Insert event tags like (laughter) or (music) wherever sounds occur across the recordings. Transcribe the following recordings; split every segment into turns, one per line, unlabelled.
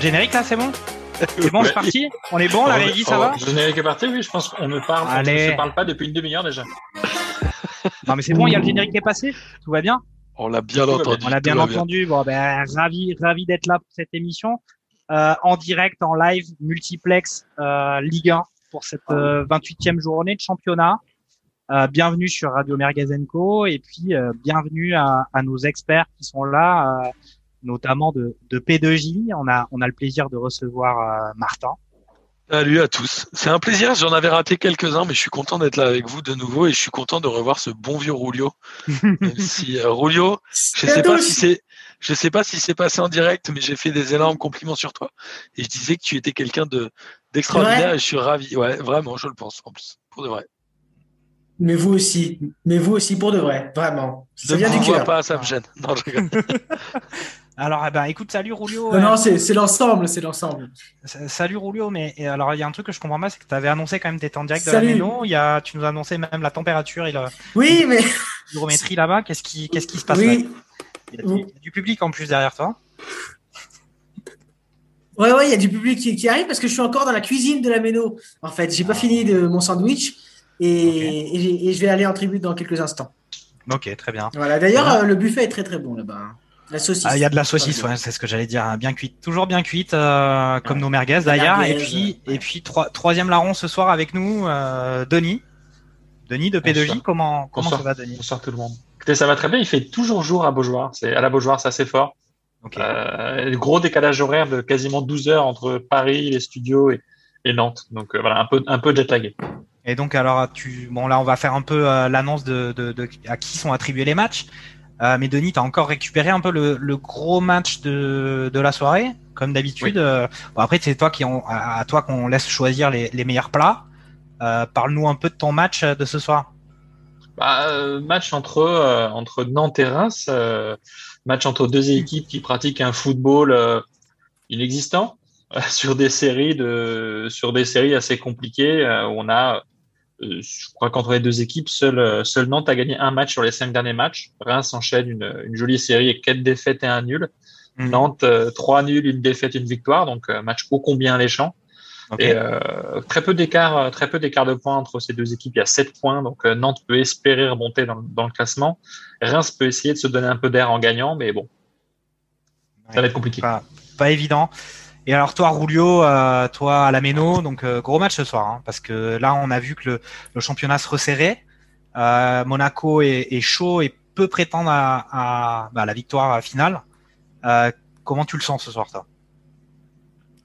le générique là, c'est bon C'est bon, c'est parti On est bon, la régie, ça va
Le générique est parti, oui, je pense qu'on ne parle, on
Allez.
ne se parle pas depuis une demi-heure déjà. (laughs)
Non, mais c'est bon, il y a le générique qui est passé Tout va bien
On l'a bien
Tout
entendu.
On l'a bien entendu. Bon, ben, ravi, ravi d'être là pour cette émission. Euh, en direct, en live, multiplex, euh, Ligue 1 pour cette euh, 28e journée de championnat. Euh, bienvenue sur Radio Mergazenco et puis euh, bienvenue à, à nos experts qui sont là, euh, notamment de, de P2J. On a, on a le plaisir de recevoir euh, Martin.
Salut à tous. C'est un plaisir. J'en avais raté quelques-uns, mais je suis content d'être là avec vous de nouveau et je suis content de revoir ce bon vieux Roulio. (laughs) Même si euh, Roulio, je sais pas si c'est, je sais pas si c'est passé en direct, mais j'ai fait des énormes compliments sur toi et je disais que tu étais quelqu'un de d'extraordinaire et je suis ravi. Ouais, vraiment, je le pense en plus, pour de vrai.
Mais vous aussi, mais vous aussi pour de vrai, vraiment. Ça
Ne
vient du
vois
cœur.
pas, ça me gêne. Non, je. (laughs)
Alors, eh ben, écoute, salut Roulio.
Non,
Euh,
non, c'est c'est l'ensemble, c'est l'ensemble.
Salut Roulio, mais et alors il y a un truc que je comprends pas, c'est que tu avais annoncé quand même étais en direct de
Salut.
la Méno. Il y a, tu nous as annoncé même la température et la
Oui, mais
hygrométrie là-bas. Qu'est-ce qui, qu'est-ce qui se passe
oui,
là? Il y, a du, il y a du public en plus derrière toi.
ouais, ouais, il y a du public qui, qui arrive parce que je suis encore dans la cuisine de la Méno. En fait, j'ai pas fini de mon sandwich et, et j'ai- et je vais aller en tribune dans quelques instants.
Ok, très bien.
Voilà. D'ailleurs,
Voilà.
euh, le buffet est très très bon là-bas. La saucisse.
Ah, Il y a de la saucisse, ouais, c'est ce que j'allais dire, hein, bien cuite, toujours bien cuite, euh, comme
Ouais.
nos merguez d'ailleurs. Et puis,
ouais.
et puis trois- troisième larron ce soir avec nous, euh, Denis. Denis de P2J,
Bonsoir.
comment comment
Bonsoir.
ça va Denis?
Bonsoir tout le monde. Écoutez, ça va très bien. Il fait toujours jour à Beaujoire. C'est à la Beaujoire, c'est assez fort. Euh, gros décalage horaire de quasiment 12 heures entre Paris, les studios et, et Nantes. Donc euh, voilà, un peu un peu jet lagué.
Et donc alors tu bon là on va faire un peu euh, l'annonce de, de, de à qui sont attribués les matchs. Euh, mais Denis, tu as encore récupéré un peu le, le gros match de, de la soirée, comme d'habitude. Euh, bon, après c'est toi qui à, à toi qu'on laisse choisir les, les meilleurs plats. Euh, Parle-nous un peu de ton match de ce soir.
Bah, euh, match entre entre Nantes et Reims, match entre deux équipes qui pratiquent un football inexistant (laughs) sur des séries de sur des séries assez compliquées où on a je crois qu'entre les deux équipes, seul, euh, seul Nantes a gagné un match sur les cinq derniers matchs. Reims enchaîne une, une jolie série avec quatre défaites et un nul.
Mhm.
Nantes, euh, trois nuls, une défaite, une victoire. Donc, euh, match ô combien alléchant. Et euh, très peu d'écart, euh, très peu d'écart de points entre ces deux équipes. Il y a sept points, donc euh, Nantes peut espérer remonter dans, dans le classement. Reims peut essayer de se donner un peu d'air en gagnant, mais bon, ça va être compliqué.
Pas, pas évident. Et alors toi, Rulio, euh, toi à la Méno, donc euh, gros match ce soir, hein, parce que là on a vu que le, championnat se resserrait. Euh, Monaco est, chaud et peut prétendre à, à, bah, la victoire finale. Comment tu le sens ce soir, toi?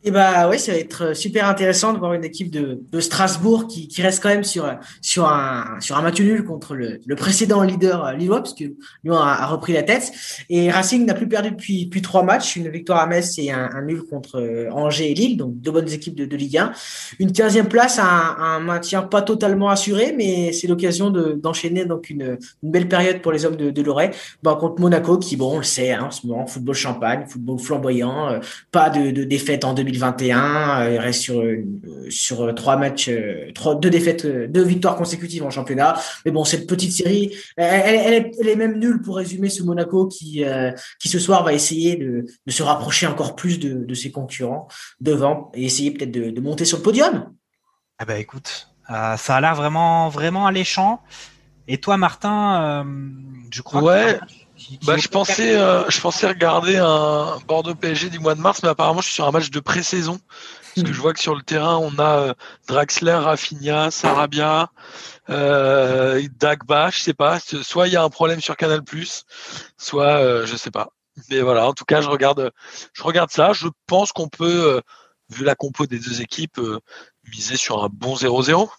Et bah ouais, ça va être super intéressant de voir une équipe de, de Strasbourg qui, qui reste quand même sur, sur, un, sur un match nul contre le, le précédent leader euh, lillois, parce que Lyon a, a repris la tête. Et Racing n'a plus perdu depuis, depuis trois matchs, une victoire à Metz et un, un nul contre euh, Angers et Lille, donc deux bonnes équipes de, de Ligue 1. Une quinzième place, un, un maintien pas totalement assuré, mais c'est l'occasion de- d'enchaîner donc une, une belle période pour les hommes de, de Loret bah, contre Monaco, qui, bon, on le sait, hein, en ce moment, football champagne, football flamboyant, euh, pas de, de défaite en 2021. euh, il reste sur, euh, sur euh, trois matchs, trois, deux défaites, deux victoires consécutives en championnat. Mais bon, cette petite série, elle, elle- elle est, elle est même nulle pour résumer ce Monaco qui, euh, qui ce soir va essayer de, de se rapprocher encore plus de, de ses concurrents devant et essayer peut-être de, de monter sur le podium.
Ah bah écoute, euh, ça a l'air vraiment vraiment alléchant. Et toi, Martin, euh, je crois
Ouais.
que qui- qui
Bah, je pensais, euh, je pensais regarder un Bordeaux PSG du mois de mars, mais apparemment je suis sur un match de pré-saison. Parce que je vois que sur le terrain, on a euh, Draxler, Rafinha, Sarabia, euh, Dagba, je sais pas. Soit il y a un problème sur Canal+, soit euh, je sais pas. Mais voilà, en tout cas, je regarde, je regarde ça. Je pense qu'on peut, euh, vu la compo des deux équipes, euh, miser sur un bon 0-0.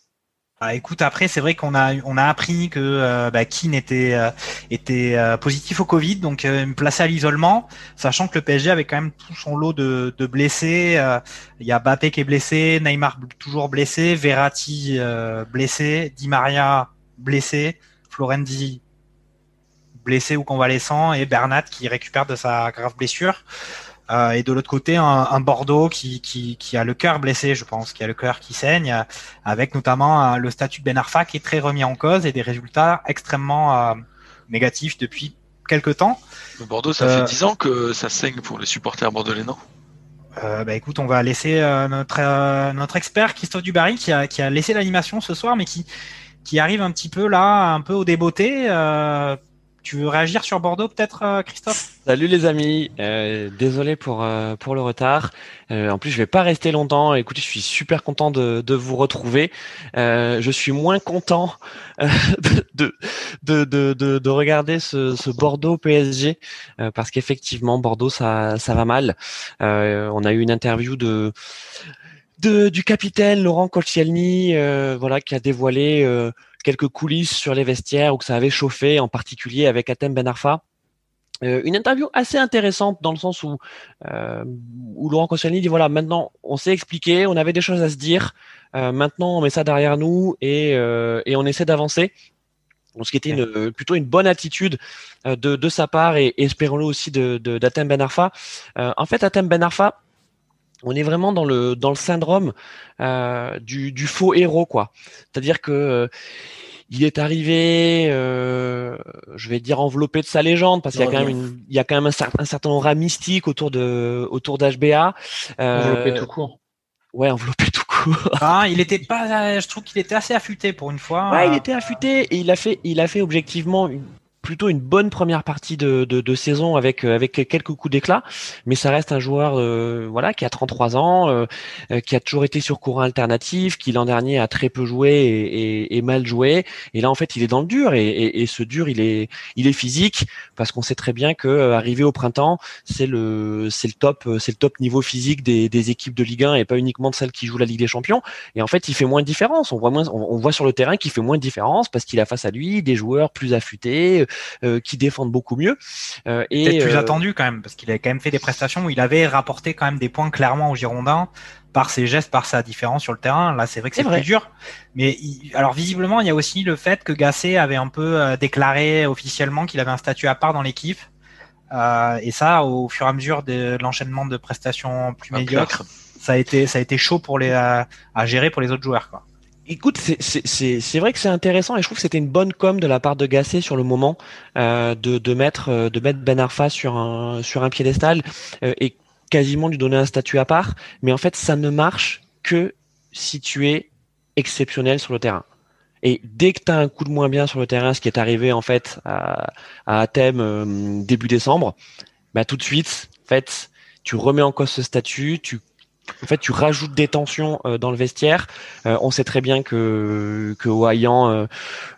Ah, écoute, après, c'est vrai qu'on a on a appris que euh, bah, Keane était euh, était euh, positif au Covid, donc euh, placé à l'isolement, sachant que le PSG avait quand même tout son lot de, de blessés. euh, Il y a Bappé qui est blessé, Neymar toujours blessé, Verratti euh, blessé, Di Maria blessé, Florendi blessé ou convalescent, et Bernat qui récupère de sa grave blessure. Euh, et de l'autre côté, un, un Bordeaux qui, qui, qui a le cœur blessé, je pense, qui a le cœur qui saigne, euh, avec notamment euh, le statut de Ben Arfa qui est très remis en cause et des résultats extrêmement euh, négatifs depuis quelques temps.
Bordeaux, ça fait 10 ans que ça saigne pour les supporters bordelais, non?
Euh, bah écoute, on va laisser notre notre expert Christophe Dubarry qui a qui a laissé l'animation ce soir, mais qui qui arrive un petit peu là, un peu au débeauté. Tu veux réagir sur Bordeaux peut-être, euh, Christophe?
Salut les amis, euh, désolé pour euh, pour le retard. en plus, je vais pas rester longtemps. Écoutez, je suis super content de, de vous retrouver. je suis moins content (laughs) de, de, de, de, de regarder ce, ce Bordeaux PSG parce qu'effectivement Bordeaux ça ça va mal. on a eu une interview de de, du capitaine Laurent Koscielny, voilà, qui a dévoilé quelques coulisses sur les vestiaires où que ça avait chauffé, en particulier avec Atem Ben Arfa. Euh, une interview assez intéressante dans le sens où, euh, où Laurent Koscielny dit voilà maintenant on s'est expliqué, on avait des choses à se dire, euh, maintenant on met ça derrière nous et, et on essaie d'avancer. ce qui était une, plutôt une bonne attitude de, de sa part et, espérons-le aussi de, de d'Atem Ben Arfa. en fait, Atem Ben Arfa, on est vraiment dans le dans le syndrome euh, du, du, faux héros quoi. C'est-à-dire que euh, il est arrivé, euh, je vais dire enveloppé de sa légende parce qu'il y a quand même une, il y a quand même un, certain, un certain aura mystique autour de autour d'HBA.
enveloppé tout court.
Ouais, enveloppé tout court. (laughs)
Ah, il était pas, je trouve qu'il était assez affûté pour une fois.
Ouais, il était affûté et il a fait, il a fait objectivement une plutôt une bonne première partie de, de, saison avec euh, avec quelques coups d'éclat, mais ça reste un joueur euh, voilà qui a 33 ans, euh, qui a toujours été sur courant alternatif, qui l'an dernier a très peu joué et, et, mal joué, et là en fait il est dans le dur. Et, et, ce dur il est il est physique parce qu'on sait très bien que arrivé au printemps c'est le c'est le top c'est le top niveau physique des, des équipes de Ligue 1 et pas uniquement de celles qui jouent la Ligue des Champions. Et en fait il fait moins de différence. On voit moins on, voit sur le terrain qu'il fait moins de différence parce qu'il a face à lui des joueurs plus affûtés euh, qui défendent beaucoup mieux.
Euh, et Peut-être plus euh, attendu quand même, parce qu'il a quand même fait des prestations où il avait rapporté quand même des points clairement aux Girondins par ses gestes, par sa différence sur le terrain. Là, c'est vrai que c'est plus dur. Mais alors visiblement, il y a aussi le fait que Gasset avait un peu déclaré officiellement qu'il avait un statut à part dans l'équipe. Euh, et ça, au fur et à mesure de, l'enchaînement de prestations plus médiocres, ça a été ça a été chaud pour les à, à gérer pour les autres joueurs. Quoi.
Écoute, c'est vrai que c'est intéressant et je trouve que c'était une bonne com de la part de Gasset sur le moment euh, de, de, mettre euh, de mettre Ben Arfa sur un sur un piédestal euh, et quasiment lui donner un statut à part. Mais en fait, ça ne marche que si tu es exceptionnel sur le terrain. Et dès que tu as un coup de moins bien sur le terrain, ce qui est arrivé en fait à, à Athènes euh, début décembre, bah tout de suite, en fait, tu remets en cause ce statut, tu en fait, tu rajoutes des tensions euh, dans le vestiaire. Euh, on sait très bien que que Wayan,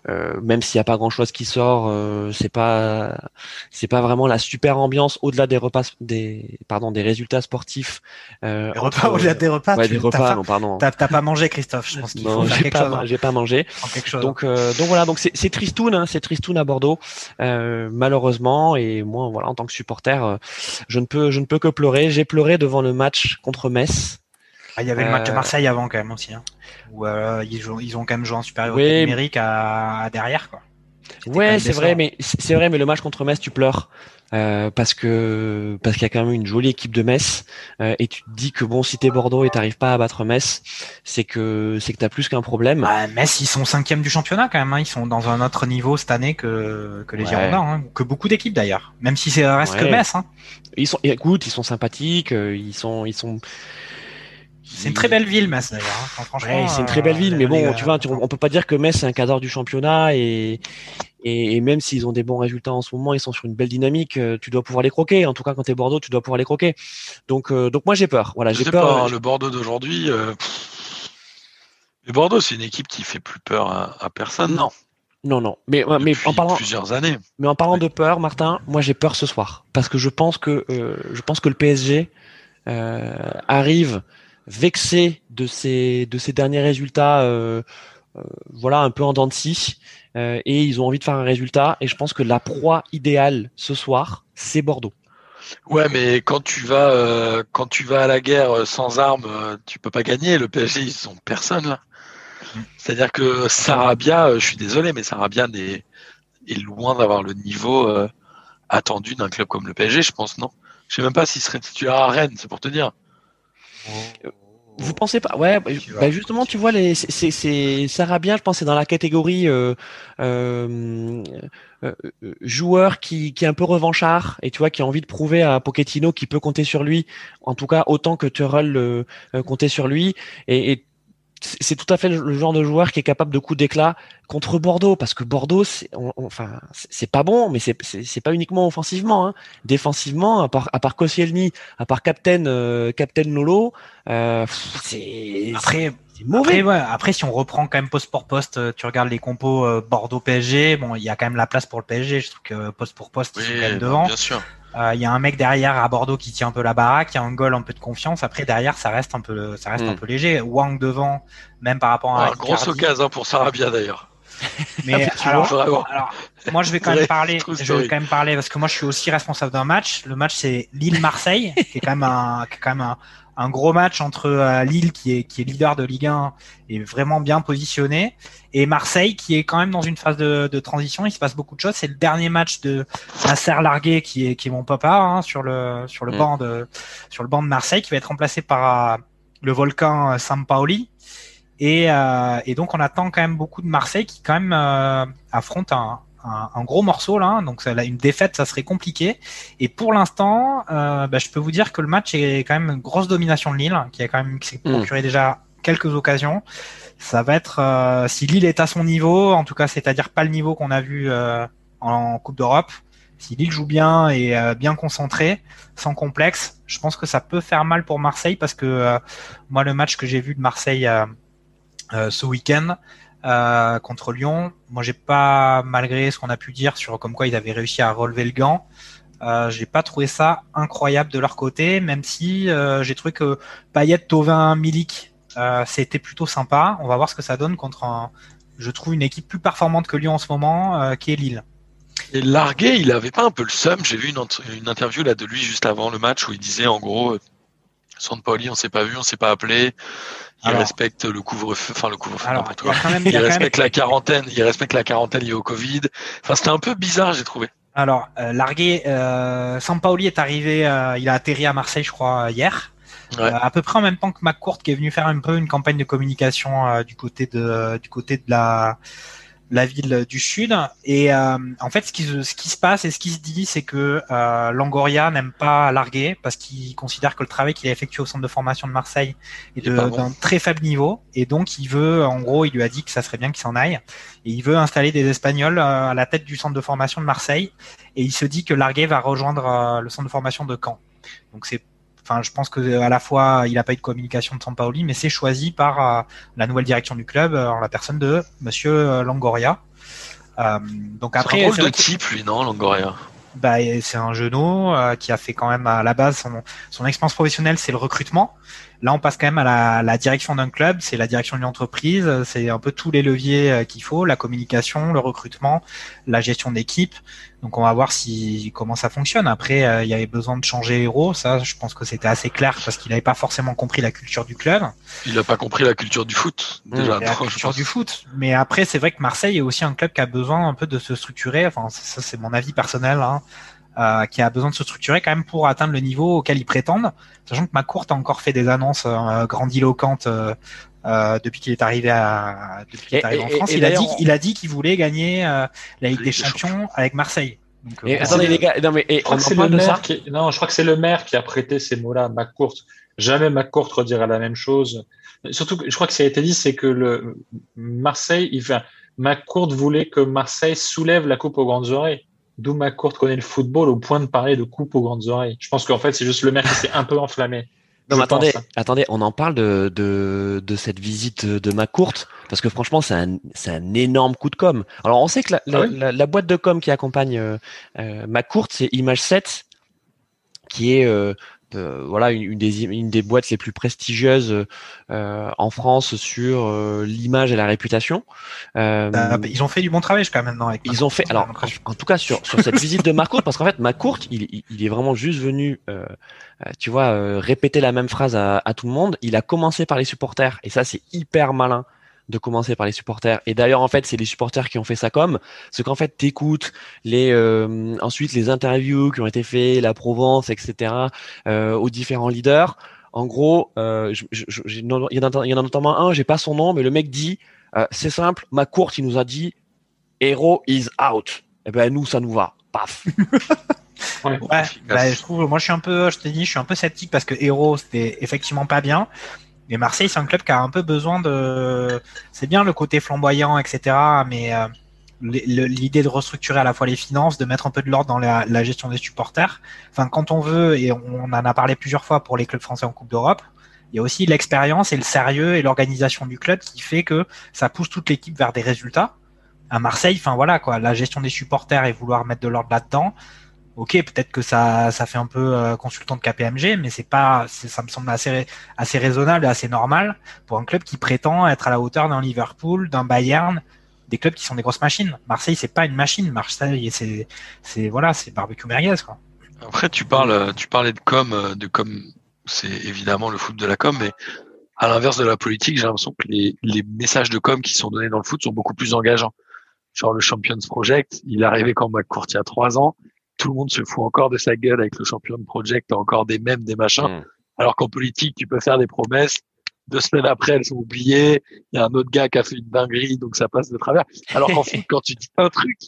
euh, même s'il n'y a pas grand chose qui sort, c'est pas c'est pas vraiment la super ambiance au-delà des repas des pardon des résultats sportifs.
des repas au-delà des repas.
Ouais, des repas. non, pardon.
T'as pas mangé, Christophe. Je pense qu'il faut quelque
pas.
Hein.
J'ai pas mangé. Donc donc voilà, donc c'est c'est tristoun, hein, c'est tristoun à Bordeaux, malheureusement. Et moi, voilà, en tant que supporter, je ne peux je ne peux que pleurer. J'ai pleuré devant le match contre Metz
ah, il y avait le match de euh, Marseille avant quand même aussi, hein, où euh, ils, ils, ont quand même joué en supériorité numérique à, derrière quoi.
Ouais, c'est vrai, mais c'est vrai, mais le match contre Metz, tu pleures. Euh, parce que parce qu'il y a quand même une jolie équipe de Metz et tu te dis que bon si t'es Bordeaux et t'arrives pas à battre Metz c'est que c'est que t'as plus qu'un problème
bah, Metz ils sont cinquième du championnat quand même hein. ils sont dans un autre niveau cette année que que les Girondins hein. que beaucoup d'équipes d'ailleurs même si c'est reste que Metz hein.
ils sont écoute ils sont sympathiques ils sont ils sont
c'est une très belle ville, Metz d'ailleurs. Hein. franchement,
c'est une très belle ville, mais bon, tu vois, on peut pas dire que Metz c'est un cadre du championnat et, et, même s'ils ont des bons résultats en ce moment, ils sont sur une belle dynamique. Euh, tu dois pouvoir les croquer. En tout cas, quand tu es Bordeaux, tu dois pouvoir les croquer. Donc, euh, donc moi j'ai peur. Voilà, j'ai peur.
Pas, hein, le Bordeaux d'aujourd'hui, euh... le Bordeaux, c'est une équipe qui fait plus peur à, personne, non
Non, non. Mais, mais en parlant
plusieurs années.
Mais en parlant de peur, Martin, moi j'ai peur ce soir parce que je pense que euh, je pense que le PSG arrive vexé de ces de ces derniers résultats, euh, euh, voilà un peu en dents de scie, euh, et ils ont envie de faire un résultat. Et je pense que la proie idéale ce soir, c'est Bordeaux.
Ouais, mais quand tu vas quand tu vas à la guerre sans armes, tu peux pas gagner. Le PSG, ils sont personne là. Mm. C'est-à-dire que Sarabia, je suis désolé, mais Sarabia est, est loin d'avoir le niveau attendu d'un club comme le PSG, je pense, non? Je sais même pas s'il serait titulaire à Rennes, c'est pour te dire.
Vous pensez pas Ouais, bah, bah, justement, tu vois, les, c'est, c'est Sarabia, je pense, c'est dans la catégorie euh, euh, euh, joueur qui, qui est un peu revanchard et tu vois qui a envie de prouver à Pochettino qu'il peut compter sur lui, en tout cas autant que Tuchel euh, compter sur lui. Et, et c'est tout à fait le genre de joueur qui est capable de coups d'éclat contre Bordeaux parce que Bordeaux c'est enfin c'est pas bon mais c'est c'est pas uniquement offensivement hein. défensivement à part à part Koscielny à part Captain euh, Captain Lolo euh, c'est
après Après, ouais, après, si on reprend quand même poste pour poste, euh, tu regardes les compos euh, Bordeaux PSG, bon, il y a quand même la place pour le PSG. Je trouve que poste pour poste, ils sont quand même
bah,
devant.
bien sûr.
Euh, Il y a un mec derrière à Bordeaux qui tient un peu la baraque, il y a un goal un peu de confiance. Après derrière, ça reste un peu, ça reste
Mm.
un peu léger. Wang devant, même par rapport à
Ah, grosse occasion pour Sarabia d'ailleurs. (laughs) (laughs)
Mais
Tu
alors, alors, moi je vais quand même parler, je vais quand même parler parce que moi je suis aussi responsable d'un match. Le match c'est Lille-Marseille, qui est quand même un, qui est quand même un, un gros match entre euh, Lille qui est qui est leader de Ligue 1 et vraiment bien positionné et Marseille qui est quand même dans une phase de, de transition. Il se passe beaucoup de choses. C'est le dernier match de Nasser Largué qui est qui est mon papa hein, sur le sur le
Mm.
banc de sur le banc de Marseille qui va être remplacé par euh, le volcan euh, Sampaoli. Et, euh, et donc on attend quand même beaucoup de Marseille qui quand même euh, affronte un, un, un gros morceau là. hein. Donc ça, là, une défaite, ça serait compliqué. Et pour l'instant, euh, bah, je peux vous dire que le match est quand même une grosse domination de Lille, qui a quand même qui s'est
Mm.
procuré déjà quelques occasions. Ça va être euh, si Lille est à son niveau, en tout cas, c'est-à-dire pas le niveau qu'on a vu euh, en Coupe d'Europe. Si Lille joue bien et bien concentré, sans complexe, je pense que ça peut faire mal pour Marseille parce que moi, le match que j'ai vu de Marseille ce week-end euh, contre Lyon, moi, j'ai pas, malgré ce qu'on a pu dire sur comme quoi ils avaient réussi à relever le gant, euh, j'ai pas trouvé ça incroyable de leur côté, même si euh, j'ai trouvé que Payet, Tovin, Milik, c'était plutôt sympa. On va voir ce que ça donne contre un, je trouve une équipe plus performante que Lyon en ce moment, qui est Lille.
Et Largué, il avait pas un peu le seum. J'ai vu une interview là de lui juste avant le match où il disait en gros, euh, Sampaoli, on s'est pas vu, on s'est pas appelé. Il
Alors-
respecte le couvre-feu, enfin le couvre-feu,
il il même-
respecte la quarantaine, il respecte la quarantaine liée au Covid. Enfin, c'était un peu bizarre, j'ai trouvé.
Alors, euh, largué, euh, Sampaoli est arrivé, euh, il a atterri à Marseille, je crois, hier.
Ouais.
Euh, à peu près en même temps que McCourt qui est venu faire un peu une campagne de communication du côté de du côté de la la ville du sud et euh, en fait ce qui se- ce qui se passe et ce qui se dit c'est que euh, Langoria n'aime pas larguer parce qu'il considère que le travail qu'il a effectué au centre de formation de Marseille est
bon.
d'un très faible niveau et donc il veut en gros il lui a dit que ça serait bien qu'il s'en aille et il veut installer des Espagnols euh, à la tête du centre de formation de Marseille et il se dit que Larguet va rejoindre euh, le centre de formation de Caen. Donc c'est Enfin, je pense que euh, à la fois il n'a pas eu de communication de Sampaoli, mais c'est choisi par euh, la nouvelle direction du club euh, en la personne de Monsieur Longoria. Euh, donc
C'est un
après, c'est que-
type, lui, non, Longoria?
bah, c'est un genou euh, qui a fait quand même à la base son, son expérience professionnelle, c'est le recrutement. Là, on passe quand même à la, la direction d'un club, c'est la direction d'une entreprise, c'est un peu tous les leviers euh, qu'il faut, la communication, le recrutement, la gestion d'équipe. Donc, on va voir si comment ça fonctionne. Après, euh, il y avait besoin de changer héros, ça, je pense que c'était assez clair parce qu'il n'avait pas forcément compris la culture du club
Il n'a pas compris la culture du foot, déjà.
la (laughs) culture du foot. Mais après, c'est vrai que Marseille est aussi un club qui a besoin un peu de se structurer. Enfin, ça, c'est mon avis personnel, hein, euh, qui a besoin de se structurer quand même pour atteindre le niveau auquel ils prétendent. Sachant que McCourt a encore fait des annonces euh, grandiloquentes euh, euh, depuis qu'il est arrivé à depuis qu'il est
Et-
arrivé en France.
et
il a dit il a dit qu'il voulait gagner euh, la Ligue des
des
Champions avec Marseille. Donc,
Et attendez les gars, non mais et
Je crois
on
que
en
le
de ça.
qui, non, je crois que c'est le maire qui a prêté ces mots-là à McCourt. Jamais McCourt redira la même chose. Surtout que je crois que ça a été dit, c'est que le Marseille, il fait, McCourt voulait que Marseille soulève la coupe aux grandes oreilles. D'où McCourt connaît le football au point de parler de coupe aux grandes oreilles. Je pense qu'en fait, c'est juste le maire qui s'est un peu enflammé.
Non, mais attendez,
pense.
attendez, on en parle de, de, de cette visite de McCourt, parce que franchement, c'est un, c'est un énorme coup de com. Alors, on sait que la, la,
Ah oui
la- la boîte de com qui accompagne euh, euh, McCourt, c'est Image 7, qui est euh, euh, voilà une, une des, une des boîtes les plus prestigieuses euh, en France sur euh, l'image et la réputation. Euh,
euh, ils ont fait du bon travail jusqu'à maintenant. Avec
ils ont fait, alors, en, en tout cas, sur, sur cette visite de Marcourt, parce qu'en fait, Marcourt, il, il- est vraiment juste venu, euh, tu vois, euh, répéter la même phrase à, à tout le monde. Il a commencé par les supporters, et ça, c'est hyper malin de commencer par les supporters. Et d'ailleurs, en fait, c'est les supporters qui ont fait ça comme, parce qu'en fait, t'écoutes les, euh, ensuite les interviews qui ont été faites, la Provence, etc., euh, aux différents leaders. En gros, euh, il y, en a- notamment un, j'ai pas son nom, mais le mec dit c'est simple, ma courte, il nous a dit Hero is out. Eh ben nous, ça nous va. Paf. (laughs)
Bah, je trouve, moi je suis un peu, je te dis, je suis un peu sceptique parce que Héros c'était effectivement pas bien. Mais Marseille, c'est un club qui a un peu besoin de. C'est bien le côté flamboyant, etc. Mais euh, l'idée de restructurer à la fois les finances, de mettre un peu de l'ordre dans la, la gestion des supporters. Enfin, quand on veut, et on en a parlé plusieurs fois pour les clubs français en Coupe d'Europe, il y a aussi l'expérience et le sérieux et l'organisation du club qui fait que ça pousse toute l'équipe vers des résultats. À Marseille, enfin voilà quoi, la gestion des supporters et vouloir mettre de l'ordre là-dedans ok, peut-être que ça, ça fait un peu euh, consultant de KPMG, mais c'est pas, ça me semble assez, raisonnable et assez normal pour un club qui prétend être à la hauteur d'un Liverpool, d'un Bayern, des clubs qui sont des grosses machines. Marseille, c'est pas une machine. Marseille, c'est, c'est voilà, c'est barbecue merguez quoi.
Après, tu parles, tu parlais de com, de com, c'est évidemment le foot de la com, mais à l'inverse de la politique, j'ai l'impression que les, messages de com qui sont donnés dans le foot sont beaucoup plus engageants. Genre le Champions Project, il est arrivé quand y a trois ans, tout le monde se fout encore de sa gueule avec le Champions Project, t'as encore des mèmes, des machins,
Mm.
alors qu'en politique, tu peux faire des promesses, deux semaines après, elles sont oubliées, il y a un autre gars qui a fait une dinguerie, donc ça passe de travers. Alors qu'en (laughs) foot, quand tu dis un truc,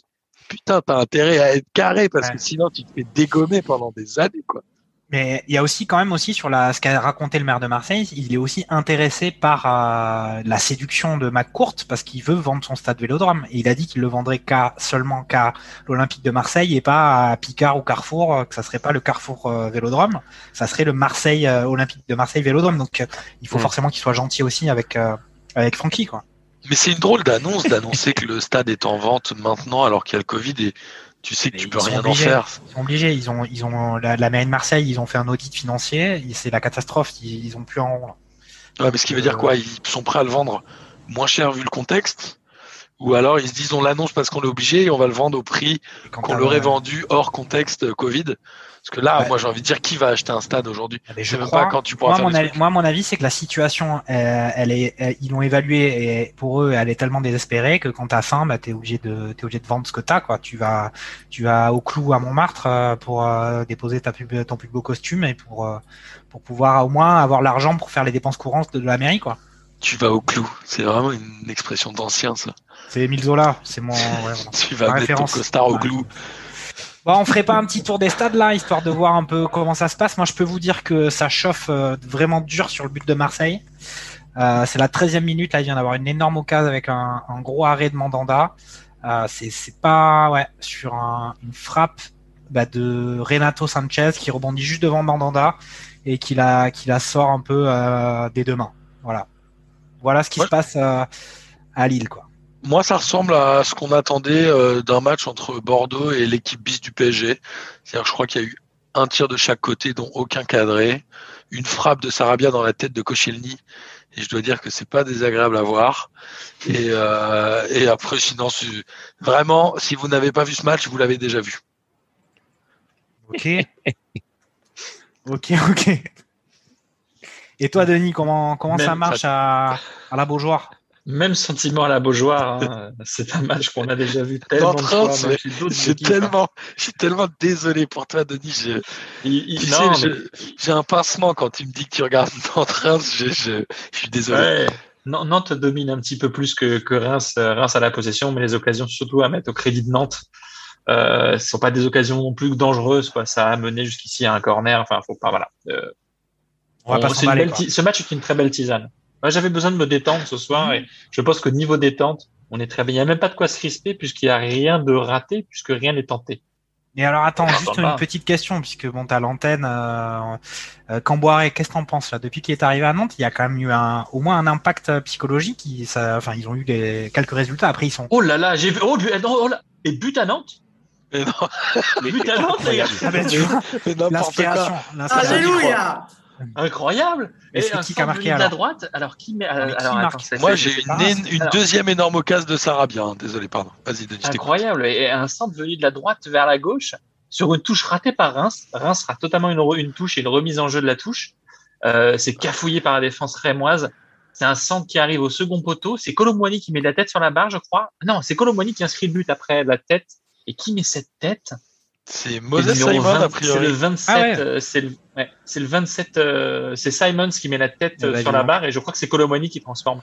putain, t'as intérêt à être carré, parce
Ouais.
que sinon tu te fais dégommer pendant des années, quoi.
Mais il y a aussi quand même aussi sur la, ce qu'a raconté le maire de Marseille, il est aussi intéressé par euh, la séduction de McCourt parce qu'il veut vendre son stade Vélodrome. Et il a dit qu'il le vendrait qu'à seulement qu'à l'Olympique de Marseille et pas à Picard ou Carrefour, euh, que ça serait pas le Carrefour euh, Vélodrome, ça serait le Marseille euh, Olympique de Marseille Vélodrome. Donc euh, il faut
Mm.
forcément qu'il soit gentil aussi avec euh, avec Francky quoi.
Mais c'est une drôle d'annonce d'annoncer que le stade est en vente maintenant alors qu'il y a le Covid et tu sais que tu peux rien en faire.
Ils sont obligés, ils ont ils ont la, la mairie de Marseille, ils ont fait un audit financier, c'est la catastrophe, ils, ils ont plus en
Ouais, mais ce qui veut dire quoi? Ils sont prêts à le vendre moins cher vu le contexte? Ou alors ils se disent on l'annonce parce qu'on est obligé et on va le vendre au prix qu'on l'aurait vendu hors contexte euh, Covid Parce que là,
Ouais.
moi j'ai envie de dire qui va acheter un stade aujourd'hui?
Ah, mais
Je
je
sais même
crois,
pas quand tu pourras
moi,
faire
mon avis, moi, mon avis, c'est que la situation, euh, elle est, elle- ils l'ont évaluée et pour eux, elle est tellement désespérée que quand t'as faim, bah, t'es obligé de, t'es obligé de vendre ce que t'as, quoi. Tu vas, tu vas au clou à Montmartre euh, pour euh, déposer ta pub, ton plus beau costume et pour, euh, pour pouvoir au moins avoir l'argent pour faire les dépenses courantes de, la mairie, quoi.
Tu vas au clou. C'est vraiment une expression d'ancien ça.
C'est Émile Zola, c'est mon. ouais. (laughs)
Tu vas mettre ton
référence.
costard au
Ouais.
clou.
Bon, on ferait pas un petit tour des stades là, histoire de voir un peu comment ça se passe. Moi, je peux vous dire que ça chauffe euh, vraiment dur sur le but de Marseille. Euh, c'est la 13e minute, là, il vient d'avoir une énorme occasion avec un, un gros arrêt de Mandanda. Euh, c'est, pas, ouais, sur un- une frappe bah, de Renato Sanchez qui rebondit juste devant Mandanda et qui la, qui la sort un peu euh, des deux mains. Voilà. Voilà ce qui
Ouais.
se passe euh, à Lille, quoi.
Moi, ça ressemble à ce qu'on attendait euh, d'un match entre Bordeaux et l'équipe bis du PSG. C'est-à-dire, je crois qu'il y a eu un tir de chaque côté, dont aucun cadré, une frappe de Sarabia dans la tête de Koscielny, et je dois dire que c'est pas désagréable à voir. Et, euh, et après, sinon, vraiment, si vous n'avez pas vu ce match, vous l'avez déjà vu.
Ok. (laughs) ok, ok. Et toi, Denis, comment, comment ça marche à, à la Beaujoire?
Même sentiment à la Beaujoire. hein. (laughs) C'est un match qu'on a déjà vu tellement de fois.
J'ai
hein.
tellement, je suis tellement désolé pour toi, Denis.
Il- mais-
j'ai un pincement quand tu me dis que tu regardes (laughs) train. Je, je, je suis désolé.
Ouais. Nantes domine un petit peu plus que, que Reims. Euh, Reims a la possession, mais les occasions surtout à mettre au crédit de Nantes. Euh, ce sont pas des occasions non plus dangereuses, quoi. Ça a mené jusqu'ici à un corner. Enfin, faut pas, voilà. Euh,
On va
on-
pas
belle ce match est une très belle tisane. Moi, j'avais besoin de me détendre ce soir et je pense qu'au niveau détente, on est très bien. Il n'y a même pas de quoi se crisper puisqu'il n'y a rien de raté, puisque rien n'est tenté.
Et alors, attends,
On
juste
attend
une
pas.
petite question, puisque bon, t'as l'antenne. Euh, euh, Camboire, qu'est-ce que t'en penses là? Depuis qu'il est arrivé à Nantes, il y a quand même eu un, au moins un impact euh, psychologique. Il- ça, enfin, ils ont eu des, quelques résultats. Après, ils sont.
Oh là là, j'ai vu. Oh, but- oh là. Et but à Nantes?
Mais non,
But à Nantes, les gars
Ah ben, tu vois,
mais quoi.
l'inspiration.
Alléluia
Incroyable
Et c'est
un
qui qui a marqué,
de la droite. Alors qui met
qui
alors, attends,
Moi, j'ai une,
alors,
deuxième énorme occasion de Sarabia. hein. Désolé, pardon. Vas-y,
incroyable et un centre venu de la droite vers la gauche sur une touche ratée par Reims. Reims sera totalement une touche et une remise en jeu de la touche. Euh, c'est cafouillé par la défense rémoise. C'est un centre qui arrive au second poteau. C'est Colomboigny qui met la tête sur la barre, je crois. Non, c'est Colomboigny qui inscrit le but après la tête. Et qui met cette tête?
C'est Moses Simon,
20,
a
C'est
priori.
le 27.
Ah ouais.
euh, c'est le, ouais, c'est le 27. euh, c'est Simons qui met la tête
Eh
euh,
ben,
sur
dis
la barre et je crois que c'est Colomoni qui transforme.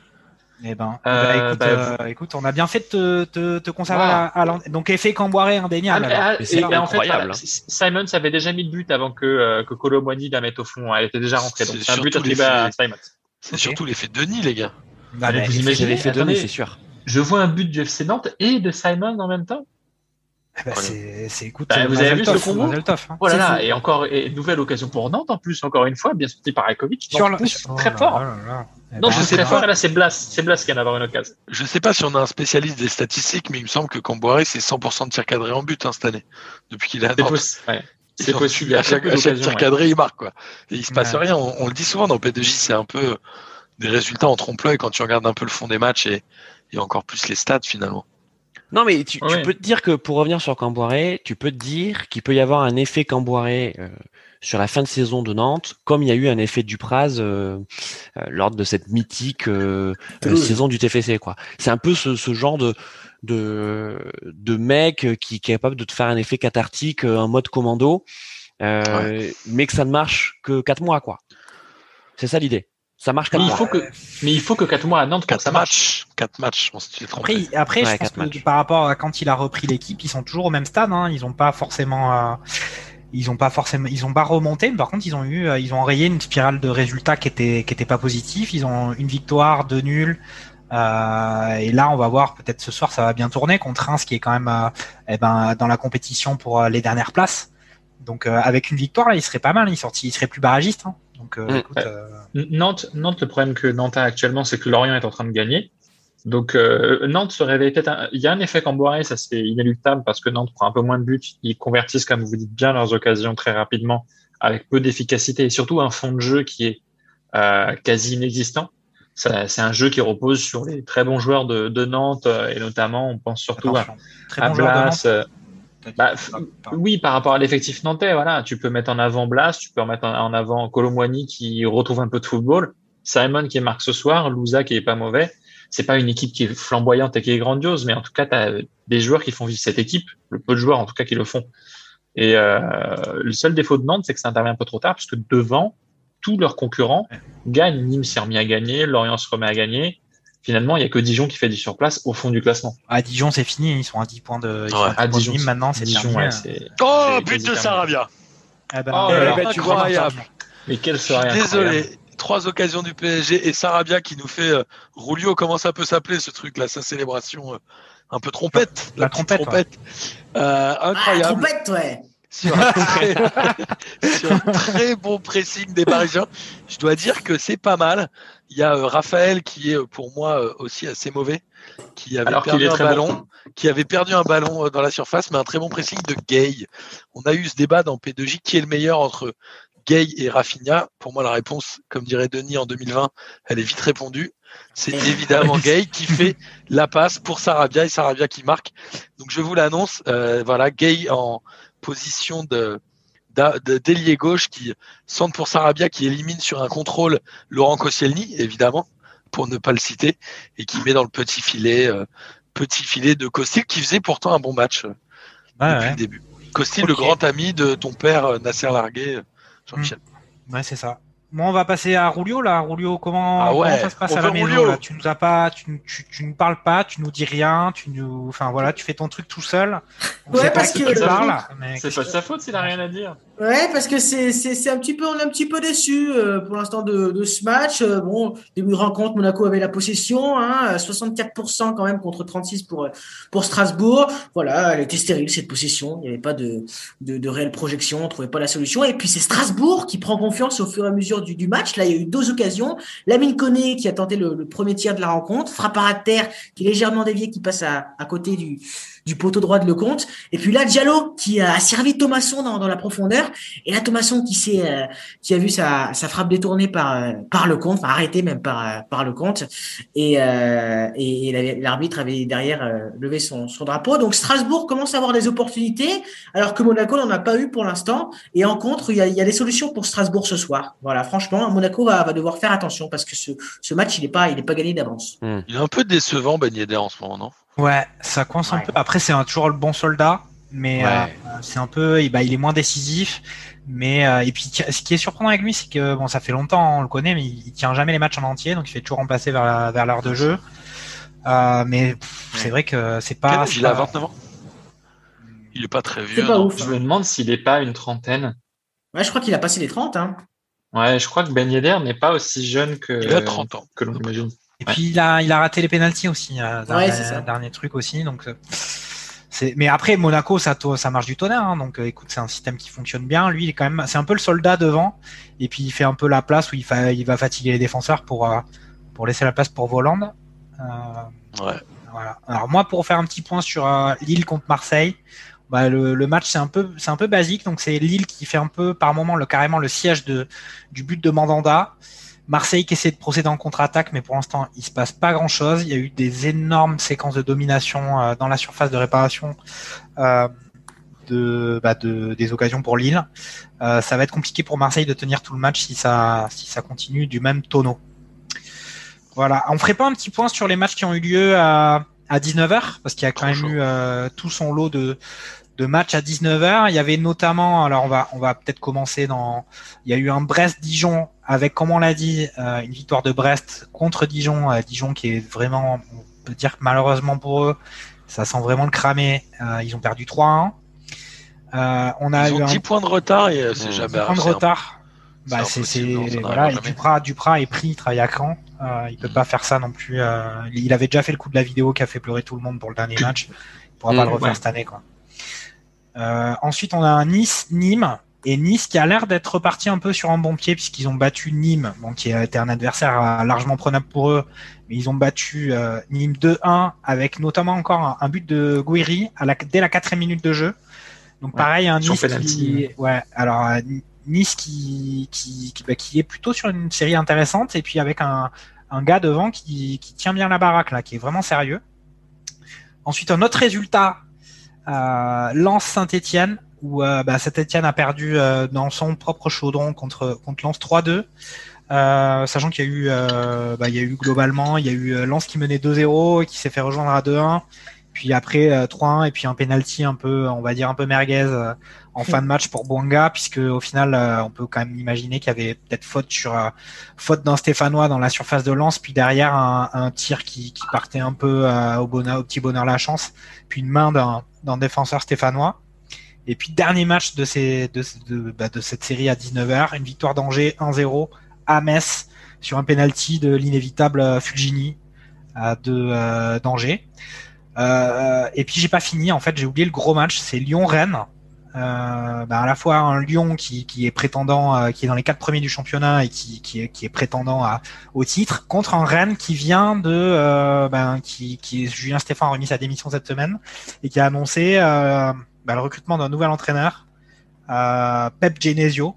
Eh ben,
Euh,
bah, écoute,
bah,
euh, écoute, on a bien fait de te, te, te conserver
Voilà.
à, à donc effet Camboiré indéniable.
Ah, ah,
Mais c'est
et, en fait,
hein.
Simons avait déjà mis le but avant que, euh, que Colomoni la mette au fond. Elle était déjà rentrée. Donc
C'est
c'est un but attribué à
l'effet-
Simons.
C'est
Ok.
surtout l'effet Denis, les gars.
Bah, bah,
vous imaginez attendez.
donner, c'est sûr.
Je vois un but du FC Nantes et de Simon en même temps.
Bah, c'est, c'est, écoute,
Bah,
euh,
vous avez vu ce combo
hein.
Voilà,
C'est
et encore, et nouvelle occasion pour Nantes en plus, encore une fois, bien sorti par Akovic.
Sur le- oh
très
là
fort.
là là. Eh
Non,
ben,
je sais
pas.
fort, et là, c'est Blas, c'est Blas qui vient d'avoir une occasion.
Je sais pas si on a un spécialiste des statistiques, mais il me semble que Camboiré, c'est 100% de tir cadré en but hein, cette année. Depuis qu'il est à
C'est
Nantes.
possible. ouais. C'est
en
possible. a
À chaque, à chaque tir
ouais.
cadré, il marque. Quoi. Et il se passe
Ouais.
rien. On, on le dit souvent dans P2J, c'est un peu des résultats en trompe-l'œil quand tu regardes un peu le fond des matchs et, et encore plus les stats finalement.
Non, mais tu, peux te dire que pour revenir sur Camboiré, tu peux te dire qu'il peut y avoir un effet Camboiré euh, sur la fin de saison de Nantes, comme il y a eu un effet Dupraz euh, euh, lors de cette mythique euh, euh, saison du TFC. quoi. C'est un peu ce, ce genre de de, de mec qui, qui est capable de te faire un effet cathartique euh, en mode commando, euh, mais que ça ne marche que quatre mois. quoi. C'est ça l'idée. Ça marche quatre
Mais il faut que, mais il faut que 4 mois à Nantes pour que
4
ça marche.
matchs. 4 matchs, on s'est trompé.
Après, après
Ouais,
je pense
quatre
que
matchs.
par rapport à quand il a repris l'équipe, ils sont toujours au même stade. Hein. Ils ont pas forcément, euh, ils ont pas forcément, ils ont pas remonté. Mais par contre, ils ont eu, euh, ils ont enrayé une spirale de résultats qui était, qui était pas positif. Ils ont une victoire, deux nuls. Euh, et là, on va voir peut-être ce soir, ça va bien tourner contre Reims, qui est quand même, euh, eh ben, dans la compétition pour euh, les dernières places. Donc, euh, avec une victoire, là, il serait pas mal. Il sorti, il serait plus barragiste. Hein. Donc, euh,
Mm.
écoute,
Ouais.
euh,
Nantes, Nantes, le problème que Nantes a actuellement, c'est que Lorient est en train de gagner. Donc euh, Nantes se réveille peut-être. un- Il y a un effet Camboiré, ça c'est inéluctable parce que Nantes prend un peu moins de buts. Ils convertissent, comme vous dites bien, leurs occasions très rapidement, avec peu d'efficacité et surtout un fond de jeu qui est euh, quasi inexistant. C'est un jeu qui repose sur les très bons joueurs de, de Nantes et notamment, on pense surtout à,
attention. Très
à
bon joueur de
Blas,
Nantes.
Bah,
Ah,
oui, par rapport à l'effectif nantais, voilà, tu peux mettre en avant Blas, tu peux mettre en avant Colomboigny qui retrouve un peu de football, Simon qui marque ce soir, Louza qui est pas mauvais. C'est pas une équipe qui est flamboyante et qui est grandiose, mais en tout cas, tu as des joueurs qui font vivre cette équipe, le peu de joueurs en tout cas qui le font. Et euh, le seul défaut de Nantes, c'est que ça intervient un peu trop tard, parce que devant, tous leurs concurrents gagnent. Nîmes s'est remis à gagner, Lorient se remet à gagner. Finalement, il y a que Dijon qui fait du surplace au fond du classement.
À Dijon, c'est fini. Ils sont à 10 points de. ils sont à 10
À
points de
Dijon,
Nîmes, maintenant, c'est
Dijon, ouais, c'est-
Oh, but de. Sarabia.
Eh ben,
Oh
ben, tu vois,
Incroyable.
Mais quelle soirée incroyable.
désolé. Trois occasions du PSG et Sarabia qui nous fait euh, Rulio, comment ça peut s'appeler ce truc là, sa célébration euh, un peu trompette.
La trompette,
Euh,
Ah,
incroyable.
trompette, ouais.
Sur, un très, (laughs) sur un très bon pressing des Parisiens. Je dois dire que c'est pas mal. Il y a euh, Raphaël qui est euh, pour moi euh, aussi assez mauvais, qui avait
Alors
perdu un ballon,
bon.
qui avait perdu un ballon euh, dans la surface, mais un très bon pressing de Gay. On a eu ce débat dans P2J qui est le meilleur entre Gay et Rafinha? Pour moi, la réponse, comme dirait Denis en 2020, elle est vite répondue. C'est (laughs) évidemment Gay qui fait la passe pour Sarabia et Sarabia qui marque. Donc je vous l'annonce, euh, voilà, Gay en position de d'a- de- d'ailier gauche qui centre pour Sarabia qui élimine sur un contrôle Laurent Koscielny évidemment pour ne pas le citer et qui met dans le petit filet euh, petit filet de Costil qui faisait pourtant un bon match euh, depuis
ouais.
le début. Costil le grand ami de ton père euh, Nasser Larguet Jean-Michel.
Ouais, c'est ça. Bon, on va passer à Rulio là. Rulio, comment,
Ah ouais,
comment ça se passe à la maison
Rulio.
là? Tu nous as pas, tu, tu, tu ne parles pas, tu nous dis rien, tu nous, enfin voilà, tu fais ton truc tout seul. On
Ouais, parce que-
tu parles. mais
C'est pas de sa faute s'il a rien à dire.
Ouais, parce que c'est c'est c'est un petit peu on est un petit peu déçu euh, pour l'instant de, de ce match. Euh, bon, début de rencontre, Monaco avait la possession, hein, euh, 64% quand même contre 36 pour euh, pour Strasbourg. Voilà, elle était stérile cette possession. Il n'y avait pas de, de de réelle projection, on trouvait pas la solution. Et puis c'est Strasbourg qui prend confiance au fur et à mesure du, match. Là, il y a eu deux occasions. Lamine Koné qui a tenté le, le premier tir de la rencontre, frappe à terre qui est légèrement dévié, qui passe à, à côté du du poteau droit de Lecomte. Et puis là, Diallo qui a servi Thomasson dans, dans la profondeur. Et là, Thomasson qui s'est, euh, qui a vu sa, sa frappe détournée par euh, par le compte, enfin arrêtée même par euh, par le compte. Et euh, et, et la- l'arbitre avait derrière euh, levé son, son drapeau. Donc Strasbourg commence à avoir des opportunités, alors que Monaco n'en a pas eu pour l'instant. Et en contre, il y a, il y a des solutions pour Strasbourg ce soir. Voilà, franchement, Monaco va, va devoir faire attention parce que ce, ce match, il est pas, il est pas gagné d'avance.
Il est un peu décevant Ben Yedder en ce moment, non?
Ouais, ça coince un peu. Après, c'est toujours le bon soldat. mais
Ouais.
euh, c'est un peu, bah, il est moins décisif. Mais euh, et puis ce qui est surprenant avec lui, c'est que bon, ça fait longtemps, on le connaît, mais il, il tient jamais les matchs en entier, donc il fait toujours remplacer vers la- vers l'heure de jeu. Euh, mais c'est vrai que c'est
Quel
pas.
âge il a
pas-
29 ans? Il est pas très vieux.
C'est pas
non?
ouf.
Je me demande s'il n'est pas une trentaine.
Ouais, je crois qu'il a passé les 30. Hein.
Ouais, je crois que Ben Yedder n'est pas aussi jeune que,
Il a 30 ans.
que l'on imagine.
Et puis il a, il a raté les pénalties aussi, euh, dernier,
Ouais, c'est ça.
dernier truc aussi. Donc euh, c'est, mais après Monaco, ça, ça marche du tonnerre. hein, donc euh, écoute, c'est un système qui fonctionne bien. Lui, il est quand même, c'est un peu le soldat devant. Et puis il fait un peu la place où il, fa- il va fatiguer les défenseurs pour euh, pour laisser la place pour Voland. Euh,
Ouais.
voilà. Alors moi, pour faire un petit point sur euh, Lille contre Marseille, bah, le, le match c'est un peu c'est un peu basique. Donc c'est Lille qui fait un peu par moment le carrément le siège de du but de Mandanda. Marseille qui essaie de procéder en contre-attaque, mais pour l'instant il se passe pas grand-chose. Il y a eu des énormes séquences de domination euh, dans la surface de réparation. Euh, de, bah, de, des occasions pour Lille. Euh, ça va être compliqué pour Marseille de tenir tout le match si ça, si ça continue du même tonneau. Voilà. On ferait pas un petit point sur les matchs qui ont eu lieu à, à 19h parce qu'il y a quand même
chaud.
eu euh, tout son lot de, de matchs à 19h. Il y avait notamment, alors on va, on va peut-être commencer dans, il y a eu un Brest-Dijon avec, comme on l'a dit, euh, une victoire de Brest contre Dijon. euh, Dijon qui est vraiment, on peut dire que malheureusement pour eux, ça sent vraiment le cramer. Euh, ils ont perdu 3-1. Euh, on a
Ils
eu
ont
un
10 points de retard et c'est
Mmh.
jamais
point de
c'est un-
retard. Bah, c'est, voilà. Duprat, Duprat est pris, il travaille à Caen. Euh, il peut pas faire ça non plus. euh, il avait déjà fait le coup de la vidéo qui a fait pleurer tout le monde pour le dernier match. Il pourra pas le refaire
ouais.
cette année, quoi. Euh, ensuite, on a un Nice-Nîmes. Et Nice qui a l'air d'être reparti un peu sur un bon pied puisqu'ils ont battu Nîmes, bon, qui été un adversaire euh, largement prenable pour eux, mais ils ont battu euh, Nîmes 2-1 avec notamment encore un, un but de Guiri à la, dès la quatrième minute de jeu. Donc
Ouais,
pareil, un
sur
Nice qui, ouais, alors euh, Nice qui qui, qui, bah, qui est plutôt sur une série intéressante et puis avec un, un gars devant qui, qui tient bien la baraque là, qui est vraiment sérieux. Ensuite, un autre résultat, euh, Lens Saint-Etienne, où euh, bah, Saint-Etienne a perdu euh, dans son propre chaudron contre contre Lens 3-2. Euh, sachant qu'il y a eu, euh, bah, y a eu globalement, il y a eu euh, Lens qui menait 2-0 et qui s'est fait rejoindre à 2-1, puis après euh, 3-1 et puis un penalty un peu, on va dire un peu merguez en fin de match pour Bouanga, puisque au final, on peut quand même imaginer qu'il y avait peut-être faute sur faute d'un Stéphanois dans la surface de Lens, puis derrière un, tir qui, partait un peu au bonheur, au petit bonheur la chance, puis une main d'un défenseur stéphanois. Et puis dernier match de, ces, de, de, bah, de cette série à 19h, une victoire d'Angers 1-0 à Metz sur un penalty de l'inévitable euh, Fulgini euh, de euh, d'Angers. Euh, et puis j'ai pas fini, en fait j'ai oublié le gros match, c'est Lyon-Rennes. Euh, bah, à la fois un Lyon qui, qui est prétendant, euh, qui est dans les quatre premiers du championnat et qui, qui, est, qui est prétendant à, au titre, contre un Rennes qui vient de, ben, qui, qui Julien Stéphane a remis sa démission cette semaine et qui a annoncé bah, le recrutement d'un nouvel entraîneur, euh, Pep Genesio,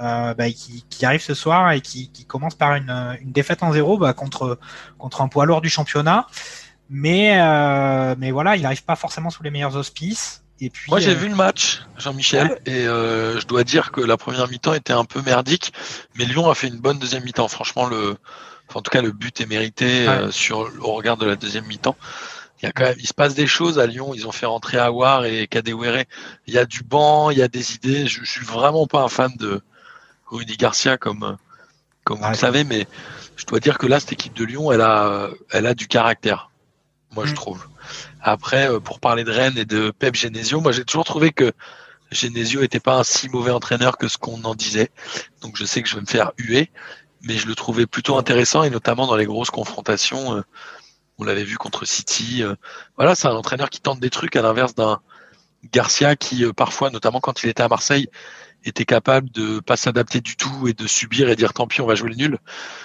euh, bah, qui, qui arrive ce soir et qui, qui commence par une, une défaite en zéro bah, contre, contre un poids lourd du championnat. Mais, euh, mais voilà, il n'arrive pas forcément sous les meilleurs auspices. Et puis,
Moi, j'ai
euh,
vu le match, Jean-Michel, et je dois dire que la première mi-temps était un peu merdique, mais Lyon a fait une bonne deuxième mi-temps. Franchement, le, enfin, en tout cas, le but est mérité sur au regard de la deuxième mi-temps. Il y a quand même, il se passe des choses à Lyon. Ils ont fait rentrer Awar et Kadewere. Il y a du banc, il y a des idées. Je, je suis vraiment pas un fan de Rudy Garcia comme comme vous le savez, mais je dois dire que là, cette équipe de Lyon, elle a elle a du caractère. Moi, je
Mm.
trouve. Après, euh, pour parler de Rennes et de Pep Genesio, moi j'ai toujours trouvé que Genesio était pas un si mauvais entraîneur que ce qu'on en disait. Donc je sais que je vais me faire huer, mais je le trouvais plutôt intéressant et notamment dans les grosses confrontations. euh, on l'avait vu contre City. euh, voilà, c'est un entraîneur qui tente des trucs à l'inverse d'un Garcia qui euh, parfois, notamment quand il était à Marseille, était capable de pas s'adapter du tout et de subir et dire tant pis, on va jouer le nul.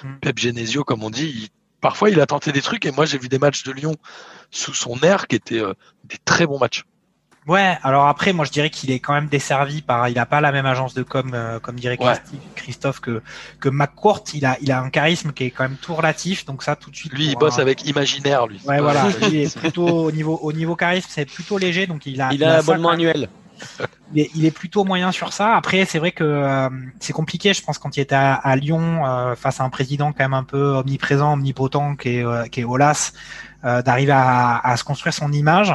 Mm.
Pep Genesio, comme on dit, il- parfois il a tenté des trucs et moi j'ai vu des matchs de Lyon sous son air qui étaient euh, des très bons matchs.
Ouais, alors après, moi je dirais qu'il est quand même desservi par. Il a pas la même agence de com, euh, comme dirait
Ouais.
Christophe, que, que McCourt. Il a, il a un charisme qui est quand même tout relatif, donc ça tout de suite.
Lui, il bosse
un-
avec Imaginaire, lui.
Ouais, voilà. Lui est (laughs) plutôt au niveau, au niveau charisme, c'est plutôt léger, donc il a.
Il a un abonnement annuel.
il est, il est plutôt moyen sur ça. Après, c'est vrai que euh, c'est compliqué, je pense, quand il était à, à Lyon, euh, face à un président quand même un peu omniprésent, omnipotent, qui est, euh, qui est Olas, euh, d'arriver à, à se construire son image.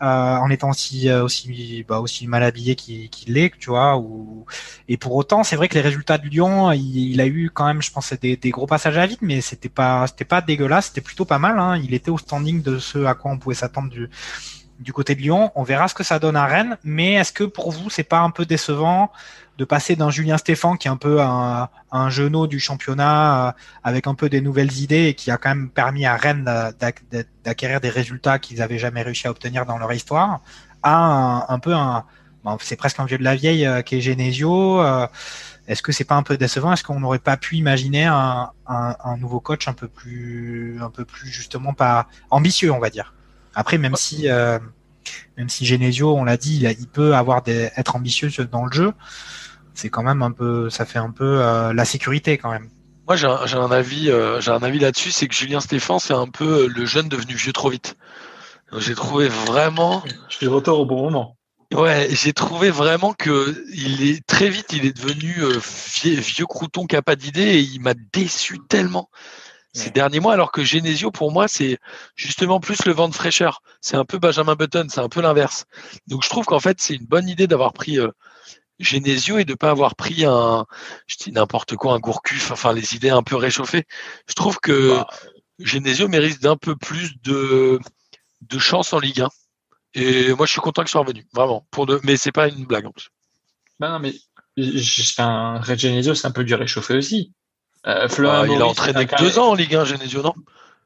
En étant aussi aussi bah, aussi mal habillé qu'il l'est, tu vois. Ou... Et pour autant, c'est vrai que les résultats de Lyon, il, a eu quand même, je pense, des, des gros passages à vide, mais c'était pas c'était pas dégueulasse, c'était plutôt pas mal. Hein. Il était au standing de ce à quoi on pouvait s'attendre du du côté de Lyon. On verra ce que ça donne à Rennes, mais est-ce que pour vous c'est pas un peu décevant de passer d'un Julien Stéphan qui est un peu un, un genou du championnat euh, avec un peu des nouvelles idées et qui a quand même permis à Rennes d'acquérir des résultats qu'ils avaient jamais réussi à obtenir dans leur histoire, à un, peu un, c'est presque un vieux de la vieille euh, qui est Genesio. Euh, est-ce que c'est pas un peu décevant? Est-ce qu'on n'aurait pas pu imaginer un, un, un, nouveau coach un peu plus, un peu plus justement pas ambitieux, on va dire? Après, même si, même si Genesio, on l'a dit, il, il, peut avoir des, être ambitieux dans le jeu c'est quand même un peu, ça fait un peu euh, la sécurité quand même.
Moi, j'ai un, avis, euh, j'ai un avis là-dessus, c'est que Julien Stéphan, c'est un peu euh, le jeune devenu vieux trop vite. J'ai trouvé vraiment.
Je suis de retour au bon moment.
Ouais, j'ai trouvé vraiment que il est très vite, il est devenu vieux, crouton qui a pas d'idée et il m'a déçu tellement ces derniers mois. Alors que Genesio, pour moi, c'est justement plus le vent de fraîcheur. C'est un peu Benjamin Button, c'est un peu l'inverse. Donc je trouve qu'en fait, c'est une bonne idée d'avoir pris Genesio et de pas avoir pris un, je dis n'importe quoi, un Gourcuff, enfin les idées un peu réchauffées. Je trouve que bah, Genesio mérite d'un peu plus de, de chance en Ligue 1. Et moi, je suis content qu'il soit revenu, vraiment. Pour de, mais c'est pas une blague en plus.
Bah non, mais un Red Genesio, c'est un peu du réchauffé aussi.
Euh, bah, il a entraîné que deux ans en Ligue 1, Genesio, non?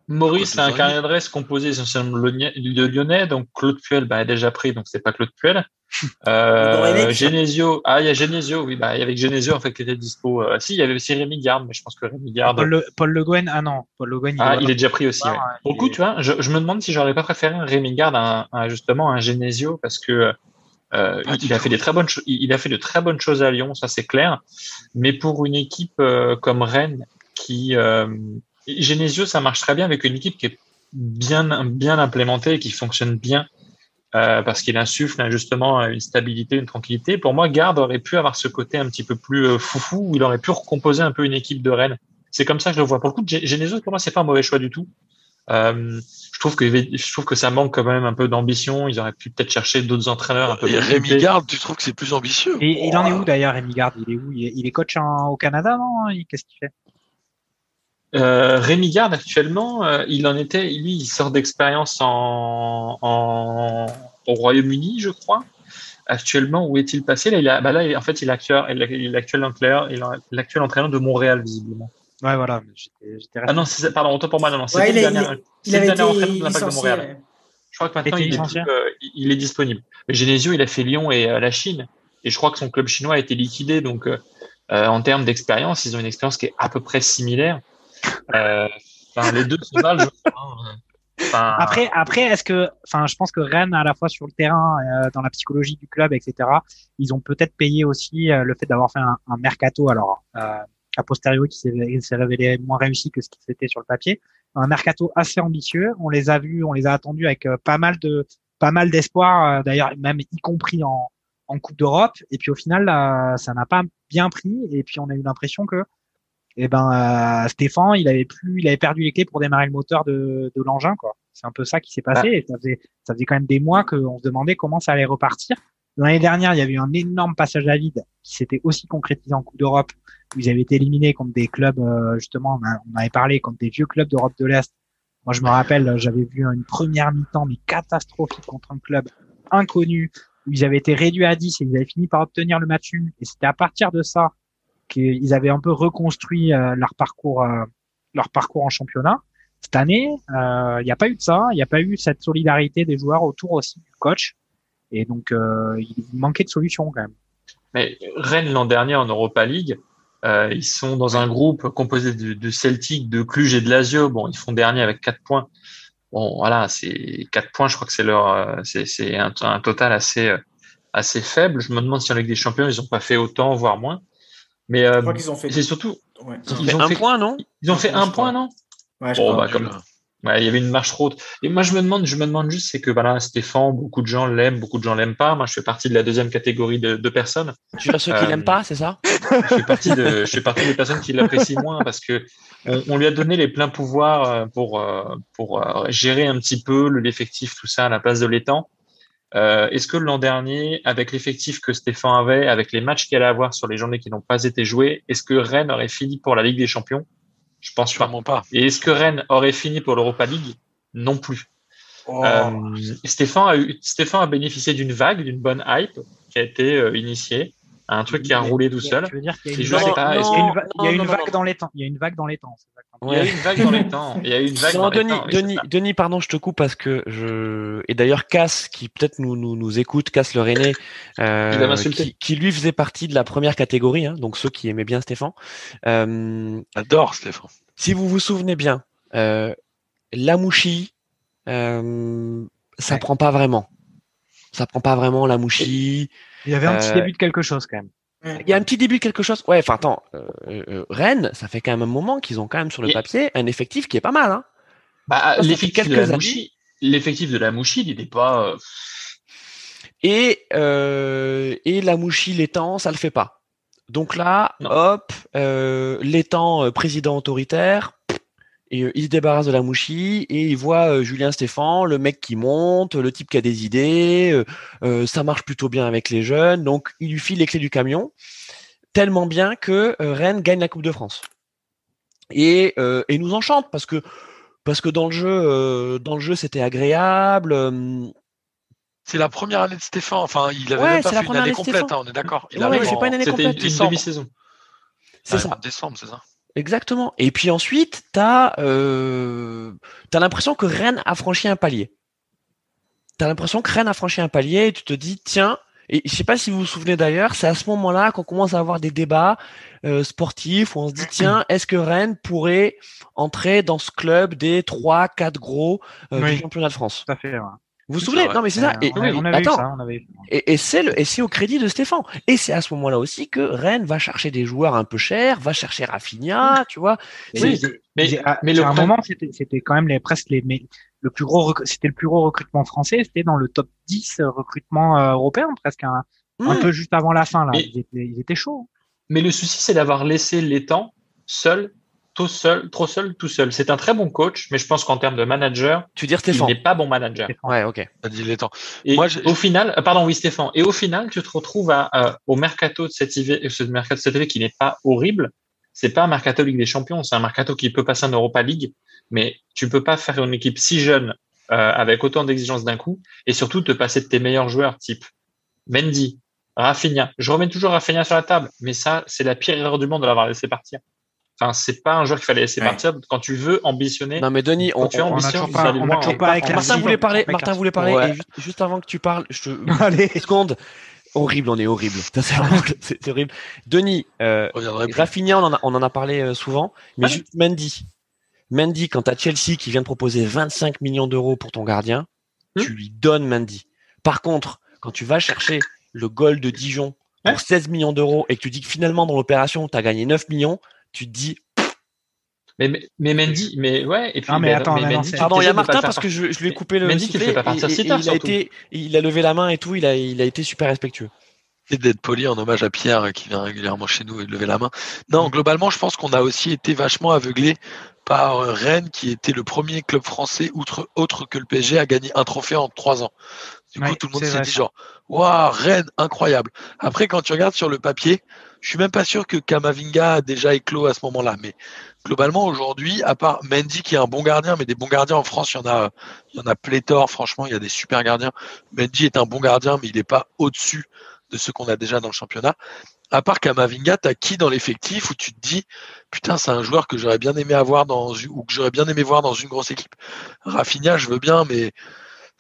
Maurice a un carnet d'adresse composé essentiellement de Lyonnais, donc Claude Puel bah, est déjà pris, donc c'est pas Claude Puel. (laughs) Euh, Genesio, ah il y a Genesio, oui, bah avec Genesio en fait qui était dispo. Euh, si, il y avait aussi Rémi Garde, mais je pense que Rémi Garde.
Paul Le, Paul le Guen, ah non, Paul Le Guen,
il, ah, il est déjà pris aussi. Ouais. Pour le coup, tu vois, je, je, me demande si j'aurais pas préféré un Rémi Garde à, justement un Genesio parce que euh, il, a fait des très bonnes, il a fait de très bonnes choses à Lyon, ça c'est clair. Mais pour une équipe euh, comme Rennes qui euh, Genesio, ça marche très bien avec une équipe qui est bien, bien implémentée et qui fonctionne bien euh, parce qu'il insuffle justement une stabilité, une tranquillité. Pour moi, Garde aurait pu avoir ce côté un petit peu plus foufou où il aurait pu recomposer un peu une équipe de Rennes. C'est comme ça que je le vois. Pour le coup, Genesio, pour moi, c'est pas un mauvais choix du tout. Euh, je trouve que je trouve que ça manque quand même un peu d'ambition. Ils auraient pu peut-être chercher d'autres entraîneurs un peu.
Et Rémi Garde, tu trouves que c'est plus ambitieux
Et il en est où d'ailleurs, Rémi Garde? Il est où? Il est, coach au Canada, non? Qu'est-ce qu'il fait?
Euh, Rémi Garde actuellement, euh, il en était, lui, il sort d'expérience en, en, au Royaume-Uni, je crois. Actuellement, où est-il passé? Là, il a, bah là, en fait, il est actuel, il est l'actuel entraîneur, l'actuel entraîneur de Montréal, visiblement.
Ouais, voilà.
ah non, pardon, autant pour moi, non, non.
Ouais, il, il, il, avait été
de Montréal. Je crois que maintenant, il est, euh, il est, disponible. Mais Genesio, il a fait Lyon et euh, la Chine. Et je crois que son club chinois a été liquidé. Donc, euh, en termes d'expérience, ils ont une expérience qui est à peu près similaire. Euh, les deux sont mal,
après, après, est-ce que, enfin, je pense que Rennes, à la fois sur le terrain, euh, dans la psychologie du club, etc., ils ont peut-être payé aussi euh, le fait d'avoir fait un, un, mercato, alors a posteriori qui s'est révélé moins réussi que ce qui c'était sur le papier, un mercato assez ambitieux. On les a vus, on les a attendus avec pas mal de, pas mal d'espoir, d'ailleurs même y compris en, en Coupe d'Europe. Et puis au final, ça n'a pas bien pris. Et puis on a eu l'impression que eh ben euh, Stéphane, il avait plus, il avait perdu les clés pour démarrer le moteur de, de l'engin, quoi. C'est un peu ça qui s'est passé. Et ça faisait, ça faisait quand même des mois qu'on se demandait comment ça allait repartir. L'année dernière, il y avait eu un énorme passage à vide qui s'était aussi concrétisé en Coupe d'Europe, où ils avaient été éliminés contre des clubs, euh, justement, on, avait parlé contre des vieux clubs d'Europe de l'Est. Moi, je me rappelle, j'avais vu une première mi-temps mais catastrophique contre un club inconnu ils avaient été réduits à 10 et ils avaient fini par obtenir le match 1. Et c'était à partir de ça qu'ils avaient un peu reconstruit euh, leur parcours, euh, leur parcours en championnat. Cette année, il n'y a pas eu de ça, il n'y a pas eu cette solidarité des joueurs autour aussi du coach, et donc il manquait de solutions quand même.
Mais Rennes l'an dernier en Europa League, ils sont dans un groupe composé de, Celtic, de Cluj et de Lazio. Bon, ils font dernier avec quatre points. Bon, voilà, c'est quatre points. Je crois que c'est leur, c'est un, un, total assez assez faible. Je me demande si en Ligue des Champions ils n'ont pas fait autant, voire moins. Mais euh,
qu'ils ont fait.
C'est surtout.
Ils, ont fait un point, non?
Ils ont fait un point, non?
Ouais, bon, bah,
comme... ouais, il y avait une marche haute. Et moi, je me demande, je me demande juste, c'est que voilà, Stéphane, beaucoup de gens l'aiment, beaucoup de gens l'aiment pas. Moi, je fais partie de la deuxième catégorie de, de personnes.
Tu as ceux qui l'aiment pas, c'est ça?
Je fais partie de, je fais partie des personnes qui l'apprécient moins parce que on, on, lui a donné les pleins pouvoirs euh, pour euh, pour gérer un petit peu l'effectif, tout ça à la place de l'étang. Euh, Est-ce que l'an dernier, avec l'effectif que Stéphane avait, avec les matchs qu'il allait avoir sur les journées qui n'ont pas été jouées, est-ce que Rennes aurait fini pour la Ligue des Champions? Je pense pas.
Sûrement pas.
Et est-ce que Rennes aurait fini pour l'Europa League? Non plus.
Oh.
Euh, Stéphane, a eu, Stéphane a bénéficié d'une vague, d'une bonne hype qui a été euh, initiée, un truc qui a roulé tout seul.
Tu veux dire qu'il y a
Et
une
je
vague,
sais pas,
il y a une va- il y a
non,
une
non,
vague
non.
dans les temps. Il y a une vague dans les temps.
Il y a une vague dans les temps. (laughs) Il y a eu une vague
Non,
dans les
Denis,
temps.
Denis, Denis, pardon, je te coupe parce que je et d'ailleurs Cass qui peut-être nous, nous nous écoute, Cass le René, euh, qui, qui lui faisait partie de la première catégorie, hein, donc ceux qui aimaient bien Stéphane. Euh,
J'adore Stéphane.
si vous vous souvenez bien, euh, la mouchi, euh, ça
Ouais.
prend pas vraiment. Ça prend pas vraiment la mouchi.
Il y avait un petit
Euh,
début de quelque chose quand même.
Il y a un petit début de quelque chose. Ouais, enfin attends, euh, euh, Rennes, ça fait quand même un moment qu'ils ont quand même sur le papier un effectif qui est pas mal. Hein.
Bah, l'effectif de la. Mouchi, l'effectif de la Mouchi, il n'était pas. euh,
Et, euh, et la mouchi l'étang, ça le fait pas. Donc là,
Non.
hop, euh, l'étang euh, président autoritaire, et, euh, il se débarrasse de la mouchi et il voit euh, Julien Stéphan, le mec qui monte, le type qui a des idées, euh, euh, ça marche plutôt bien avec les jeunes, donc il lui file les clés du camion, tellement bien que euh, Rennes gagne la Coupe de France. Et, euh, et nous enchante parce que parce que dans le jeu, euh, dans le jeu, c'était agréable. euh,
C'est la première année de Stéphane. Enfin, il avait
Ouais,
même pas fait une année complète, hein, on est d'accord. Il
Ouais,
en-
pas une année
C'était une,
complète,
une
décembre.
demi-saison.
c'est ça.
en décembre, c'est ça.
Exactement. Et puis ensuite, t'as euh, as l'impression que Rennes a franchi un palier. T'as l'impression que Rennes a franchi un palier et tu te dis tiens. Et je sais pas si vous vous souvenez d'ailleurs, c'est à ce moment-là qu'on commence à avoir des débats euh, sportifs où on se dit tiens, est-ce que Rennes pourrait entrer dans ce club des trois, quatre gros euh,
Oui.
du championnat de France?
Tout à fait. ouais.
Vous vous souvenez. Non mais c'est ça.
Euh,
Et,
on, a- on avait
attends,
eu ça. On avait eu-
et, et c'est le, et c'est au crédit de Stéphane. Et c'est à ce moment-là aussi que Rennes va chercher des joueurs un peu chers, va chercher Rafinha, tu vois.
Mais, mais le
un moment, c'était c'était quand même les presque les mais le plus gros c'était le plus gros recrutement français. C'était dans le top 10 recrutement euh, européen, presque un, un
Hmm.
peu juste avant la fin là.
Mais-
Ils étaient, ils étaient chauds.
Mais le souci, c'est d'avoir laissé l'étang seul, tout seul, trop seul, tout seul. C'est un très bon coach, mais je pense qu'en termes de manager,
Tu veux dire
il
Stéphane
n'est pas bon manager.
Ouais, ok.
Temps.
Et
Moi, j'ai-
au final, euh, pardon, oui, Stéphane. Et au final, tu te retrouves à, à- au mercato de cet hiver, ce mercato de cet hiver qui n'est pas horrible. C'est pas un mercato Ligue des Champions, c'est un mercato qui peut passer en Europa League, mais tu peux pas faire une équipe si jeune euh, avec autant d'exigences d'un coup, et surtout te passer de tes meilleurs joueurs, type Mendy, Rafinha. Je remets toujours Rafinha sur la table, mais ça, c'est la pire erreur du monde de l'avoir laissé partir. Enfin, c'est pas un joueur qu'il fallait laisser
Ouais.
partir quand tu veux ambitionner.
Non mais Denis, on,
Quand tu as
on-
On a toujours pas,
faut aller
on a
loin.
toujours
Et
pas
par
éclairci.
Martin voulait parler, Martin voulait parler
Ouais.
et juste, juste avant que tu parles, je te (laughs)
Allez.
seconde. Horrible, on est horrible. (laughs) C'est horrible. Denis, euh. Rafinha, on en a, on en a parlé euh, souvent, mais
Ouais.
juste Mendy. Mendy, quand t'as Chelsea qui vient de proposer 25 millions d'euros pour ton gardien,
Hmm.
tu lui donnes Mendy. Par contre, quand tu vas chercher le goal de Dijon pour
Ouais.
16 millions d'euros et que tu dis que finalement dans l'opération tu as gagné 9 millions, tu te dis
Mais, mais, mais Mendy, mais ouais, et puis.
Ah, mais attends, mais
Mendy,
Pardon, il y a Martin parce que je, je lui ai coupé le
Mendy qui fait pas
et-
partir
et-
si
et
tard,
il a
surtout.
été, il a levé la main et tout, il a, il a été super respectueux.
Et d'être poli en hommage à Pierre euh, qui vient régulièrement chez nous et de lever la main. Non, globalement, je pense qu'on a aussi été vachement aveuglé par euh, Rennes, qui était le premier club français, outre, autre que le PSG, à gagner un trophée en trois ans. Du coup,
Ouais,
tout le monde s'est dit genre, waouh, Rennes, incroyable. Après, quand tu regardes sur le papier, je suis même pas sûr que Kamavinga a déjà éclos à ce moment-là. Mais globalement, aujourd'hui, à part Mendy qui est un bon gardien, mais des bons gardiens en France, il y en a, il y en a pléthore. Franchement, il y a des super gardiens. Mendy est un bon gardien, mais il n'est pas au-dessus de ceux qu'on a déjà dans le championnat. À part Kamavinga, t'as qui dans l'effectif où tu te dis, putain, c'est un joueur que j'aurais bien aimé avoir dans ou que j'aurais bien aimé voir dans une grosse équipe? Rafinha, je veux bien, mais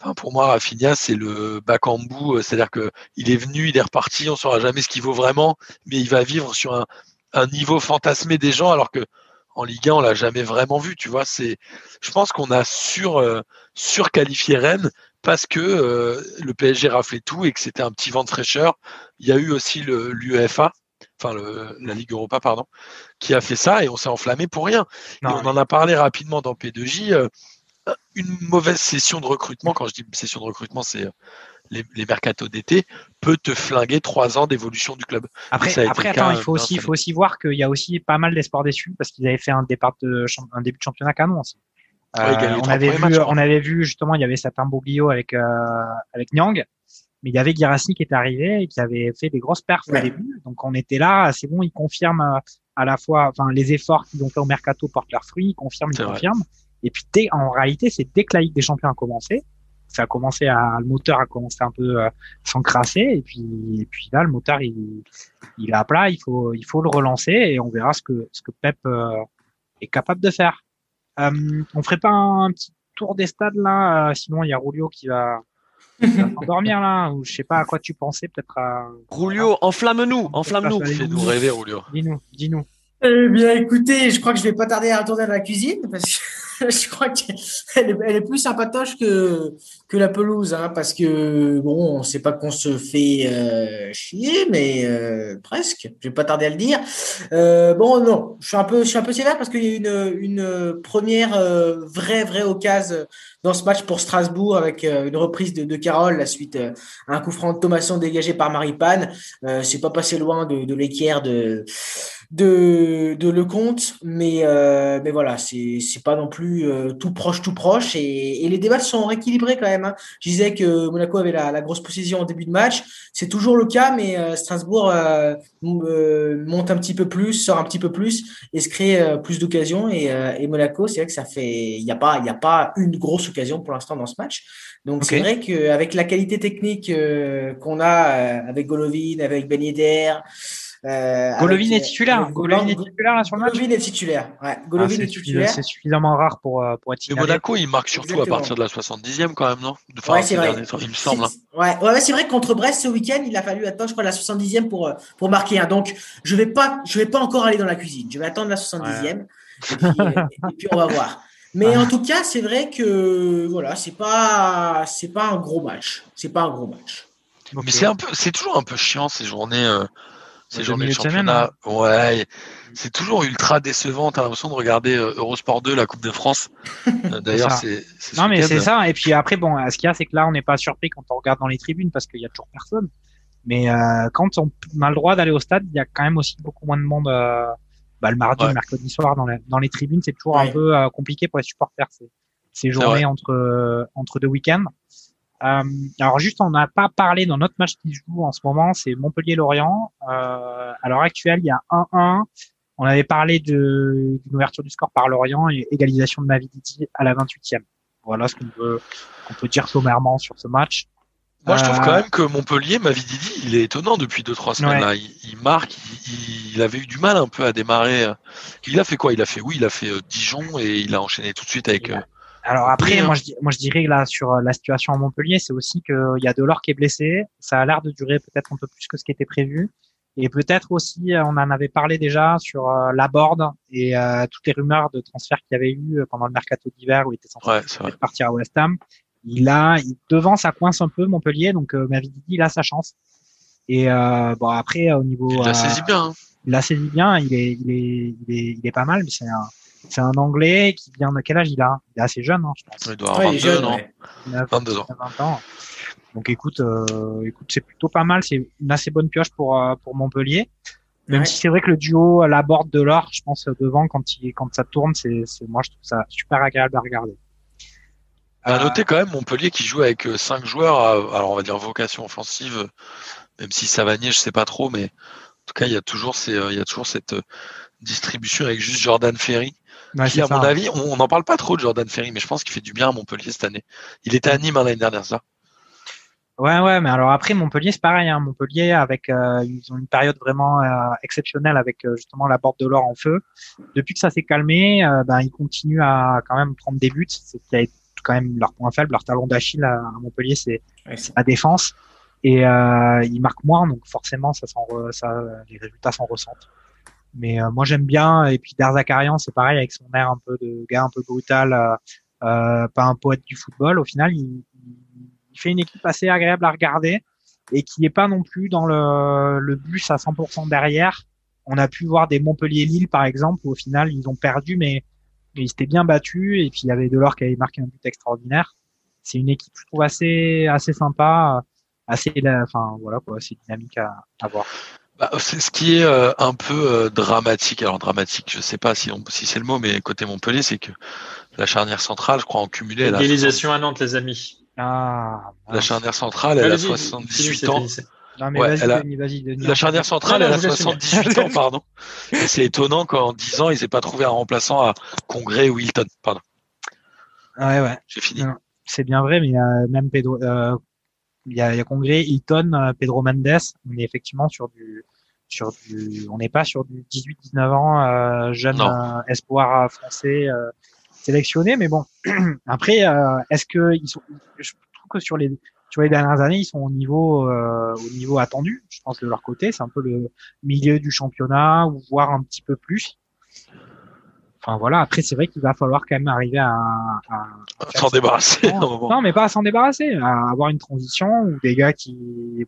enfin, pour moi, Rafinha, c'est le Bakambu, euh, c'est-à-dire que il est venu, il est reparti, on saura jamais ce qu'il vaut vraiment, mais il va vivre sur un, un niveau fantasmé des gens, alors que en Ligue 1, on l'a jamais vraiment vu, tu vois. C'est, je pense qu'on a sur euh, surqualifié Rennes parce que euh, le PSG raflait tout et que c'était un petit vent de fraîcheur. Il y a eu aussi l'UEFA, enfin le, la Ligue Europa, pardon, qui a fait ça et on s'est enflammé pour rien. Et on en a parlé rapidement dans P2J. euh, une mauvaise session de recrutement, quand je dis session de recrutement, c'est euh, les, les mercatos d'été, peut te flinguer trois ans d'évolution du club.
Après,
ça a été
après attends, il faut
euh,
aussi, faut aussi voir qu'il y a aussi pas mal d'espoirs déçus parce qu'ils avaient fait un départ de un début de championnat canon aussi.
Ouais, ils les
on avait vu,
matchs,
on avait vu justement, il y avait cet imboglio avec euh, avec Nyang. mais il y avait Girassi qui est arrivé et qui avait fait des grosses perfs au début. Donc on était là, c'est bon, il confirme euh, à la fois, enfin les efforts qu'ils ont fait au mercato portent leurs fruits, ils confirment, ils confirment. Et puis dès, en réalité, c'est dès que la Ligue des Champions a commencé, ça a commencé à, le moteur a commencé un peu euh, s'encrasser et puis, et puis là, le moteur il, il est à plat, il faut, il faut le relancer et on verra ce que, ce que Pep euh, est capable de faire. Euh, on ferait pas un, petit tour des stades là, euh, sinon il y a Rulio qui va, (laughs) s'endormir là, ou je sais pas à quoi tu pensais, peut-être à.
Rulio, enflamme-nous, enflamme-nous.
Fais-nous rêver, Rulio.
Dis-nous, dis-nous.
Eh bien, écoutez, je crois que je vais pas tarder à retourner dans la cuisine parce que (laughs) je crois qu'elle est, plus sympatoche que, que la pelouse, hein, parce que bon, on sait pas qu'on se fait euh, chier, mais euh, presque. Je vais pas tarder à le dire. Euh, bon, non, je suis un peu, je suis un peu sévère parce qu'il y a une, une première euh, vraie, vraie occasion dans ce match pour Strasbourg avec euh, une reprise de, de Carole, la suite à un coup franc de Thomasson dégagé par Maripane. Euh, c'est pas passé loin de, de de de, de Lecomte, mais, euh, mais voilà, c'est pas non plus euh, tout proche, tout proche. Et, et, les débats sont rééquilibrés quand même. Hein. Je disais que Monaco avait la, la grosse possession au début de match. C'est toujours le cas, mais euh, Strasbourg euh, euh, monte un petit peu plus, sort un petit peu plus et se crée plus d'occasions. Et, et, Monaco, c'est vrai que ça fait. Il n'y a, pas, y a pas une grosse occasion pour l'instant dans ce match. Donc okay. c'est vrai qu'avec la qualité technique qu'on a avec Golovin, avec Ben Yedder,
euh, Golovin est titulaire. Golovin est titulaire là sur le match.
Golovin est titulaire. Ouais. Golovin
ah,
est, titulaire.
C'est suffisamment rare pour euh, pour être titulaire.
Mais Monaco, il marque surtout Exactement. à partir de la 70e quand même, non?
Enfin, Ouais, c'est vrai.
Derniers, il me semble. Hein.
Ouais, ouais, c'est vrai que contre Brest ce week-end, il a fallu attendre, je crois, la 70e pour euh, pour marquer un. Donc, je vais pas, je vais pas encore aller dans la cuisine. Je vais attendre la 70e ouais. et, puis, (laughs) et, puis on va voir. Mais en tout cas, c'est vrai que voilà, c'est pas c'est pas un gros match. C'est pas un gros match.
Okay. Mais c'est un peu, c'est toujours un peu chiant ces journées. Euh ces journées de championnat. Semaine, hein. Ouais, c'est toujours ultra décevant. T'as l'impression de regarder euh, Eurosport 2, la Coupe de France. (laughs) D'ailleurs, c'est.
Non, mais c'est ça. Et puis après, bon, ce qu'il y a, c'est que là, on n'est pas surpris quand on regarde dans les tribunes parce qu'il y a toujours personne. Mais euh, quand on a le droit d'aller au stade, il y a quand même aussi beaucoup moins de monde. Euh, bah, le mardi, ouais. le mercredi soir, dans, la, dans les tribunes, c'est toujours ouais. un peu euh, compliqué pour les supporters ces, ces journées entre entre deux week-ends. Euh, alors juste, on n'a pas parlé dans notre match qui joue en ce moment, c'est Montpellier-Lorient. Euh, à l'heure actuelle, il y a 1-1. On avait parlé d'une ouverture du score par Lorient et égalisation de Mavididi à la 28e. Voilà ce qu'on peut, qu peut dire sommairement sur ce match.
Moi, je trouve quand même que Montpellier, Mavididi, il est étonnant depuis 2-3 semaines. Ouais. Là. Il, il marque, il, il, avait eu du mal un peu à démarrer. Il a fait quoi? Il a fait, oui, il a fait Dijon et il a enchaîné tout de suite avec.
Alors après, moi je, moi je dirais là sur la situation à Montpellier, c'est aussi qu'il y a Delors qui est blessé. Ça a l'air de durer peut-être un peu plus que ce qui était prévu. Et peut-être aussi, on en avait parlé déjà sur euh, la board et euh, toutes les rumeurs de transfert qu'il y avait eu pendant le mercato d'hiver où il était censé
ouais,
partir à West Ham. Il a, il, devant, ça coince un peu Montpellier, donc euh, Mavididi, il a sa chance. Et euh, bon après au niveau,
il l'a saisi bien. Hein.
Il l'a saisi bien. Il est, il est, il est, il est pas mal, mais c'est un c'est un Anglais qui vient de quel âge il a? Il est assez jeune, hein, je pense.
Il doit avoir ouais, 22 jeune, ans.
Ouais. 22 ans. 20 ans. Donc écoute, euh, écoute, c'est plutôt pas mal. C'est une assez bonne pioche pour euh, pour Montpellier. Même ouais. si c'est vrai que le duo à la borde de l'or, je pense devant quand il quand ça tourne, c'est moi je trouve ça super agréable à regarder.
À euh... noter quand même Montpellier qui joue avec euh, cinq joueurs, à, alors on va dire vocation offensive, même si Savanier je sais pas trop, mais en tout cas il y a toujours ces, il y a toujours cette distribution avec juste Jordan Ferry Ouais, qui, à ça, mon avis, on n'en parle pas trop de Jordan Ferry, mais je pense qu'il fait du bien à Montpellier cette année. Il était à Nîmes hein, l'année dernière, ça.
Ouais, ouais, mais alors après Montpellier, c'est pareil. Hein. Montpellier, avec euh, ils ont une période vraiment euh, exceptionnelle avec euh, justement la porte de l'or en feu. Depuis que ça s'est calmé, euh, ben ils continuent à quand même prendre des buts. C'est quand même leur point faible, leur talon d'Achille à, Montpellier, c'est ouais, la défense. Et euh, ils marquent moins, donc forcément, ça, ça les résultats s'en ressentent. Mais euh, moi j'aime bien. Et puis Darzakarian, c'est pareil avec son air un peu de gars un peu brutal, euh, euh, pas un poète du football. Au final, il, il, fait une équipe assez agréable à regarder et qui est pas non plus dans le, le bus à 100% derrière. On a pu voir des Montpellier-Lille par exemple où au final ils ont perdu, mais, ils étaient bien battus. Et puis il y avait Delors qui avait marqué un but extraordinaire. C'est une équipe je trouve assez assez sympa, assez enfin voilà quoi, assez dynamique à, à voir.
Bah, c'est ce qui est euh, un peu euh, dramatique. Alors dramatique, je sais pas si, on, si c'est le mot, mais côté Montpellier, c'est que la charnière centrale, je crois, en cumulé.
Égalisation à Nantes, les amis.
Ah,
La charnière centrale, elle a 78 ans.
Non, mais
Ouais,
vas-y,
elle a-
Denis, vas-y, Denis.
La charnière centrale,
Non, non,
elle a
je vous laisse
78 ans, pardon. C'est étonnant qu'en 10 ans, ils aient pas trouvé un remplaçant à Congrès ou Hilton. Pardon,
Ouais, ouais.
j'ai fini.
C'est bien vrai, mais euh, même Pedro, euh, il y a, il y a Congrès, Hilton, Pedro Mendes, on est effectivement sur du, sur du, on n'est pas sur du 18-19 ans, euh, jeune euh, espoir français euh, sélectionné, mais bon. (clears throat) Après, euh, est-ce que ils sont, je trouve que sur les, sur les dernières années, ils sont au niveau, euh, au niveau attendu. Je pense de leur côté, c'est un peu le milieu du championnat ou voire un petit peu plus. Enfin voilà. Après, c'est vrai qu'il va falloir quand même arriver à, à
S'en débarrasser à un moment.
non, mais pas à s'en débarrasser, à avoir une transition où des gars qui,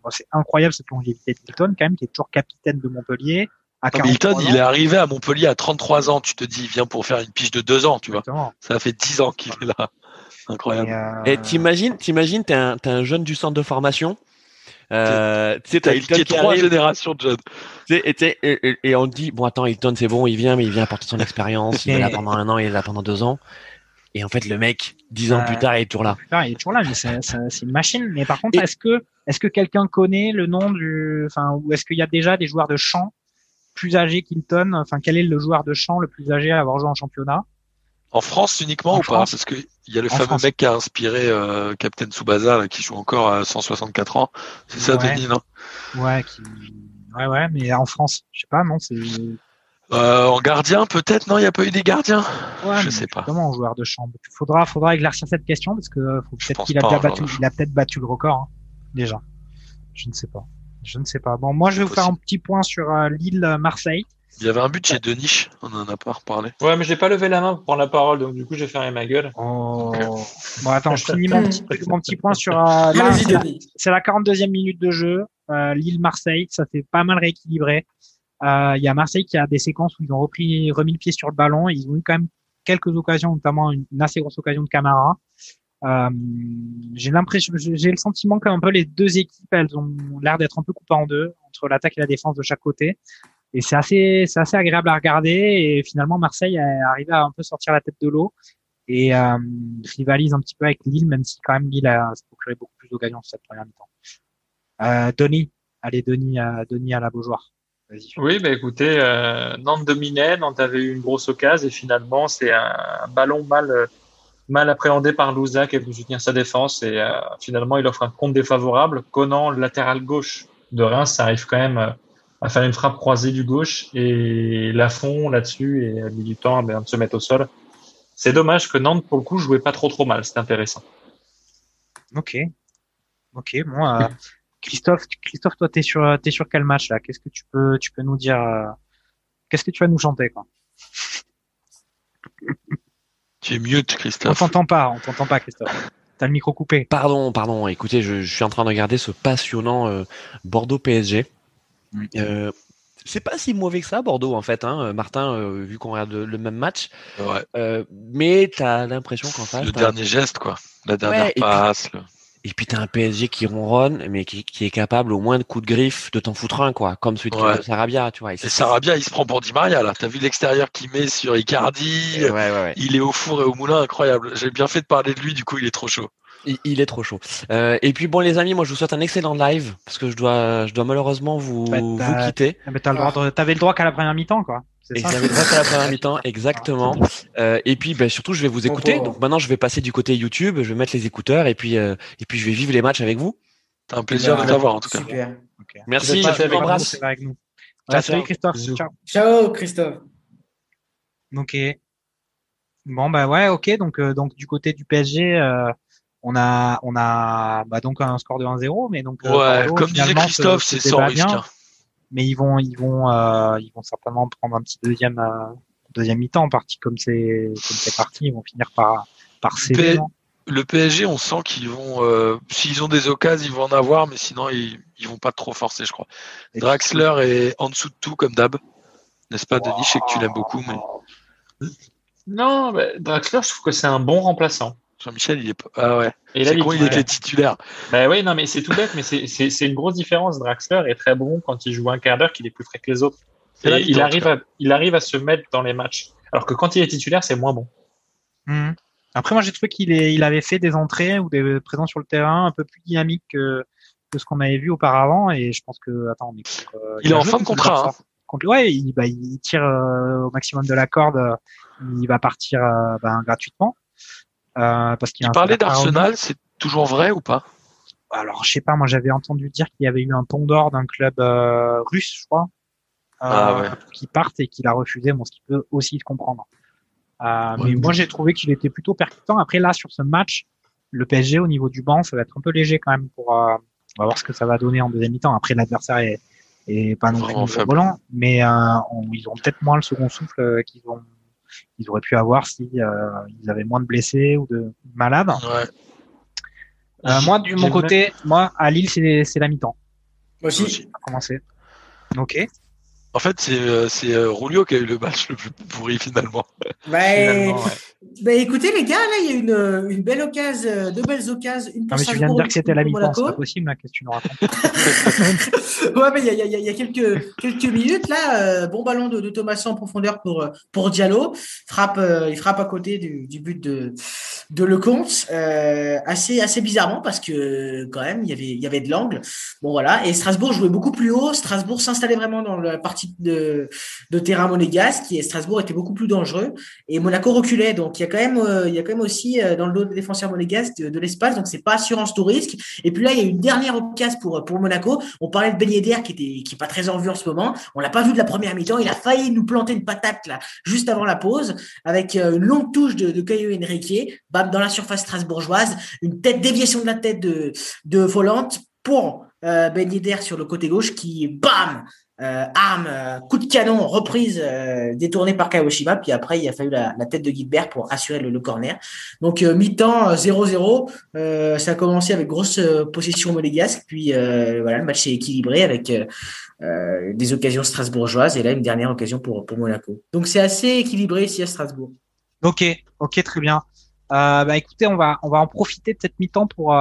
bon, c'est incroyable cette longévité de Hilton quand même, qui est toujours capitaine de Montpellier. À
Non,
43
il est arrivé à Montpellier à 33 ans. Tu te dis, il vient pour faire une piche de 2 ans, tu vois.
Exactement.
Ça fait 10 ans qu'il est là. Incroyable.
Et, euh,
Et t'imagines, t'imagines, t'es un, t'es un jeune du centre de formation. Euh, tu sais,
T'as
Hilton
trois générations de jeunes.
tu sais, et, tu sais, et, et- et on dit, bon attends, Hilton c'est bon, il vient, mais il vient apporter son expérience, il est là (laughs) pendant un an, il est là pendant deux ans. Et en fait, le mec, dix ans plus tard, il est toujours là.
il est toujours là, mais c'est, c'est, c'est une machine. Mais par contre,
Et-
est-ce que, est-ce que quelqu'un connaît le nom du, enfin, ou est-ce qu'il y a déjà des joueurs de champ plus âgés qu'Hilton? Enfin, quel est le joueur de champ le plus âgé à avoir joué en championnat?
En France uniquement
En
ou pas?
France.
Parce qu'il y a le
En
fameux
France.
mec qui a inspiré euh, Captain Tsubasa, là, qui joue encore à 164 ans. C'est ça,
Ouais.
Denis, non?
Ouais, qui, ouais, ouais, mais en France, je sais pas, non, c'est,
euh, En gardien, peut-être? Non, il n'y a pas eu des gardiens?
Ouais,
Je sais pas.
Comment joueur de chambre Faudra, faudra éclaircir cette question parce que euh, faut peut-être qu'il a déjà
joueur
battu, il a peut-être battu le record hein, déjà. Je ne sais pas. Je ne sais pas. Bon, moi je vais vous faire un petit point sur euh, Lille Marseille.
Il y avait un budget de niche, on en a pas reparlé.
Ouais, mais j'ai pas levé la main pour prendre la parole, donc du coup, j'ai fermé ma gueule.
Oh. Bon, attends, je finis mon petit, mon petit point sur. Euh, c'est la-
Denis.
c'est la 42e minute de jeu. Euh, Lille Marseille, ça fait pas mal rééquilibré. Euh, Il y a Marseille qui a des séquences où ils ont repris, remis le pied sur le ballon. Ils ont eu quand même quelques occasions, notamment une, une assez grosse occasion de Camara. Euh, j'ai l'impression, j'ai j'ai le sentiment qu'un peu les deux équipes, elles ont l'air d'être un peu coupées en deux entre l'attaque et la défense de chaque côté. Et c'est assez, c'est assez agréable à regarder. Et finalement, Marseille est arrivé à un peu sortir la tête de l'eau et euh, rivalise un petit peu avec Lille, même si quand même Lille a procuré beaucoup plus d'occasions sur cette première mi-temps. Euh, Denis, allez Denis, à Denis à la Beaujoire.
Oui, bah écoutez, euh, Nantes dominait, Nantes avait eu une grosse occasion et finalement c'est un, ballon mal euh, mal appréhendé par Louza qui a voulu soutenir sa défense et euh, finalement il offre un compte défavorable. Conan, latéral gauche de Reims, ça arrive quand même euh, à faire une frappe croisée du gauche et Lafont là-dessus et a mis du temps ben, de se mettre au sol. C'est dommage que Nantes pour le coup jouait pas trop trop mal, c'est intéressant.
Ok. Ok, bon. Euh, Christophe, Christophe, toi, t'es sur, t'es sur quel match là? Qu'est-ce que tu peux, tu peux nous dire euh, Qu'est-ce que tu vas nous chanter quoi?
Tu es mute,
On
Christophe.
t'entend pas, on t'entend pas, Christophe. T'as le micro coupé.
Pardon, pardon. Écoutez, je, je suis en train de regarder ce passionnant euh, Bordeaux PSG. Euh, c'est pas si mauvais que ça, Bordeaux, en fait, hein, Martin, euh, vu qu'on regarde le, le même match.
Ouais.
Euh, mais t'as l'impression qu'en face,
Le dernier geste, quoi. La dernière
Ouais, et puis-
passe. le-
Et puis t'as un PSG qui ronronne, mais qui, qui est capable au moins de coups de griffe de t'en foutre un, quoi, comme celui de. Sarabia, tu vois. Et
Et Sarabia, il se prend pour Di Maria, là. T'as vu l'extérieur qu'il met sur Icardi? Il est au four et au moulin, incroyable. J'ai bien fait de parler de lui, du coup, il est trop chaud.
Il, il est trop chaud. Euh, et puis bon, les amis, moi je vous souhaite un excellent live parce que je dois, je dois malheureusement vous,
Bah,
vous quitter.
Ah, mais t'as le droit de- t'avais le droit qu'à la première mi-temps, quoi. C'est
Et
ça
le droit à la première mi-temps, exactement. Euh, et puis, ben, surtout, je vais vous écouter. Donc maintenant, je vais passer du côté YouTube, je vais mettre les écouteurs et puis, euh, et puis je vais vivre les matchs avec vous.
T'as un plaisir de t'avoir, en tout cas.
Super.
Merci, je
avec
vous embrasse.
C'est avec nous.
Ciao,
salut
ciao.
Christophe. Ciao.
Ciao, Christophe.
Ok. Bon bah ouais, ok. Donc euh, donc du côté du PSG, euh, on a on a bah, donc un score de 1-0, mais donc euh,
Ouais,
Bordeaux,
comme disait Christophe, c'est sans risque.
bien.
hein.
Mais ils vont ils vont euh, ils vont certainement prendre un petit deuxième euh, deuxième mi-temps, parti comme c'est comme c'est parti, ils vont finir par par céder.
P-
non
Le PSG, on sent qu'ils vont, euh, s'ils ont des occasions, ils vont en avoir, mais sinon, ils, ils vont pas trop forcer, je crois.
Et
Draxler est en dessous de tout, comme d'hab. N'est-ce pas, Denis? Je sais que tu l'aimes beaucoup, mais
Non, Draxler, je trouve que c'est un bon remplaçant.
Jean-Michel, il est pas. Ah ouais.
Et là,
C'est con, il était titulaire.
Bah oui, non, mais c'est tout bête, mais c'est- c'est c'est une grosse différence. Draxler est très bon quand il joue un quart d'heure, qu'il est plus frais que les autres. Il arrive, à, il arrive à se mettre dans les matchs. Alors que quand il est titulaire, c'est moins bon.
Mhm. Après, moi, j'ai trouvé qu'il il avait fait des entrées ou des présences sur le terrain un peu plus dynamiques que, que ce qu'on avait vu auparavant. Et je pense que, attends,
euh, il, est en fin de contrat. Hein.
Contre, ouais, il, bah, il tire euh, au maximum de la corde. il va partir euh, ben, gratuitement.
Parce qu'il parlait d'Arsenal, c'est toujours vrai ou pas?
Alors, je sais pas. Moi, j'avais entendu dire qu'il y avait eu un pont d'or d'un club russe, je crois, ah, ouais. qui parte et qu'il a refusé. Bon, ce qui peut aussi se comprendre. Euh, mais moi, j'ai trouvé qu'il était plutôt percutant. Après, là, sur ce match, le PSG au niveau du banc, ça va être un peu léger quand même pour. Euh, on va voir ce que ça va donner en deuxième mi-temps. Après, l'adversaire est, est pas non plus volant, mais euh, ils ont peut-être moins le second souffle qu'ils ont ils auraient pu avoir si ils avaient moins de blessés ou de malades. Ouais. moi, du mon côté, moi à Lille, c'est la mi-temps.
Moi aussi.
Commencer. Ok.
En fait, c'est euh, euh, Rulio qui a eu le match le plus pourri finalement.
Bah, bah, écoutez les gars, là il y a une, une belle occasion, deux belles occasions. Une
non, mais tu viens de dire que c'était la mi-temps, c'est pas possible là, qu'est-ce que tu nous racontes (laughs)
Ouais, mais il y a, y, y a, quelques, quelques minutes là, euh, bon ballon de, de Thomas en profondeur pour, pour Diallo, frappe, il frappe à côté du, du but de, de Lecomte, euh, assez, assez bizarrement parce que quand même il y avait, il y avait de l'angle. Bon voilà, et Strasbourg jouait beaucoup plus haut, Strasbourg s'installait vraiment dans la partie de, de terrain monégasque, qui est Strasbourg était beaucoup plus dangereux et Monaco reculait. Donc il y a quand même, euh, il y a quand même aussi euh, dans le dos des défenseurs monégasques de, l'espace. Donc c'est pas assurance tout risque. Et puis là il y a une dernière occasion pour pour Monaco. On parlait de Ben qui était qui pas très en vue en ce moment. On l'a pas vu de la première mi-temps. Il a failli nous planter une patate là juste avant la pause avec euh, une longue touche de, de Caillou Henrique. Bam dans la surface strasbourgeoise, une tête déviation de la tête de de Volante pour Yedder sur le côté gauche qui bam euh, arme, euh, coup de canon, reprise euh, détournée par Kawashima, puis après il a fallu la, tête de Guibert pour assurer le, corner. Donc mi-temps 0-0, ça a commencé avec grosse possession monégasque, puis voilà le match est équilibré avec des occasions strasbourgeoises et là une dernière occasion pour, pour Monaco. Donc c'est assez équilibré ici à Strasbourg.
Ok, ok très bien. bah écoutez, on va on va en profiter de cette mi-temps pour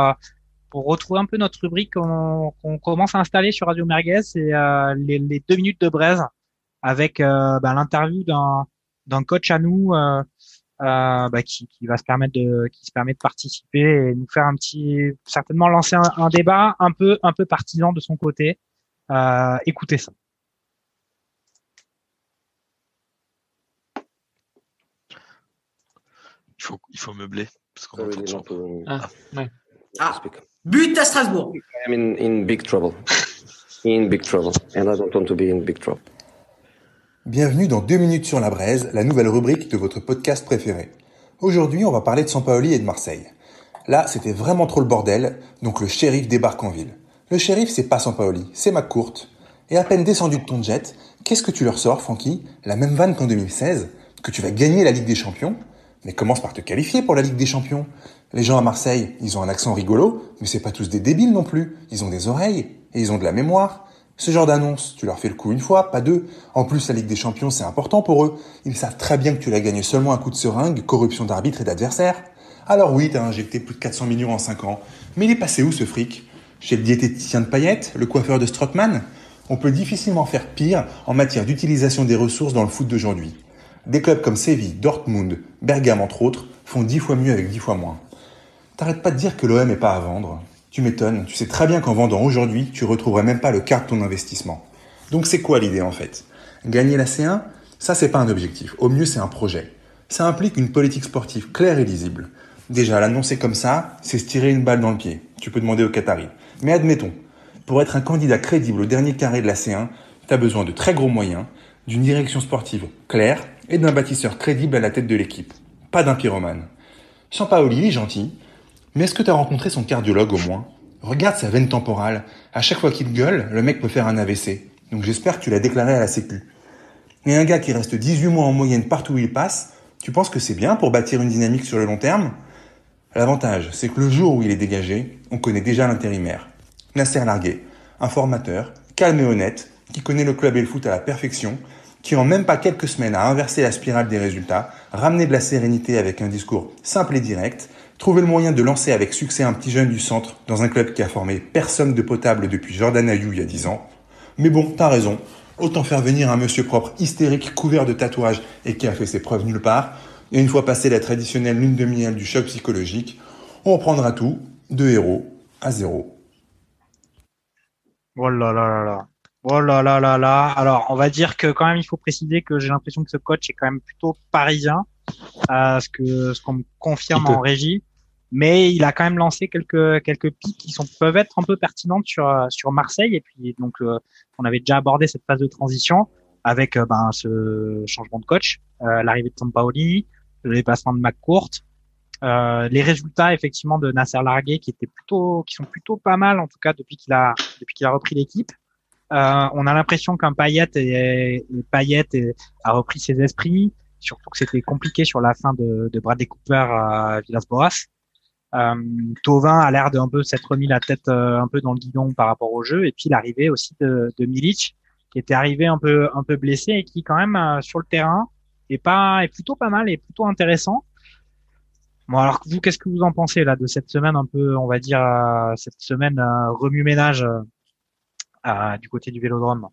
pour retrouver un peu notre rubrique qu'on commence à installer sur Radio Merguez, c'est euh, les, deux minutes de braise avec euh, bah, l'interview d'un coach à nous euh, bah, qui, va se permettre de qui se permet de participer et nous faire un petit certainement lancer un, débat un peu un peu partisan de son côté. écoutez ça.
Il faut, il faut meubler parce qu'on
ah, ah, ah. But à Strasbourg.
I'm in, in big trouble. In big trouble. And I don't want to be in big trouble.
Bienvenue dans 2 minutes sur la braise, la nouvelle rubrique de votre podcast préféré. Aujourd'hui, on va parler de Sampaoli et de Marseille. Là, c'était vraiment trop le bordel, donc le shérif débarque en ville. Le shérif, c'est pas Sampaoli, c'est McCourt. Et à peine descendu de ton jet, qu'est-ce que tu leur sors, Francky? La même vanne qu'en 2016 Que tu vas gagner la Ligue des Champions? Mais commence par te qualifier pour la Ligue des Champions. Les gens à Marseille, ils ont un accent rigolo, mais c'est pas tous des débiles non plus. Ils ont des oreilles et ils ont de la mémoire. Ce genre d'annonce, tu leur fais le coup une fois, pas deux. En plus, la Ligue des Champions, c'est important pour eux. Ils savent très bien que tu la gagnes seulement un coup de seringue, corruption d'arbitre et d'adversaire. Alors oui, t'as injecté plus de 400 millions en 5 ans. Mais il est passé où ce fric? Chez le diététicien de paillettes Le coiffeur de Strottmann On peut difficilement faire pire en matière d'utilisation des ressources dans le foot d'aujourd'hui. Des clubs comme Séville, Dortmund, Bergame entre autres, font 10 fois mieux avec 10 fois moins. T'arrêtes pas de dire que l'OM est pas à vendre. Tu m'étonnes, tu sais très bien qu'en vendant aujourd'hui, tu retrouverais même pas le quart de ton investissement. Donc c'est quoi l'idée en fait? Gagner la C1 Ça c'est pas un objectif, au mieux c'est un projet. Ça implique une politique sportive claire et lisible. Déjà, l'annoncer comme ça, c'est se tirer une balle dans le pied. Tu peux demander au Qatari. Mais admettons, pour être un candidat crédible au dernier carré de la C1, tu as besoin de très gros moyens, d'une direction sportive claire et d'un bâtisseur crédible à la tête de l'équipe. Pas d'un pyromane. Sans pas Olivier gentil, mais est-ce que tu as rencontré son cardiologue au moins? Regarde sa veine temporale. À chaque fois qu'il gueule, le mec peut faire un AVC. Donc j'espère que tu l'as déclaré à la sécu. Et un gars qui reste 18 mois en moyenne partout où il passe, tu penses que c'est bien pour bâtir une dynamique sur le long terme? L'avantage, c'est que le jour où il est dégagé, on connaît déjà l'intérimaire. Nasser Largué, un formateur, calme et honnête, qui connaît le club et le foot à la perfection, qui en même pas quelques semaines a inversé la spirale des résultats, ramené de la sérénité avec un discours simple et direct, Trouver le moyen de lancer avec succès un petit jeune du centre dans un club qui a formé personne de potable depuis Jordan Ayou il y a 10 ans. Mais bon, t'as raison. Autant faire venir un monsieur propre hystérique couvert de tatouages et qui a fait ses preuves nulle part. Et une fois passé la traditionnelle lune de miel du choc psychologique, on reprendra tout de héros à zéro.
Oh là là là là. Oh là là là là. Alors, on va dire que quand même, il faut préciser que j'ai l'impression que ce coach est quand même plutôt parisien, à ce que ce qu'on me confirme en régie. Mais il a quand même lancé quelques quelques pics qui sont peuvent être un peu pertinentes sur sur Marseille. Et puis donc, euh, on avait déjà abordé cette phase de transition avec euh, ben, ce changement de coach, euh, l'arrivée de Sampaoli, le déplacement de McCourt, euh, les résultats effectivement de Nasser Largué qui étaient plutôt, qui sont plutôt pas mal en tout cas depuis qu'il a depuis qu'il a repris l'équipe. Euh, on a l'impression qu'un Payet et, Payet a repris ses esprits, surtout que c'était compliqué sur la fin de, de Bradley Cooper à Villas-Boas. Euh, Tovin a l'air d'un peu s'être remis la tête euh, un peu dans le guidon par rapport au jeu, et puis l'arrivée aussi de, de Milic, qui était arrivé un peu un peu blessé et qui quand même euh, sur le terrain est pas est plutôt pas mal et plutôt intéressant. Bon, alors vous, qu'est-ce que vous en pensez là de cette semaine un peu, on va dire, euh, cette semaine euh, remue-ménage euh, du côté du Vélodrome?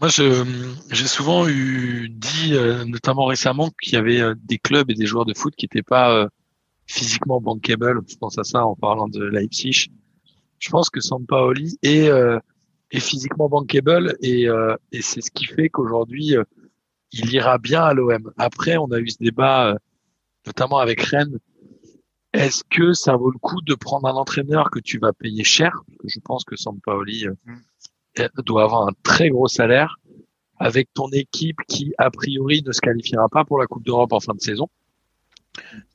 Moi, j'ai souvent eu dit, notamment récemment, qu'il y avait des clubs et des joueurs de foot qui n'étaient pas physiquement bankable. Je pense à ça en parlant de Leipzig. Je pense que Sampaoli est, est physiquement bankable et, et c'est ce qui fait qu'aujourd'hui, il ira bien à l'OM. Après, on a eu ce débat notamment avec Rennes. Est-ce que ça vaut le coup de prendre un entraîneur que tu vas payer cher? Je pense que Sampaoli euh, mm. doit avoir un très gros salaire avec ton équipe qui, a priori, ne se qualifiera pas pour la Coupe d'Europe en fin de saison,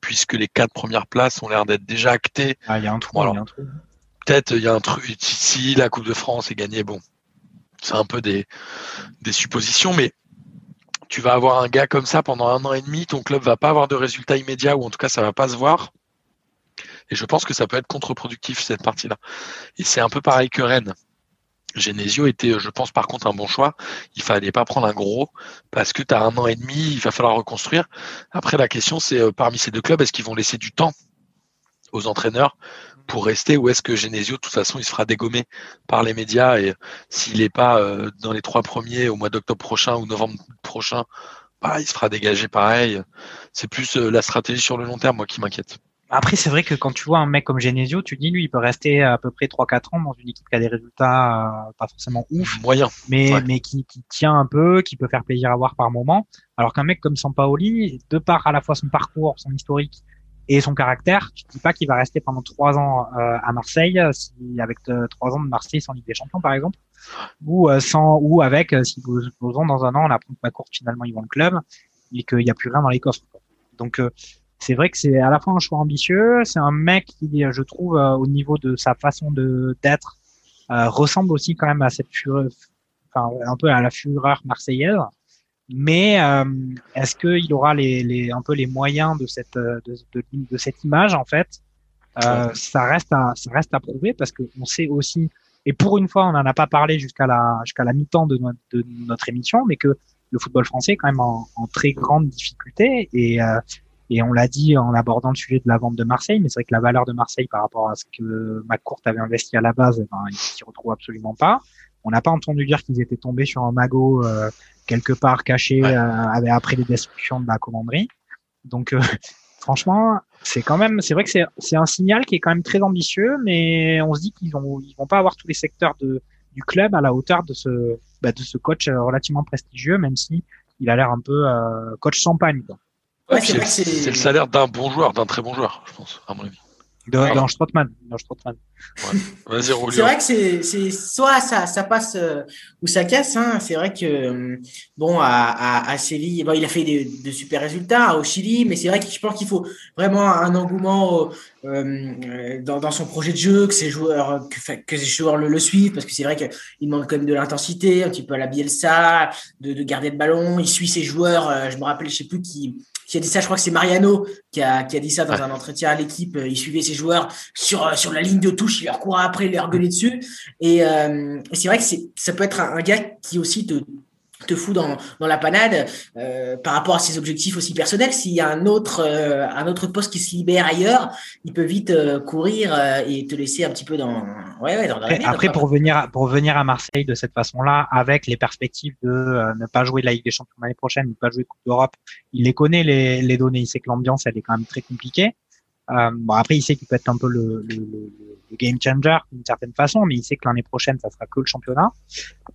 puisque les quatre premières places ont l'air d'être déjà actées.
Ah, il y a un trou.
Peut-être il y a un truc. Si la Coupe de France est gagnée, bon, c'est un peu des, des suppositions, mais tu vas avoir un gars comme ça pendant un an et demi, ton club va pas avoir de résultats immédiats ou en tout cas ça va pas se voir. Et je pense que ça peut être contre-productif cette partie-là. Et c'est un peu pareil que Rennes. Genesio était, je pense, par contre, un bon choix. Il fallait pas prendre un gros parce que tu as un an et demi, il va falloir reconstruire. Après, la question, c'est euh, parmi ces deux clubs, est-ce qu'ils vont laisser du temps aux entraîneurs pour rester ou est-ce que Genesio, de toute façon, il se fera dégommer par les médias et s'il n'est pas euh, dans les trois premiers au mois d'octobre prochain ou novembre prochain, bah, il se fera dégager pareil. C'est plus euh, la stratégie sur le long terme, moi, qui m'inquiète.
Après, c'est vrai que quand tu vois un mec comme Genesio, tu dis, lui, il peut rester à peu près 3-4 ans dans une équipe qui a des résultats euh, pas forcément ouf,
moyen,
mais, mais qui, qui, tient un peu, qui peut faire plaisir à voir par moment. Alors qu'un mec comme Sampaoli, de par à la fois son parcours, son historique et son caractère. Tu dis pas qu'il va rester pendant trois ans euh, à Marseille, si avec euh, trois ans de Marseille sans Ligue des Champions par exemple, ou euh, sans ou avec si vous posons dans un an on apprend que ma courte finalement ils vont le club et qu'il n'y a plus rien dans les coffres. Donc c'est vrai que c'est à la fois un choix ambitieux, c'est un mec qui je trouve au niveau de sa façon de d'être ressemble aussi quand même à cette fureur, enfin un peu à la fureur marseillaise. Mais euh, est-ce qu'il aura les, les, un peu les moyens de cette, de, de, de cette image en fait? Euh, Ça reste à, ça reste à prouver parce qu'on sait aussi, et pour une fois, on n'en a pas parlé jusqu'à la, jusqu'à la mi-temps de, notre, de notre émission, mais que le football français est quand même en, en très grande difficulté et, euh, et on l'a dit en abordant le sujet de la vente de Marseille, mais c'est vrai que la valeur de Marseille par rapport à ce que McCourt avait investi à la base, eh ben, il s'y retrouve absolument pas. On n'a pas entendu dire qu'ils étaient tombés sur un magot euh, quelque part caché euh, après les destructions de la commanderie. Donc euh, (laughs) franchement, c'est quand même, c'est vrai que c'est un signal qui est quand même très ambitieux, mais on se dit qu'ils ont, ils vont pas avoir tous les secteurs de, du club à la hauteur de ce, bah, de ce coach relativement prestigieux, même si il a l'air un peu coach champagne.
Ouais, c'est le salaire d'un bon joueur, d'un très bon joueur, je pense, à mon avis.
Dans Strottmann.
c'est vrai que c'est soit ça, ça passe euh, ou ça casse. Hein. C'est vrai que euh, bon à, à, à Séville, bon, il a fait de, super résultats au Chili, mais c'est vrai que je pense qu'il faut vraiment un engouement euh, dans, dans, son projet de jeu, que ses joueurs que, que ses joueurs le, le suivent, parce que c'est vrai qu'il demande quand même de l'intensité, un petit peu à la Bielsa, de, de garder le ballon. Il suit ses joueurs. je me rappelle, je sais plus qui qui a dit ça, je crois que c'est Mariano qui a, qui a dit ça dans un entretien à l'équipe. Il suivait ses joueurs sur, sur la ligne de touche, il leur courait après, il leur gueulait dessus. Et, euh, c'est vrai que c'est, ça peut être un, gars qui aussi te, te fout dans, dans la panade euh, par rapport à ses objectifs aussi personnels. S'il y a un autre, euh, un autre poste qui se libère ailleurs, il peut vite euh, courir euh, et te laisser un petit peu dans, ouais, ouais, dans, la
Après, après, pour venir pour venir à Marseille de cette façon-là, avec les perspectives de euh, ne pas jouer la Ligue des Champions l'année prochaine, ne pas jouer Coupe d'Europe, il les connaît les, les données, il sait que l'ambiance elle est quand même très compliquée. Euh, bon après, il sait qu'il peut être un peu le, le, le, le game changer d'une certaine façon, mais il sait que l'année prochaine ça sera que le championnat.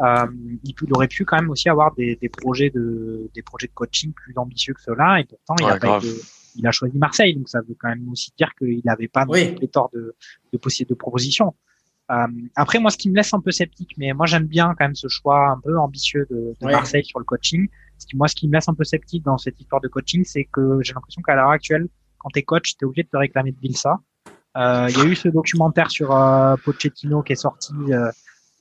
Euh, il, peut- il aurait pu quand même aussi avoir des, des projets de des projets de coaching plus ambitieux que cela, et pourtant il a
Ouais,
pas
grave.
été- il a choisi Marseille, donc ça veut quand même aussi dire qu'il n'avait pas
Oui.
oui. pléthore de, de, possi- de propositions. Euh, après, moi, ce qui me laisse un peu sceptique, mais moi j'aime bien quand même ce choix un peu ambitieux de, de
Ouais.
Marseille sur le coaching. Ce qui, moi, ce qui me laisse un peu sceptique dans cette histoire de coaching, c'est que j'ai l'impression qu'à l'heure actuelle, quand t'es coach, t'es obligé de te réclamer de Bilsa. Euh, Il y a eu ce documentaire sur euh, Pochettino qui est sorti. Euh,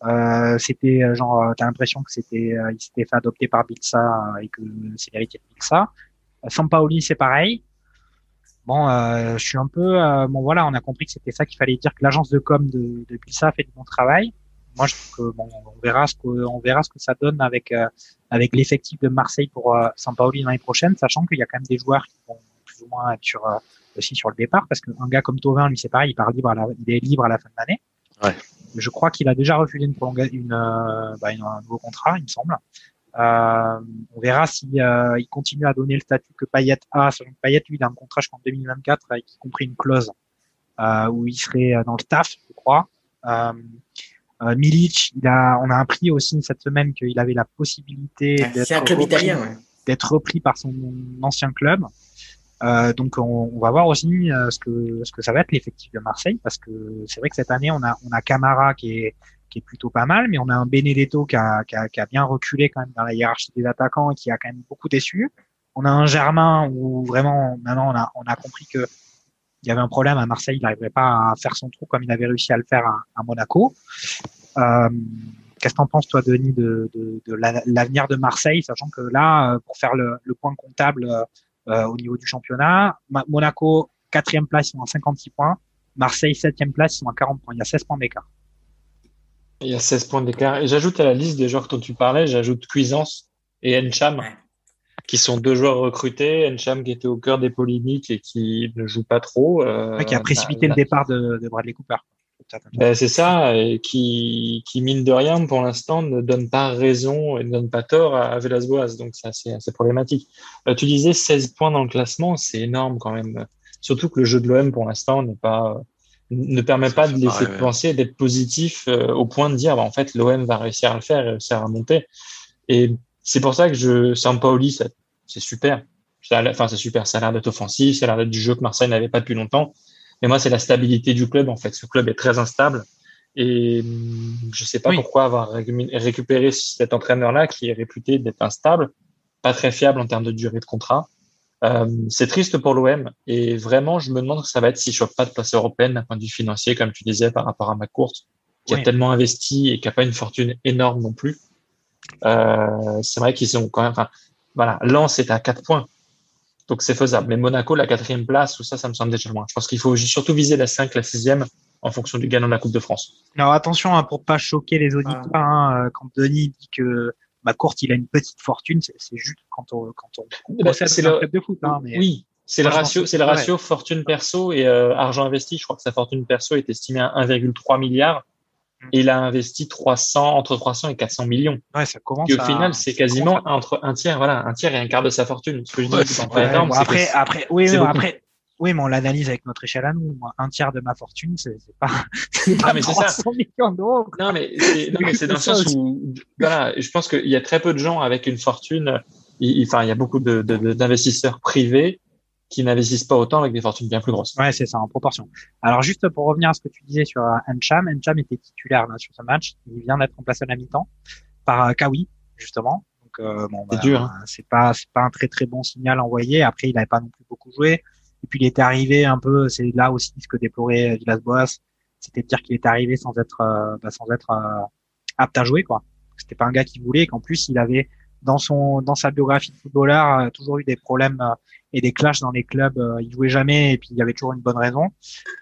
euh, c'était euh, genre, t'as l'impression que c'était, il s'était fait adopter par Bilsa et que c'est l'héritier de Bilsa. Euh, Sampaoli, c'est pareil. Bon, je suis un peu, bon voilà, on a compris que c'était ça qu'il fallait dire que l'agence de com de, de Bilsa fait du bon travail. Moi, je trouve que bon, on verra ce que, on verra ce que ça donne avec avec l'effectif de Marseille pour Sampaoli l'année prochaine, sachant qu'il y a quand même des joueurs qui vont ou moins être sur euh, aussi sur le départ, parce qu'un gars comme Tovin, lui, c'est pareil, il part libre, à la, il est libre à la fin de l'année.
Ouais.
Je crois qu'il a déjà refusé une euh, bah, une- un nouveau contrat, il me semble. Euh, on verra si euh, il continue à donner le statut que Payet a. Sachant que Payet, lui, il a un contrat jusqu'en 2024 avec y compris une clause euh, où il serait dans le staff, je crois. Euh, euh, Milic, il a, on a appris aussi cette semaine qu'il avait la possibilité d'être repris-
ouais.
repris par son ancien club. Euh, donc on, on va voir aussi euh, ce que ce que ça va être l'effectif de Marseille parce que c'est vrai que cette année on a on a Camara qui est qui est plutôt pas mal mais on a un Benedetto qui a, qui a, qui a bien reculé quand même dans la hiérarchie des attaquants et qui a quand même beaucoup déçu. On a un Germain où vraiment maintenant on a on a compris que il y avait un problème à Marseille, il n'arriverait pas à faire son trou comme il avait réussi à le faire à, à Monaco. Euh, Qu'est-ce que t'en penses, toi, Denis, de, de, de la- l'avenir de Marseille, sachant que là, euh, pour faire le, le point comptable euh, au niveau du championnat, Monaco, quatrième place, ils sont à 56 points. Marseille, septième place, ils sont à 40 points. Il y a 16 points d'écart.
Il y a 16 points d'écart. Et j'ajoute à la liste des joueurs dont tu parlais, j'ajoute Cuisance et Encham, qui sont deux joueurs recrutés. Encham qui était au cœur des polémiques et qui ne joue pas trop. euh,
Ouais, qui a précipité
bah,
le départ de, de Bradley Cooper.
Ben, c'est ça, et qui, qui, mine de rien, pour l'instant, ne donne pas raison et ne donne pas tort à, à Velasquez. Donc, c'est assez, assez problématique. Euh, tu disais 16 points dans le classement, c'est énorme quand même. Surtout que le jeu de l'OM, pour l'instant, n'est pas, ne permet
Ça
pas de laisser
pareil, ouais.
penser, d'être positif euh, au point de dire, bah, en fait, l'OM va réussir à le faire, réussir à remonter. Et c'est pour ça que je, Sampaoli, c'est super. Enfin, c'est super. Ça a l'air d'être offensif, ça a l'air d'être du jeu que Marseille n'avait pas depuis longtemps. Mais moi, c'est la stabilité du club, en fait. Ce club est très instable. Et hum, je sais pas
Oui.
pourquoi avoir récu- récupéré cet entraîneur-là qui est réputé d'être instable, pas très fiable en termes de durée de contrat. Euh, c'est triste pour l'OM. Et vraiment, je me demande ce que ça va être s'il ne chope pas de place européenne d'un point de vue financier, comme tu disais, par rapport à McCourt, qui
Oui.
a tellement investi et qui n'a pas une fortune énorme non plus. Euh, c'est vrai qu'ils sont quand même, enfin, voilà, Lens est à 4 points. Donc c'est faisable. Mais Monaco, la quatrième place, tout ça, ça me semble déjà loin. Je pense qu'il faut surtout viser la 5, la sixième en fonction du gagnant de la Coupe de France.
Alors attention hein, pour pas choquer les auditeurs. hein, euh, quand Denis dit que ma courte il a une petite fortune, c'est juste quand on quand on possède
c'est le-
club de foot. Hein, mais
Oui, c'est le ratio, c'est le ratio fortune perso et euh, argent investi. Je crois que sa fortune perso est estimée à 1,3 milliard. Et il a investi 300 entre 300 et 400 millions.
ouais, ça commence.
Et au
à-
final, c'est quasiment
à-
entre un tiers, voilà, un tiers et un quart de sa fortune. Ce que je dis,
Ouais,
c'est
Ouais,
énorme.
bon, après,
que-
après, oui, après, oui, mais on l'analyse avec notre échelle à nous. Moi, un tiers de ma fortune, c'est pas, (laughs) c'est
Ah,
pas
mais c'est ça.
300 millions d'euros.
Non, mais c'est, non, mais c'est dans le (laughs) sens où, voilà, je pense qu'il y a très peu de gens avec une fortune. il- il- Enfin, il y a beaucoup de, de- de- d'investisseurs privés qui n'investissent pas autant avec des fortunes bien plus grosses.
Ouais, c'est ça, en proportion. Alors, juste pour revenir à ce que tu disais sur euh, Encham, Encham était titulaire là, sur ce match. Il vient d'être remplacé à la mi-temps par euh, Kawi, justement. Donc, euh, bon,
C'est
bah,
dur, hein.
C'est pas, c'est pas un très très bon signal envoyé. Après, il n'avait pas non plus beaucoup joué. Et puis, il était arrivé un peu, c'est là aussi ce que déplorait Villas-Boas, c'était de dire qu'il était arrivé sans être, euh, bah, sans être euh, apte à jouer, quoi. C'était pas un gars qui voulait, et qu'en plus, il avait dans son, dans sa biographie de footballeur, euh, toujours eu des problèmes euh, et des clashs dans les clubs. euh, il jouait jamais et puis il y avait toujours une bonne raison.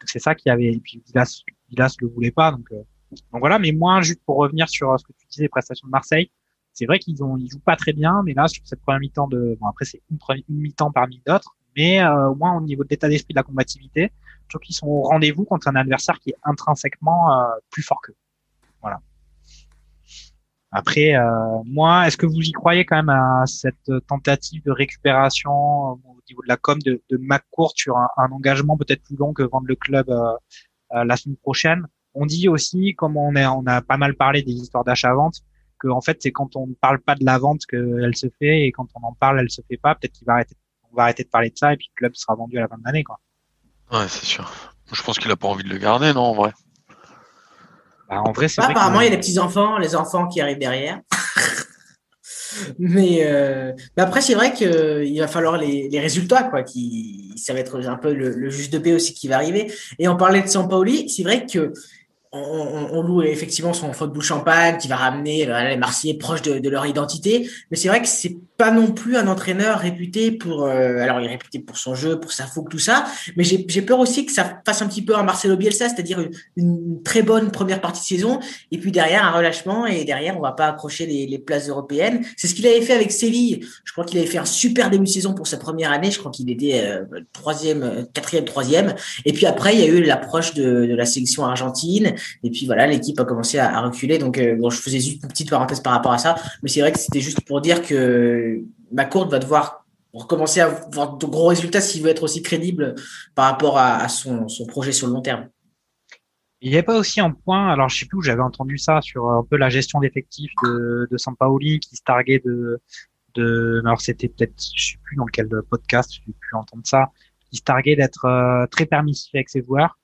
C'est ça qui avait. Et puis Villas, Villas le voulait pas. Donc, donc voilà. Mais moi, juste pour revenir sur ce que tu disais, prestations de Marseille, c'est vrai qu'ils ont, ils jouent pas très bien, mais là sur cette première mi-temps de, bon après c'est une, une mi-temps parmi d'autres, mais euh, au moins au niveau de l'état d'esprit de la combativité, je trouve qu'ils sont au rendez-vous contre un adversaire qui est intrinsèquement euh, plus fort qu'eux. Après, euh, moi, est-ce que vous y croyez quand même à cette tentative de récupération au niveau de la com de, de McCourt sur un, engagement peut-être plus long que vendre le club la semaine prochaine? On dit aussi, comme on, est, on a pas mal parlé des histoires d'achat-vente, que en fait c'est quand on ne parle pas de la vente qu'elle se fait et quand on en parle elle se fait pas. Peut-être qu'il va arrêter, on va arrêter de parler de ça et puis le club sera vendu à la fin de l'année quoi.
Ouais, c'est sûr. Je pense qu'il a pas envie de le garder, non, en vrai.
Bah, en vrai, c'est
bah, apparemment, il y a les petits enfants, les enfants qui arrivent derrière. (laughs) Mais euh, bah après, c'est vrai qu'il va falloir les, les, résultats, quoi. Qui, ça va être un peu le, le juge de paix aussi qui va arriver. Et on parlait de Sampaoli, c'est vrai que on, on, loue effectivement son football champagne qui va ramener euh, les Marseillais proches de, de, leur identité, mais c'est vrai que c'est pas non plus un entraîneur réputé pour, euh, alors il est réputé pour son jeu, pour sa fougue, tout ça, mais j'ai peur aussi que ça fasse un petit peu un Marcelo Bielsa, c'est-à-dire une, une, très bonne première partie de saison, et puis derrière un relâchement, et derrière on va pas accrocher les, les places européennes. C'est ce qu'il avait fait avec Séville. Je crois qu'il avait fait un super début de saison pour sa première année. Je crois qu'il était euh, troisième, quatrième, troisième, et puis après il y a eu l'approche de, de la sélection argentine. Et puis voilà, l'équipe a commencé à, reculer. Donc euh, bon, je faisais juste une petite parenthèse par rapport à ça, mais c'est vrai que c'était juste pour dire que ma courte va devoir recommencer à avoir de gros résultats s'il veut être aussi crédible par rapport à, son, projet sur le long terme.
Il n'y avait pas aussi un point, alors je sais plus où j'avais entendu ça, sur un peu la gestion d'effectifs de, de qui se targuait de, de alors c'était peut-être, je sais plus dans quel podcast, j'ai pu entendre ça, qui se targuait d'être euh, très permissif avec ses joueurs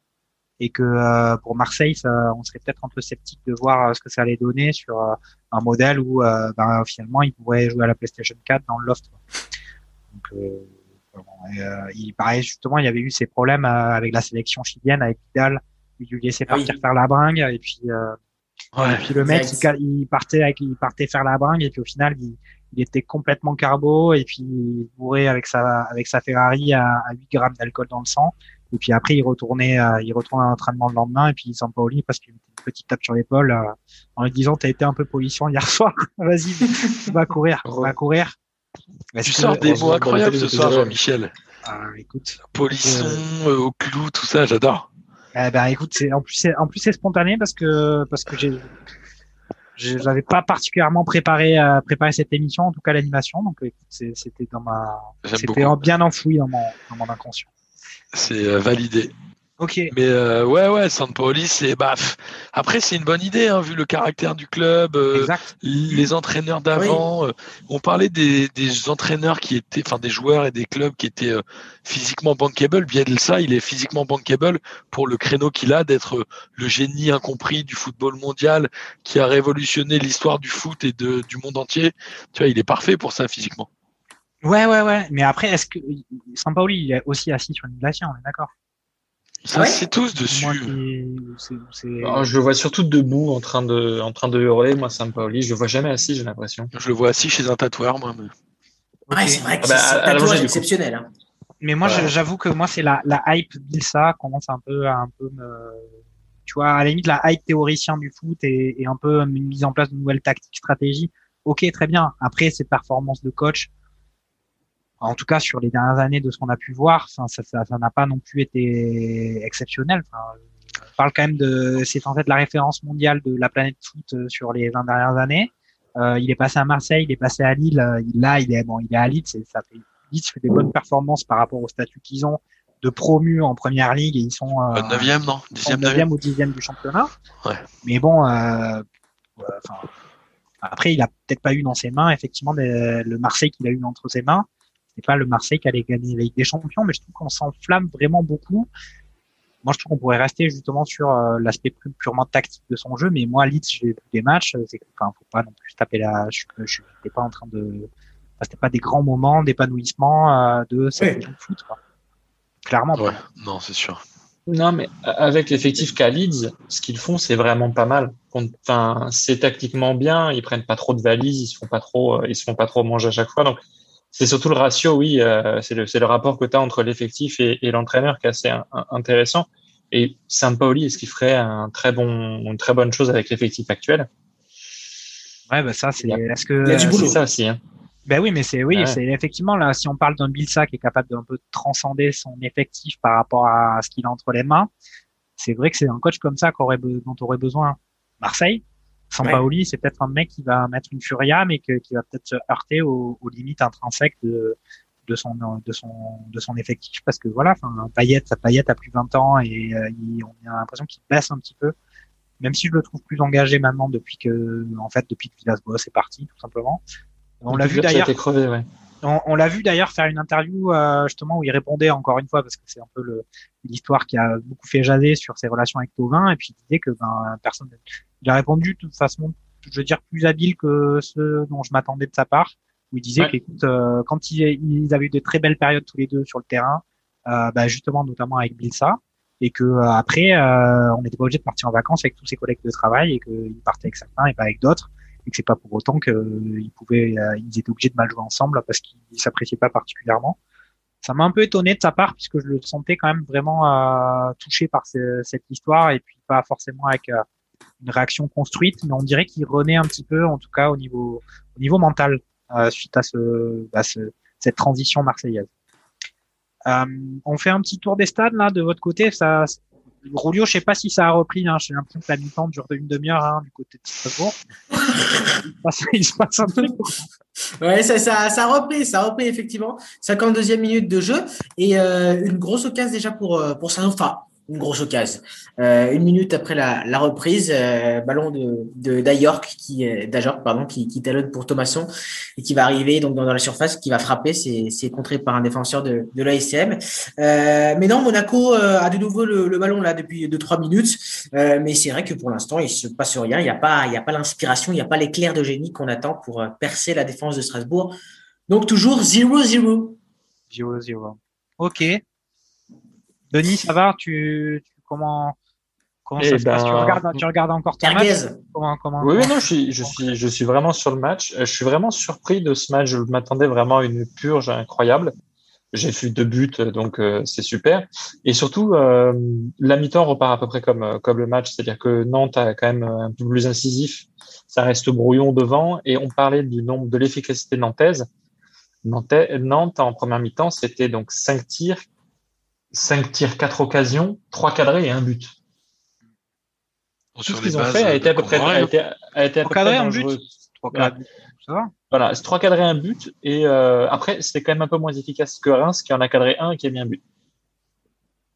et que euh, pour Marseille, ça, on serait peut-être un peu sceptique de voir euh, ce que ça allait donner sur euh, un modèle où ben, finalement il pourrait jouer à la PlayStation 4 dans le loft. Donc, il paraît justement, il y avait eu ces problèmes avec la sélection chilienne, avec Vidal, il lui laissait partir faire la bringue et puis, ouais, et puis le mec, il, il, partait avec, il partait faire la bringue et puis au final, il, il était complètement carbo et puis il bourrait avec sa avec sa Ferrari à, à 8 grammes d'alcool dans le sang et puis après, il retournait, euh, il retournait à l'entraînement le lendemain, et puis Sampaoli, parce qu'il mettait une petite tape sur l'épaule, euh, en lui disant, t'as été un peu pollution hier soir, (laughs) vas-y, va courir, va courir.
Tu sors des mots incroyables ce soir, Jean-Michel.
Ah, écoute.
Polisson, euh, au clou, tout ça, j'adore.
Eh ben, écoute, c'est, en plus, c'est, en plus, c'est spontané parce que, parce que j'ai, je n'avais pas particulièrement préparé euh, préparé cette émission, en tout cas l'animation. Donc écoute, c'était dans ma, c'était bien enfoui dans mon, dans mon inconscient.
C'est euh, validé.
Ok.
Mais euh, ouais, ouais, Saint-Pauli, c'est bah, après c'est une bonne idée hein, vu le caractère du club, euh, les entraîneurs d'avant. Oui. Euh, on parlait des, des, entraîneurs qui étaient, enfin des joueurs et des clubs qui étaient euh, physiquement bankable. Bielsa, il est physiquement bankable pour le créneau qu'il a d'être le génie incompris du football mondial qui a révolutionné l'histoire du foot et de, du monde entier. Tu vois, il est parfait pour ça physiquement.
Ouais, ouais, ouais. Mais après, est-ce que Sampaoli il est aussi assis sur une glacière, on est d'accord?
Ça, ouais c'est tous dessus.
c'est, c'est... Alors, je le vois surtout debout en train de, en train de hurler, moi, Sampaoli. Je le vois jamais assis, j'ai l'impression.
Je le vois assis chez un tatoueur, moi.
Mais... Ouais, c'est vrai que ah bah, c'est un tatouage exceptionnel. Hein.
Mais moi, j'avoue que moi, c'est la, la hype Bilsa commence un peu à un peu me, tu vois, à la limite, la hype théoricien du foot et, et un peu une mise en place de nouvelles tactiques, stratégies. Ok, très bien. Après, ces performances de coach, en tout cas sur les dernières années de ce qu'on a pu voir, ça n'a ça, ça pas non plus été exceptionnel. Enfin, on parle quand même de, c'est en fait la référence mondiale de la planète foot euh, sur les 20 dernières années. Euh, il est passé à Marseille, il est passé à Lille. Euh, là, il est bon, il est à Lille. Ça fait fait des bonnes performances par rapport au statut qu'ils ont de promu en première ligue et ils sont
euh, 9e non
10e 9e ou 10e du championnat.
Ouais.
Mais bon, euh, après il a peut-être pas eu dans ses mains effectivement des, le Marseille qu'il a eu entre ses mains c'est pas le Marseille qui allait gagner la Ligue des Champions, mais je trouve qu'on s'enflamme vraiment beaucoup. Moi, je trouve qu'on pourrait rester justement sur euh, l'aspect plus purement tactique de son jeu, mais moi, Leeds, j'ai vu des matchs, c'est enfin, faut pas non plus taper la, je, je n'étais pas en train de, c'était pas des grands moments d'épanouissement euh, de cette ouais. foot, quoi. Clairement.
Ouais, non, c'est sûr.
Non, mais avec l'effectif qu'a Leeds, ce qu'ils font, c'est vraiment pas mal. Enfin, c'est tactiquement bien. Ils prennent pas trop de valises, ils se font pas trop, ils se font pas trop manger à chaque fois. Donc, c'est surtout le ratio, oui, euh, c'est le, le, rapport que tu as entre l'effectif et, et l'entraîneur qui est assez un, un, intéressant. Et Sampaoli, est-ce qu'il ferait un très bon, une très bonne chose avec l'effectif actuel?
Ouais, bah ça, c'est.
Il y
Est-ce que.
il y a du
C'est
boulot.
ça aussi. Hein.
Ben oui, mais c'est oui,
Ouais.
c'est effectivement là, si on parle d'un Bilsa qui est capable d'un peu transcender son effectif par rapport à ce qu'il a entre les mains, c'est vrai que c'est un coach comme ça qu'aurait be- dont aurait besoin Marseille. Sampaoli, c'est peut-être un mec qui va mettre une furia, mais que, qui va peut-être se heurter aux, aux limites intrinsèques de de son de son de son effectif parce que voilà, enfin Payet, Payet a plus 20 ans et euh, il- on a l'impression qu'il baisse un petit peu. Même si je le trouve plus engagé maintenant depuis que en fait depuis que Villas-Boas est parti tout simplement. On l'a vu d'ailleurs
été crevé, ouais.
On, on l'a vu d'ailleurs faire une interview euh, justement où il répondait encore une fois parce que c'est un peu le- l'histoire qui a beaucoup fait jaser sur ses relations avec Tovin et puis il disait que ben personne il a répondu de façon je veux dire plus habile que ce dont je m'attendais de sa part où il disait
Ouais.
qu'écoute euh, quand ils, ils avaient eu de très belles périodes tous les deux sur le terrain euh, bah, justement notamment avec Bilsa et que euh, après euh, on n'était pas obligé de partir en vacances avec tous ses collègues de travail et qu'il partait avec certains et pas avec d'autres et que c'est pas pour autant qu'ils pouvaient, euh, ils étaient obligés de mal jouer ensemble parce qu'ils s'appréciaient pas particulièrement. Ça m'a un peu étonné de sa part puisque je le sentais quand même vraiment euh, touché par ce- cette histoire et puis pas forcément avec euh, une réaction construite, mais on dirait qu'il renaît un petit peu, en tout cas au niveau au niveau mental euh, suite à ce, à ce cette transition marseillaise. Euh, on fait un petit tour des stades là de votre côté. Ça, Roulio, je sais pas si ça a repris. Hein, J'ai l'impression que la mi-temps dure une demi-heure hein, du côté de Strasbourg. il, se passe, il se passe un truc.
Ouais, ça, ça, ça a repris, ça a repris effectivement. 52e minute de jeu et euh, une grosse occasion déjà pour euh, pour Saint Enfin, une grosse occasion. Euh, une minute après la, la reprise, euh, ballon de d'Ayork qui euh, d'Ajork pardon qui qui talonne pour Thomasson et qui va arriver donc dans, dans la surface, qui va frapper. C'est contré par un défenseur de de l'ASM. Euh, mais non, Monaco euh, a de nouveau le, le ballon là depuis deux trois minutes. Euh, mais c'est vrai que pour l'instant il se passe rien. Il n'y a pas il y a pas l'inspiration, il n'y a pas l'éclair de génie qu'on attend pour percer la défense de Strasbourg. Donc toujours 0-0.
0-0. Ok. Denis, ça va? Tu, tu comment comment ça
Eh
se passe? Tu
ben,
regardes, tu regardes encore ton match? Comment comment
Oui, oui, non, je suis, je suis, je suis vraiment sur le match. Euh, Je suis vraiment surpris de ce match. Je m'attendais vraiment à une purge incroyable. J'ai fait deux buts, donc euh, c'est super. Et surtout, euh, la mi-temps repart à peu près comme, euh, comme le match, c'est-à-dire que Nantes a quand même un peu plus incisif. Ça reste brouillon devant. Et on parlait du nombre de l'efficacité nantaise. Nantes, Nantes en première mi-temps, c'était donc cinq tirs, cinq tirs, quatre occasions, trois cadrés et un but. Tout
Sur
ce qu'ils ont fait a
de
été à peu près, a été, a été à peu
Trois cadrés,
près
un but
Voilà.
cadres. Ça va
Voilà, c'est trois cadrés un but et euh, après c'était quand même un peu moins efficace que Reims qui en a cadré un et qui a mis un but.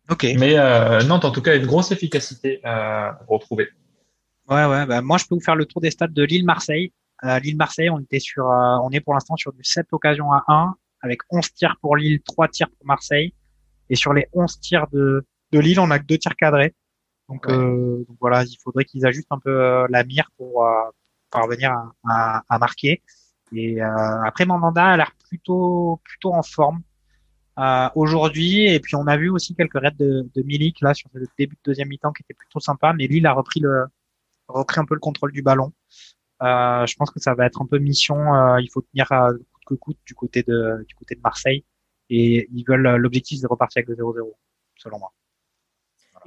Ok.
Mais euh, Nantes en tout cas a une grosse efficacité à retrouver.
Ouais, ouais. Bah, moi, je peux vous faire le tour des stades de Lille-Marseille. Euh, Lille-Marseille, on était sur, euh, on est pour l'instant sur du 7 occasions à 1, avec 11 tirs pour Lille, 3 tirs pour Marseille. Et sur les 11 tirs de, de Lille, on a que deux tirs cadrés. Donc,
Ouais.
euh, donc voilà, il faudrait qu'ils ajustent un peu euh, la mire pour euh, parvenir à, à, à marquer. Et euh, après, Mandanda a l'air plutôt, plutôt en forme euh, aujourd'hui. Et puis, on a vu aussi quelques raids de, de Milik là sur le début de deuxième mi-temps qui était plutôt sympa. Mais Lille a repris le, repris un peu le contrôle du ballon. Euh, je pense que ça va être un peu mission. euh, il faut tenir euh, coûte que coûte du côté de du côté de Marseille et ils veulent euh, l'objectif c'est de repartir avec le 0-0 selon moi.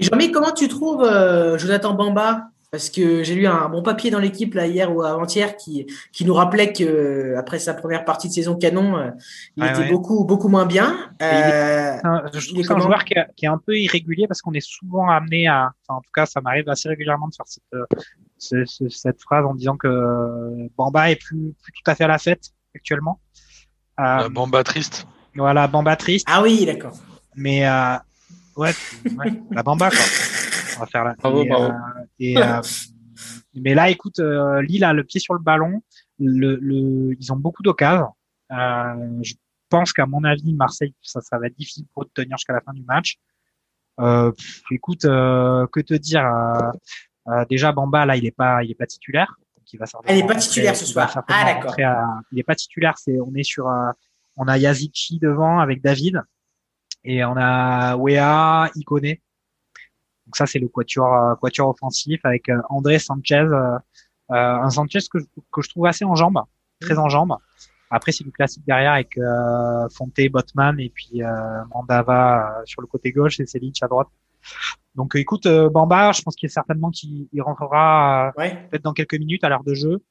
Jean-Mi, comment tu trouves euh, Jonathan Bamba? Parce que j'ai lu un bon papier dans l'équipe là hier ou avant-hier qui, qui nous rappelait que euh, après sa première partie de saison canon, euh, il
Ouais,
était
ouais.
beaucoup beaucoup moins bien.
Et il est-
Euh,
C'est un- je trouve c'est un joueur qui est, un peu irrégulier parce qu'on est souvent amené à, enfin, en tout cas, ça m'arrive assez régulièrement de faire cette, euh, ce- ce- cette phrase en disant que Bamba est plus, plus tout à fait à la fête actuellement. Euh,
Bamba triste.
Voilà, Bamba triste,
Ah oui, d'accord.
mais euh, ouais, ouais, la Bamba quoi. On va faire la.
Bravo,
et,
bravo.
euh, et, euh, mais là, écoute, euh, Lille a le pied sur le ballon. Le, le, ils ont beaucoup d'occasions. Euh, je pense qu'à mon avis, Marseille, ça, ça va être difficile pour eux de tenir jusqu'à la fin du match. Euh, pff, écoute, euh, que te dire euh, euh, Déjà, Bamba, là, il est pas, il est pas titulaire. Donc il va
Elle est pas titulaire ce soir. Ah, d'accord.
il est pas titulaire. C'est, on est sur, euh, on a Yazici devant avec David et on a Wea, Ikoné. Donc ça, c'est le quatuor, euh, quatuor offensif avec euh, André Sanchez, euh, un Sanchez que, je- que je trouve assez en jambes, très en jambes. Après, c'est du classique derrière avec euh, Fonte, Botman et puis euh, Mandava sur le côté gauche et Selic à droite. Donc, euh, écoute, euh, Bamba, je pense qu'il est certainement qu'il il rentrera euh,
Ouais.
peut-être dans quelques minutes à l'heure de jeu.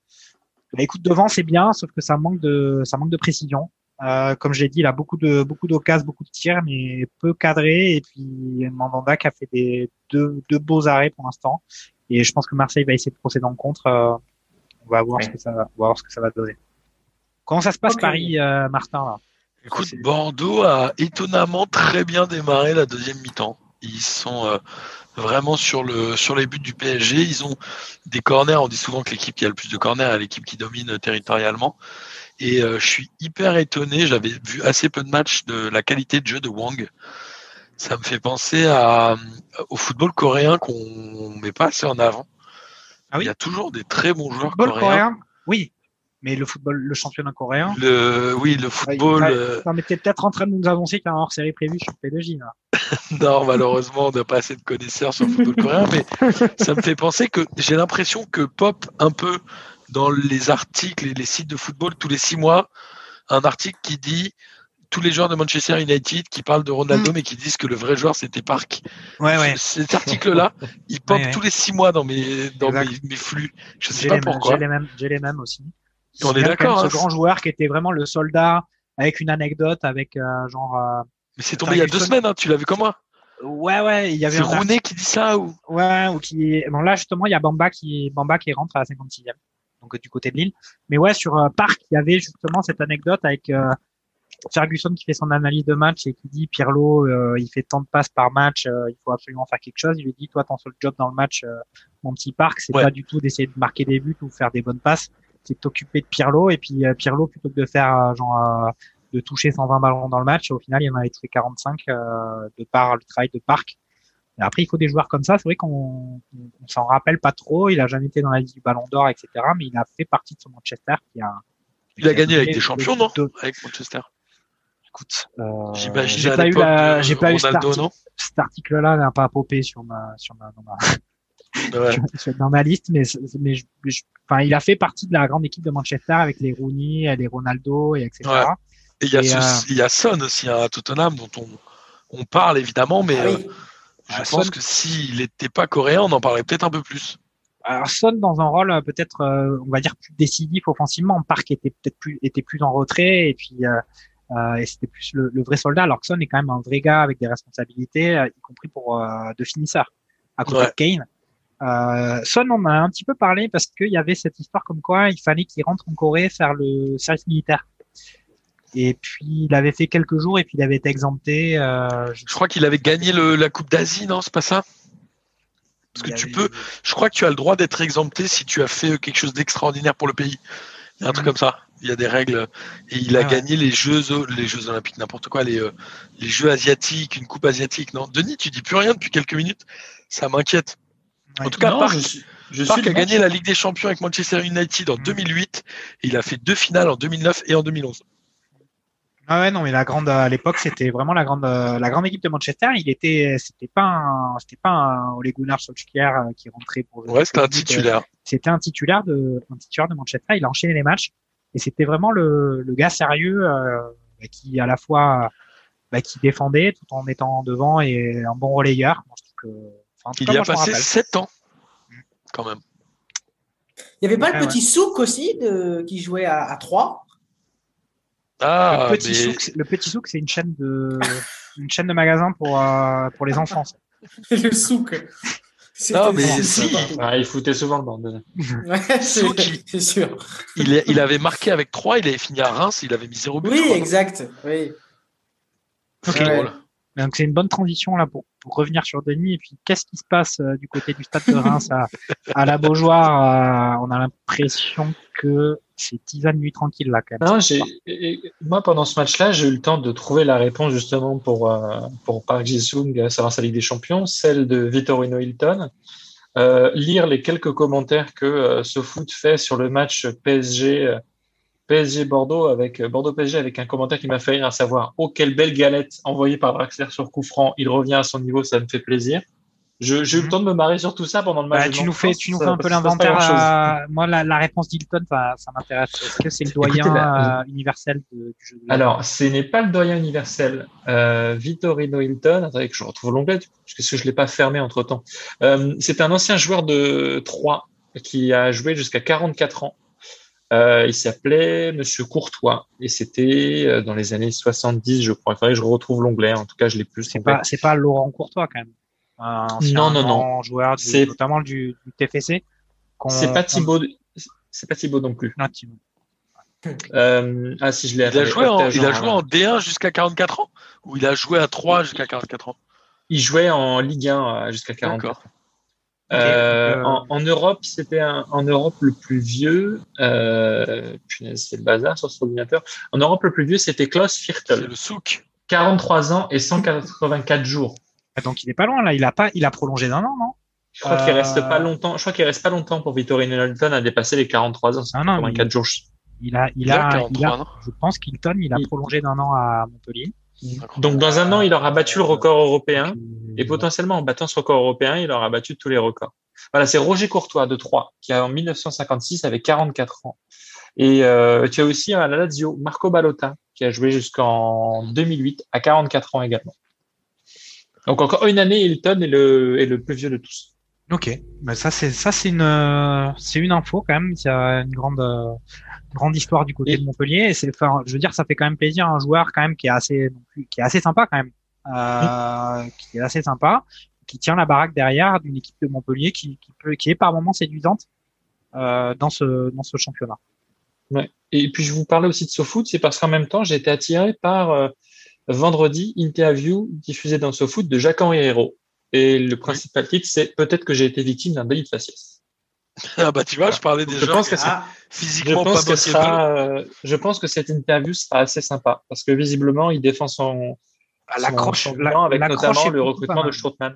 Bah, écoute, devant c'est bien, sauf que ça manque de ça manque de précision. Euh, comme j'ai dit, il a beaucoup de beaucoup d'occasions, beaucoup de tirs, mais peu cadré. Et puis Mandanda qui a fait des deux, deux beaux arrêts pour l'instant. Et je pense que Marseille va essayer de procéder en contre. Euh, on va voir
Ouais.
ce que ça va, on va voir ce que ça va donner. Comment ça se passe. Paris, euh, Martin là?
Écoute, Bordeaux a étonnamment très bien démarré la deuxième mi-temps. Ils sont euh, vraiment sur le sur les buts du PSG. Ils ont des corners. On dit souvent que l'équipe qui a le plus de corners est l'équipe qui domine territorialement. Et euh, je suis hyper étonné. J'avais vu assez peu de matchs de la qualité de jeu de Wang. Ça me fait penser à, au football coréen qu'on met pas assez en avant.
Ah oui
Il y a toujours des très bons joueurs
Football
coréens.
coréen Oui, mais le football, le championnat coréen.
Le, oui, le football. Euh,
Non, mais t'es peut-être en train de nous annoncer qu'il y a un hors-série prévu sur P2J. Là. (laughs)
Non, malheureusement, on n'a pas assez de connaisseurs sur le football coréen, mais ça me fait penser que j'ai l'impression que pop un peu dans les articles et les sites de football tous les six mois un article qui dit tous les joueurs de Manchester United qui parlent de Ronaldo
Mm.
mais qui disent que le vrai joueur c'était Park.
Ouais, ouais.
Cet article-là, il (laughs) pop
Ouais,
tous les six mois dans mes dans mes, flux. Je sais pas pourquoi.
j'ai les mêmes, j'ai les mêmes aussi.
On est d'accord, hein,
Ce grand joueur qui était vraiment le soldat avec une anecdote, avec euh, genre. euh,
Mais c'est tombé il y a deux semaines. Hein, tu l'as vu comme moi
Ouais, ouais, il y avait
C'est
un
Rooney qui dit ça ou?
Ouais, ou qui bon là justement il y a Bamba qui Bamba qui rentre à la 56e donc du côté de Lille. Mais ouais sur euh, Parc il y avait justement cette anecdote avec euh, Ferguson qui fait son analyse de match et qui dit Pirlo euh, il fait tant de passes par match, euh, il faut absolument faire quelque chose. Il lui dit toi ton seul job dans le match euh, mon petit Parc c'est
Ouais.
pas du tout d'essayer de marquer des buts ou faire des bonnes passes, c'est de t'occuper de Pirlo et puis euh, Pirlo plutôt que de faire euh, genre euh, de toucher 120 ballons dans le match, au final il en avait touché 45 euh, de par le travail de Parc. Et après, il faut des joueurs comme ça. C'est vrai qu'on on, s'en rappelle pas trop. Il a jamais été dans la liste du Ballon d'Or, etc. Mais il a fait partie de ce Manchester qui a.
il a gagné avec des champions, non
de-
Avec Manchester.
Écoute, euh,
J'imagine
j'ai pas eu la,
de
j'ai pas eu cet, article- cet article-là n'a pas popé sur ma, sur ma, dans ma, (laughs)
Ouais. (laughs)
dans ma liste, mais, mais je- je- enfin, il a fait partie de la grande équipe de Manchester avec les Rooney, les Ronaldo, et etc.
Ouais. Et il y a,
Et,
ce-
euh,
il y a Son aussi hein, à Tottenham dont on, on parle évidemment, mais
Ah
euh. Je
Ah,
pense que s'il n'était pas coréen, on en parlerait peut-être un peu plus.
Alors Son dans un rôle euh, peut-être, euh, on va dire plus décisif offensivement. Park était peut-être plus était plus en retrait et puis euh, euh, et c'était plus le, le vrai soldat. Alors que Son est quand même un vrai gars avec des responsabilités, euh, y compris pour euh, de finisseur à côté
Ouais.
de Kane. Euh, Son, on en a un petit peu parlé parce qu'il y avait cette histoire comme quoi il fallait qu'il rentre en Corée faire le service militaire. Et puis il avait fait quelques jours et puis il avait été exempté. Euh,
Je crois qu'il avait gagné le- la Coupe d'Asie, non C'est pas ça Parce que
il
tu
avait-
peux, je crois que tu as le droit d'être exempté si tu as fait quelque chose d'extraordinaire pour le pays. Il y a un truc
Mhm.
comme ça. Il y a des règles. Et il a
ouais.
gagné les Jeux, les Jeux Olympiques, n'importe quoi, les, euh, les Jeux Asiatiques, une Coupe Asiatique, non? Denis, tu dis plus rien depuis quelques minutes. Ça m'inquiète. En tout cas,
Non,
Park,
je suis, je
Park
suis
a gagné la Ligue des Champions avec Manchester United en
Mhm.
2008 et il a fait deux finales en 2009 et en 2011.
Ah ouais, non, mais la grande, à l'époque, c'était vraiment la grande, euh, la grande équipe de Manchester. Il était, c'était pas un, c'était pas un Ole Gunnar Solskjaer euh, qui rentrait pour.
Ouais, c'était un
euh,
titulaire.
C'était un titulaire de, un titulaire de Manchester. Il a enchaîné les matchs et c'était vraiment le, le gars sérieux euh, qui, à la fois, bah, qui défendait tout en étant devant et un bon relayeur. Que, enfin,
Il
cas,
y a passé
rappelle.
7 ans, quand même.
Il n'y avait pas
Ouais,
le petit Souk aussi de, qui jouait à, à 3
Ah,
le petit
mais
souk, c'est- le petit souk, c'est une chaîne de, (laughs) une chaîne de magasins pour, euh, pour les enfants. (laughs)
Le Souk.
Non, mais
c'est
si.
Ah, il foutait souvent le bordel.
Ouais, (laughs) c'est
Souk, il-
c'est sûr.
il, est- il avait marqué avec 3, il avait fini à Reims, il avait mis 0 but.
Oui, exact. Oui.
C'est
Ouais.
drôle.
Donc c'est une bonne transition là pour, pour revenir sur Denis. Et puis qu'est-ce qui se passe euh, du côté du stade de Reims à, à la Beaujoire euh, On a l'impression que c'est tisane nuit tranquille là quand même.
Non, moi, pendant ce match-là, j'ai eu le temps de trouver la réponse justement pour, euh, pour Park Ji-sung à savoir sa Ligue des Champions, celle de Vittorino Hilton. Euh, lire les quelques commentaires que euh, ce foot fait sur le match PSG, euh, PSG Bordeaux avec euh, Bordeaux PSG avec un commentaire qui m'a fait rire, à savoir Oh, quelle belle galette envoyée par Draxler sur coup franc, il revient à son niveau, ça me fait plaisir. Je, j'ai eu le
Mhm.
temps de me marrer sur tout ça pendant le match.
Bah,
de
tu nous fais,
l'enfance,
tu nous
ça-
fais un peu l'inventaire. euh, moi, la, la réponse d'Hilton, ça, ça m'intéresse. Est-ce que c'est le doyen
Écoutez, la-
euh, universel de- du jeu de
Alors, ce n'est pas le doyen universel. Euh, Vittorino Hilton, attendez que je retrouve l'onglet, parce que je ne l'ai pas fermé entre temps. Euh, c'est un ancien joueur de 3 qui a joué jusqu'à 44 ans. Il s'appelait Monsieur Courtois et c'était dans les années 70, je crois. Il faudrait que je retrouve l'onglet. En tout cas, je l'ai plus.
C'est pas, c'est pas Laurent Courtois quand même. Un ancien
Non, non, non.
joueur, du- notamment du, du TFC.
C'est pas Thibaut. C'est pas Thibaut non plus.
Non, Thibaut.
Euh, ah si je l'ai.
Il a joué en, il a joué en D1 jusqu'à 44 ans Ou il a joué à 3 jusqu'à 44 ans?
Il jouait en Ligue 1 euh, jusqu'à 40.
D'accord.
Euh,
euh,
en, en Europe, c'était en Europe le plus vieux. Euh, c'est le bazar sur son ordinateur. En Europe, le plus vieux, c'était Klaus
C'est
Viertel,
le souk.
43 ans et 184 jours.
Ah, Donc il est pas loin là. Il a pas, il a prolongé d'un an, non?
Je crois qu'il
Euh,
reste pas longtemps. Je crois qu'il reste pas longtemps pour Vittorino Hilton à dépasser les 43 ans,
Ah non,
184
mais-
jours.
Il a, il
Il a
a, il
43
a,
ans.
je pense qu'Hilton, il a
Il-
prolongé d'un an à Montpellier.
Donc dans un an, il aura battu le record européen.
Puis-
Et potentiellement, en battant ce record européen, il aura battu tous les records. Voilà, c'est Roger Courtois de Troyes, qui a en 1956 avait 44 ans. Et euh, tu as aussi à la Lazio Marco Ballotta, qui a joué jusqu'en 2008 à 44 ans également. Donc encore une année, Hilton est le, est le plus vieux de tous.
Ok, bah ça c'est ça c'est une euh, c'est une info quand même. Il y a une grande euh, grande histoire du côté
Et-
de Montpellier. Et c'est enfin, je veux dire, ça fait quand même plaisir un joueur quand même qui est assez qui est assez sympa quand même, euh, qui est assez sympa, qui tient la baraque derrière d'une équipe de Montpellier qui qui peut qui est par moments séduisante euh, dans ce dans ce championnat.
Et puis je vous parlais aussi de SoFoot, c'est parce qu'en même temps, j'ai été attiré par euh, vendredi interview diffusée dans SoFoot de Jacques-Henri Hérault. Et le principal titre, c'est peut-être que j'ai été victime d'un délit de faciès.
Ah bah tu vois, je parlais des
Je
gens
pense que
Ah,
Je
physiquement
pense,
pas
que sera, euh, je pense que cette interview sera assez sympa parce que visiblement il défend son,
Ah, L'accroche,
son
la-
bilan avec notamment le recrutement de. Strootman.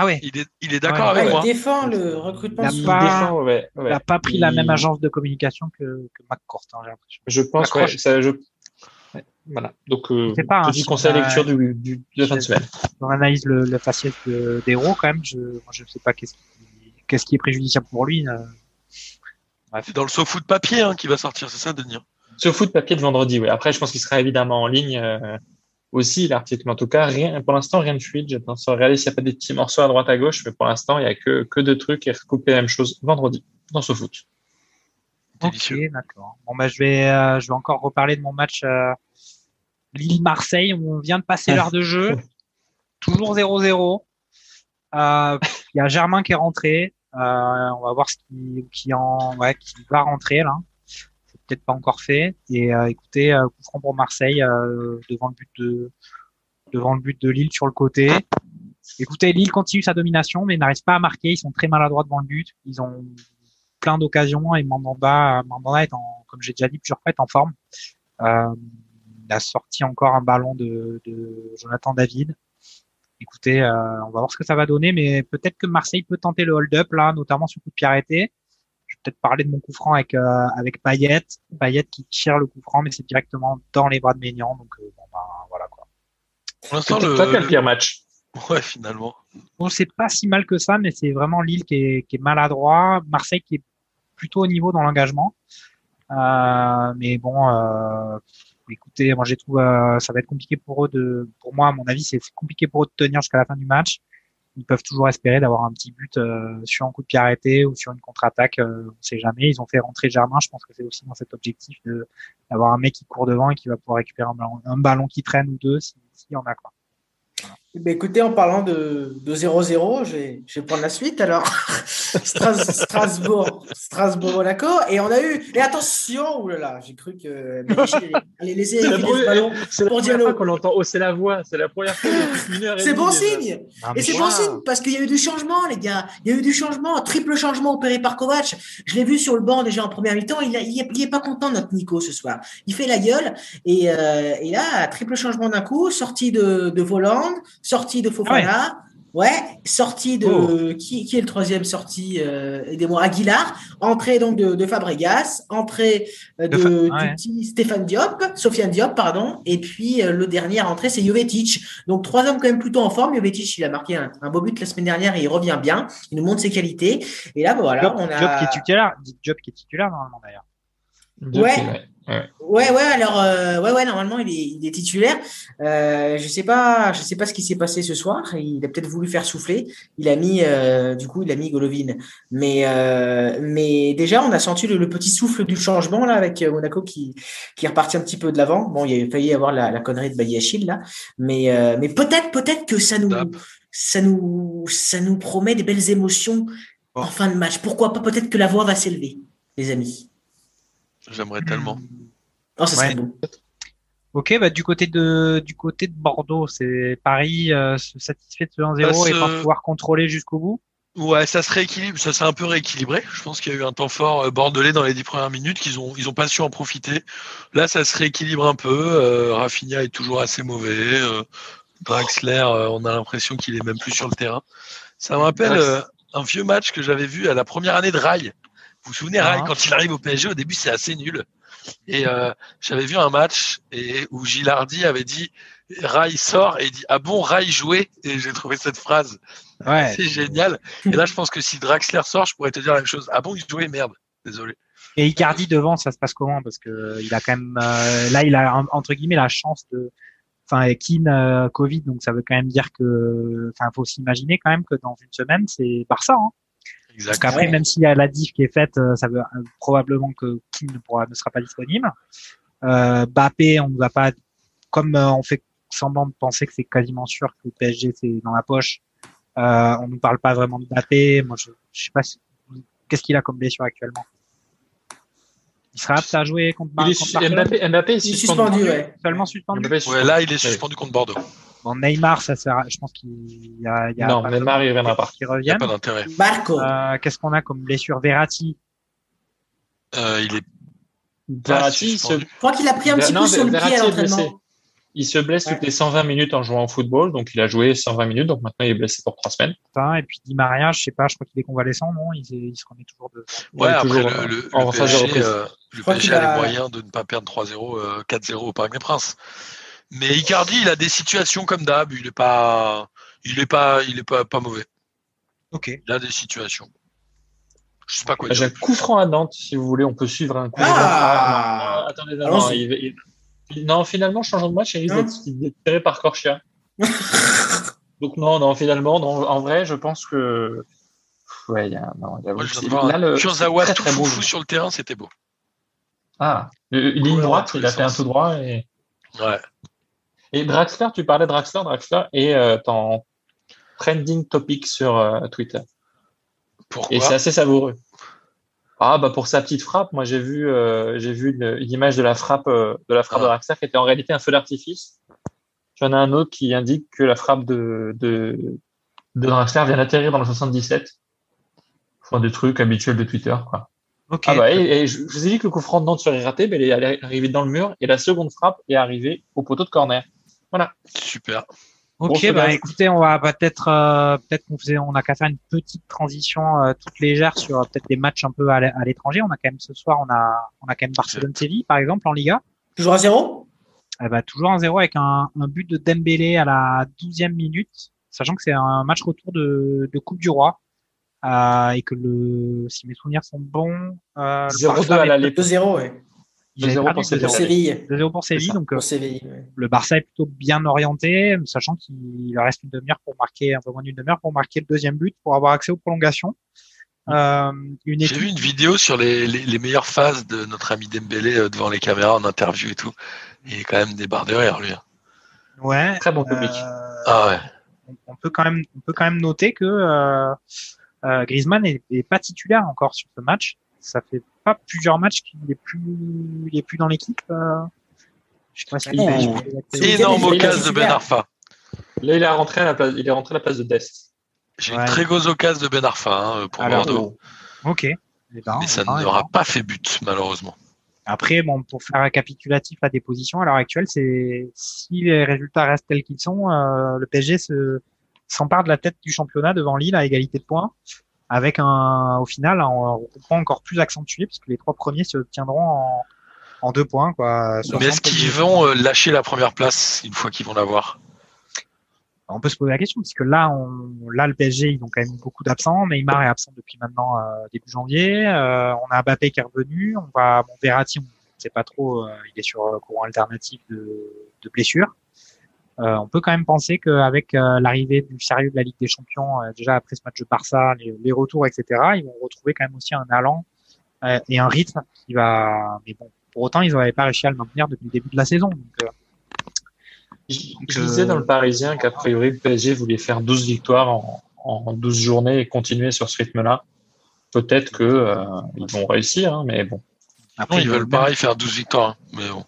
Ah ouais,
Il est, il est d'accord
Ouais,
avec
il
moi.
défend le recrutement.
Il a
Il
sous-
pas-
ouais,
il
ouais.
pris la
Il-
même agence de communication que que McCourt, hein, j'ai l'impression.
Je pense, ouais, ça, je, ouais, voilà. Donc, euh,
C'est pas un
petit conseil lecture
euh,
du, du, de la fin de semaine.
on analyse le, le faciès de- d'Hérault quand même, je je sais pas qu'est-ce qui, qu'est-ce qui est préjudiciable pour lui. euh.
C'est dans le SoFoot papier hein, qui va sortir, c'est ça, Denis
Sur foot papier de vendredi, oui. Après, je pense qu'il sera évidemment en ligne euh, aussi l'article. Mais en tout cas, rien, pour l'instant, rien de fluide. J'ai tendance à regarder s'il n'y a pas des petits morceaux à droite à gauche, mais pour l'instant, il n'y a que, que deux trucs et recouper la même chose vendredi dans ce foot.
Délicieux.
Ok, d'accord. Bon bah je vais euh, je vais encore reparler de mon match euh, Lille-Marseille. On vient de passer l'heure de jeu, (laughs) toujours 0-0. Euh, Il y a Germain qui est rentré. Euh, on va voir ce qui, qui en ouais qui va rentrer là. C'est peut-être pas encore fait. Et euh, écoutez, euh, coup franc pour Marseille euh, devant le but de devant le but de Lille sur le côté. Écoutez, Lille continue sa domination, mais n'arrive pas à marquer. Ils sont très maladroits devant le but. Ils ont plein d'occasions et Mandanda, Mandanda est en, comme j'ai déjà dit plusieurs fois, est en forme. Il a sorti encore un ballon de, de Jonathan David. Écoutez, euh, on va voir ce que ça va donner, mais peut-être que Marseille peut tenter le hold-up là, notamment sur coup de pied arrêté. Je vais peut-être parler de mon coup franc avec euh, avec Payet, Payet qui tire le coup franc, mais c'est directement dans les bras de Ménian, donc euh, bon, ben, voilà quoi.
Pour l'instant,
C'est
le,
toi qui as le
le-
pire match.
Ouais, finalement.
Bon, c'est pas si mal que ça, mais c'est vraiment Lille qui est, qui est maladroit, Marseille qui est plutôt au niveau dans l'engagement. Euh, mais bon, euh, écoutez, moi j'ai trouvé euh, ça va être compliqué pour eux de, pour moi à mon avis, c'est compliqué pour eux de tenir jusqu'à la fin du match. Ils peuvent toujours espérer d'avoir un petit but euh, sur un coup de pied arrêté ou sur une contre-attaque. Euh, on sait jamais. Ils ont fait rentrer Germain. Je pense que c'est aussi dans cet objectif de d'avoir un mec qui court devant et qui va pouvoir récupérer un ballon, un ballon qui traîne ou deux s'il y en a quoi.
Eh ben, écoutez, en parlant de de 0-0, je vais, je vais prendre la suite alors. (laughs) Stras- Strasbourg, Strasbourg-Monaco. Et on a eu. Et attention, oulala, j'ai cru que. Allez, laissez (laughs)
C'est la
ce
première-
ballon. Pour Diallo.
qu'on entend hausser la voix. C'est la première fois depuis une heure et
C'est bon signe. Et c'est
wow.
bon signe parce qu'il y a eu du changement, les gars. Il y a eu du changement, triple changement opéré par Kovac. Je l'ai vu sur le banc déjà en première mi-temps. Il, a- il, est, il est pas content notre Nico ce soir. Il fait la gueule et, euh, et là triple changement d'un coup, sortie de, de Voland, sortie de Fofana. Ouais, sortie de
Oh.
qui, qui est le troisième sorti euh, Aidez-moi, Aguilar. Entrée donc de, de Fabregas, entrée euh, de,
De Fa-
du
ouais.
petit Stéphane Diop, Sofiane Diop, pardon. Et puis euh, le dernier entrée c'est Jovetic. Donc trois hommes quand même plutôt en forme. Jovetic, il a marqué un, un beau but la semaine dernière et il revient bien. Il nous montre ses qualités. Et là, bah, voilà,
Job,
on a.
Job qui est titulaire, Job qui est titulaire normalement d'ailleurs.
Ouais.
Ouais.
Ouais, ouais, alors, euh, ouais, ouais, normalement, il est, il est titulaire. Euh, je sais pas, je sais pas ce qui s'est passé ce soir. Il a peut-être voulu faire souffler. Il a mis, euh, du coup, il a mis Golovin. Mais, euh, mais déjà, on a senti le, le petit souffle du changement, là, avec euh, Monaco qui, qui est reparti un petit peu de l'avant. Bon, il a failli y avoir la, la connerie de Bayachil, là. Mais, euh, mais peut-être, peut-être que ça nous, ça nous, ça nous promet des belles émotions en fin de match. Pourquoi pas? Peut-être que la voix va s'élever, les amis.
J'aimerais tellement.
Oh, ça serait
Ouais.
beau.
Ok, bah du côté de du côté de Bordeaux, c'est Paris euh, se satisfait de ce 1-0
Bah,
et pas pouvoir contrôler jusqu'au bout?
Ouais, ça se rééquilibre, ça s'est un peu rééquilibré. Je pense qu'il y a eu un temps fort euh, bordelais dans les dix premières minutes qu'ils ont ils ont pas su en profiter. Là, ça se rééquilibre un peu. Euh, Rafinha est toujours assez mauvais. Euh, Draxler, euh, on a l'impression qu'il est même plus sur le terrain. Ça me rappelle euh, un vieux match que j'avais vu à la première année de Rai. Vous vous souvenez, Rai,
Ah.
quand il arrive au PSG, au début, c'est assez nul. Et euh, j'avais vu un match et où Gilardi avait dit Rai sort et il dit ah bon Rai jouait? Et j'ai trouvé cette phrase
Ouais.
c'est génial. Et là, je pense que si Draxler sort, je pourrais te dire la même chose. Ah bon, il jouait? Merde. Désolé.
Et Icardi devant, ça se passe comment? Parce que euh, il a quand même euh, là, il a en- entre guillemets la chance de, enfin, Keane euh, Covid, donc ça veut quand même dire que, enfin, faut s'imaginer quand même que dans une semaine, c'est Barça. Hein. Parce
Exact.
qu'aprée,
Ouais.
même s'il y a la diff qui est faite, euh, ça veut euh, probablement que Keane ne pourra, ne sera pas disponible. Euh, Bappé, on ne va pas, comme euh, on fait semblant de penser que c'est quasiment sûr que le PSG c'est dans la poche. Euh, on ne parle pas vraiment de Bappé. Moi, je, je sais pas si- qu'est-ce qu'il a comme blessure actuellement. Il sera apte à jouer contre,
est
contre
Mbappé, Mbappé est
Il est
suspendu.
suspendu, ouais.
Seulement suspendu.
Ouais, là, il est
Ouais.
suspendu contre Bordeaux.
Bon, Neymar, ça sert. à- Je pense qu'il y a, il y a
Non,
pas
Neymar, il reviendra pas.
qui
Il n'y a
reviennent.
pas d'intérêt.
Marco.
Euh, Qu'est-ce qu'on a comme blessure? Verratti.
Euh, il est
Verratti, il se...
Je crois qu'il a pris un petit
Non,
coup sur le
Verratti
pied à l'entraînement.
Il se blesse
Ouais.
toutes les 120 minutes en jouant au football, donc il a joué 120 minutes, donc maintenant il est blessé pour trois semaines.
Et puis Di Maria, je sais pas, je crois qu'il est convalescent, non? Il, se remet toujours de.
Ouais, après,
toujours,
le, le,
en
le PSG, euh, le PSG a
a-
les moyens de ne pas perdre 3-0, euh, 4-0 au Parc des Princes. Mais Icardi, il a des situations comme d'hab. Il est pas, il est pas, il est pas, pas mauvais.
Ok.
Il a des situations. Je sais pas quoi
J'ai un coup franc à Nantes, si vous voulez, on peut suivre un coup
Ah
franc. Ah, non, attendez, non, non,
Allons-y.
il- il- non, finalement, changeant de match, il risque
Hein
d'être tiré par Corchia. (laughs) Donc non, non, finalement, non, en vrai, je pense que ouais, il y a, non, il y a
Moi, je
là,
voir
le
Kurzawa
très,
tout
très beau
foufou
jeu.
sur le terrain, c'était beau.
Ah, ligne droite, il a fait un tout droit et
Ouais.
Et Draxler, tu parlais de Draxler, Draxler est euh, en trending topic sur euh, Twitter.
Pourquoi
Et c'est assez savoureux. Ah bah pour sa petite frappe, moi j'ai vu euh, j'ai vu une, une image de la frappe euh, de la frappe
Ah.
de Draxler qui était en réalité un feu d'artifice. J'en ai un autre qui indique que la frappe de de, de Draxler vient d'atterrir dans le 77. Enfin des trucs habituels de Twitter quoi. Ah bah et, et je, je vous ai dit que le coup franc de Nantes serait raté, mais elle est arrivée dans le mur et la seconde frappe est arrivée au poteau de corner.
Super.
Bon,
Ok, bah écoutez, on va peut-être, euh, peut-être qu'on faisait, on a qu'à faire une petite transition euh, toute légère sur euh, peut-être des matchs un peu à l'é- à l'étranger. On a quand même ce soir, on a, on a quand même Barcelone-Séville par exemple en Liga.
Toujours à zéro?
Eh ben, toujours un 0 avec un, un but de Dembélé à la 12e minute, sachant que c'est un match retour de, de Coupe du Roi. Euh, et que le, si mes souvenirs sont bons, euh, le
0-2
Barça
à l'aller.
2-0, ouais.
Ils avaient
2-0
perdu
pour
2-0.
Pour Séville.
2-0 pour Séville, donc euh,
Pour Séville. ouais.
le Barça est plutôt bien orienté, sachant qu'il leur reste une demi-heure pour marquer, un peu moins d'une demi-heure pour marquer le deuxième but, pour avoir accès aux prolongations. Euh, une
J'ai vu une vidéo sur les, les, les meilleures phases de notre ami Dembélé euh, devant les caméras en interview et tout. Il est quand même des barres de rire, lui.
ouais,
Très bon public.
euh,
Ah ouais.
on, peut quand même, on peut quand même noter que euh, euh, Griezmann est, est pas titulaire encore sur ce match. Ça fait pas plusieurs matchs qu'il est plus, il est plus dans l'équipe. Euh, je sais pas si
Énorme occasion de Ben. Arfa.
Là il est rentré à la place il est rentré à la place de Dest.
J'ai
Ouais.
une très grosse occasion de Ben Arfa hein, pour
Alors,
Bordeaux.
Ok. Eh ben,
Mais ça
eh ben, eh
n'aura
ben.
pas fait but, malheureusement.
Après, bon, pour faire récapitulatif à des positions, à l'heure actuelle, c'est si les résultats restent tels qu'ils sont, euh, le PSG se s'empare de la tête du championnat devant Lille à égalité de points, avec un, au final, un regroupement encore plus accentué, puisque les trois premiers se tiendront en, en deux points, quoi.
Mais est-ce
60
qu'ils vont euh, lâcher la première place une fois qu'ils vont l'avoir?
On peut se poser la question, puisque là, on, là, le PSG, ils ont quand même beaucoup d'absents. Neymar est absent depuis maintenant euh, début janvier. Euh, on a Mbappé qui est revenu. On va, bon, Verratti, on ne sait pas trop, euh, il est sur un courant alternatif de, de blessure. Euh, on peut quand même penser qu'avec euh, l'arrivée du sérieux de la Ligue des Champions, euh, déjà après ce match de Barça, les, les, retours, etc., ils vont retrouver quand même aussi un allant euh, et un rythme qui va. Mais bon, pour autant, ils n'avaient pas réussi à le maintenir depuis le début de la saison. Donc,
je, je disais dans le Parisien qu'a priori le PSG voulait faire 12 victoires en, en 12 journées et continuer sur ce rythme-là. Peut-être que euh, ils vont réussir, hein, mais bon.
Après, non, ils veulent pareil faire 12 victoires, hein, mais bon.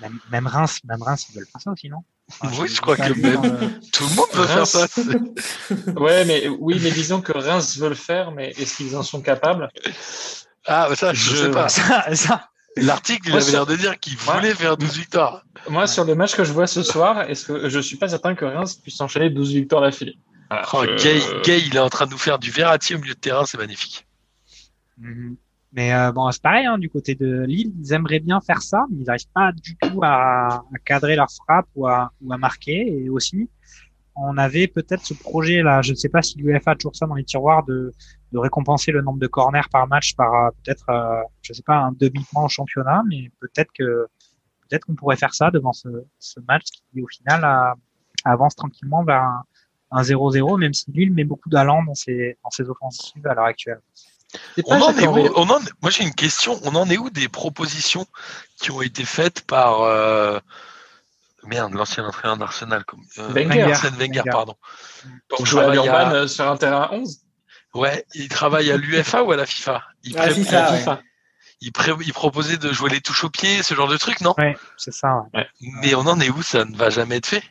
Même, même, Reims, même Reims, ils veulent faire ça aussi, non?
Enfin, Oui, je crois que même euh... tout le monde veut Reims... faire ça. (laughs)
ouais, mais oui, mais disons que Reims veut le faire, mais est-ce qu'ils en sont capables?
Ah, ça, je, je sais pas. (laughs)
Ça, ça.
L'article, il avait l'air de dire qu'il voulait faire 12 victoires.
Moi, sur le match que je vois ce soir, est-ce que je suis pas certain que Reims puisse enchaîner 12 victoires d'affilée?
Voilà, oh, je... Gay, Gay, il est en train de nous faire du Verratti au milieu de terrain, c'est magnifique.
Mm -hmm. Mais euh, bon, c'est pareil, hein, du côté de Lille, ils aimeraient bien faire ça, mais ils n'arrivent pas du tout à, à, cadrer leur frappe ou à, ou à marquer. Et aussi, on avait peut-être ce projet-là, je ne sais pas si l'UEFA a toujours ça dans les tiroirs, de, de récompenser le nombre de corners par match par peut-être, euh, je sais pas, un demi-point en championnat, mais peut-être que peut-être qu'on pourrait faire ça devant ce, ce match qui, au final, avance tranquillement vers un 0-0, même si Lille met beaucoup d'allant dans ses, dans ses offensives à l'heure actuelle.
On en est où on en, Moi j'ai une question. On en est où des propositions qui ont été faites par euh, merde l'ancien entraîneur d'Arsenal comme
euh, Wenger.
Wenger, Wenger, pardon.
Pour jouer à Urban à... sur un terrain 11.
Ouais, il travaille à l'UFA ou à la FIFA?
Il, à FIFA.
Ouais. Il, pré... il, proposait de jouer les touches au pied, ce genre de truc, non?
Ouais, c'est ça.
Ouais.
Mais on en est où? Ça ne va jamais être fait.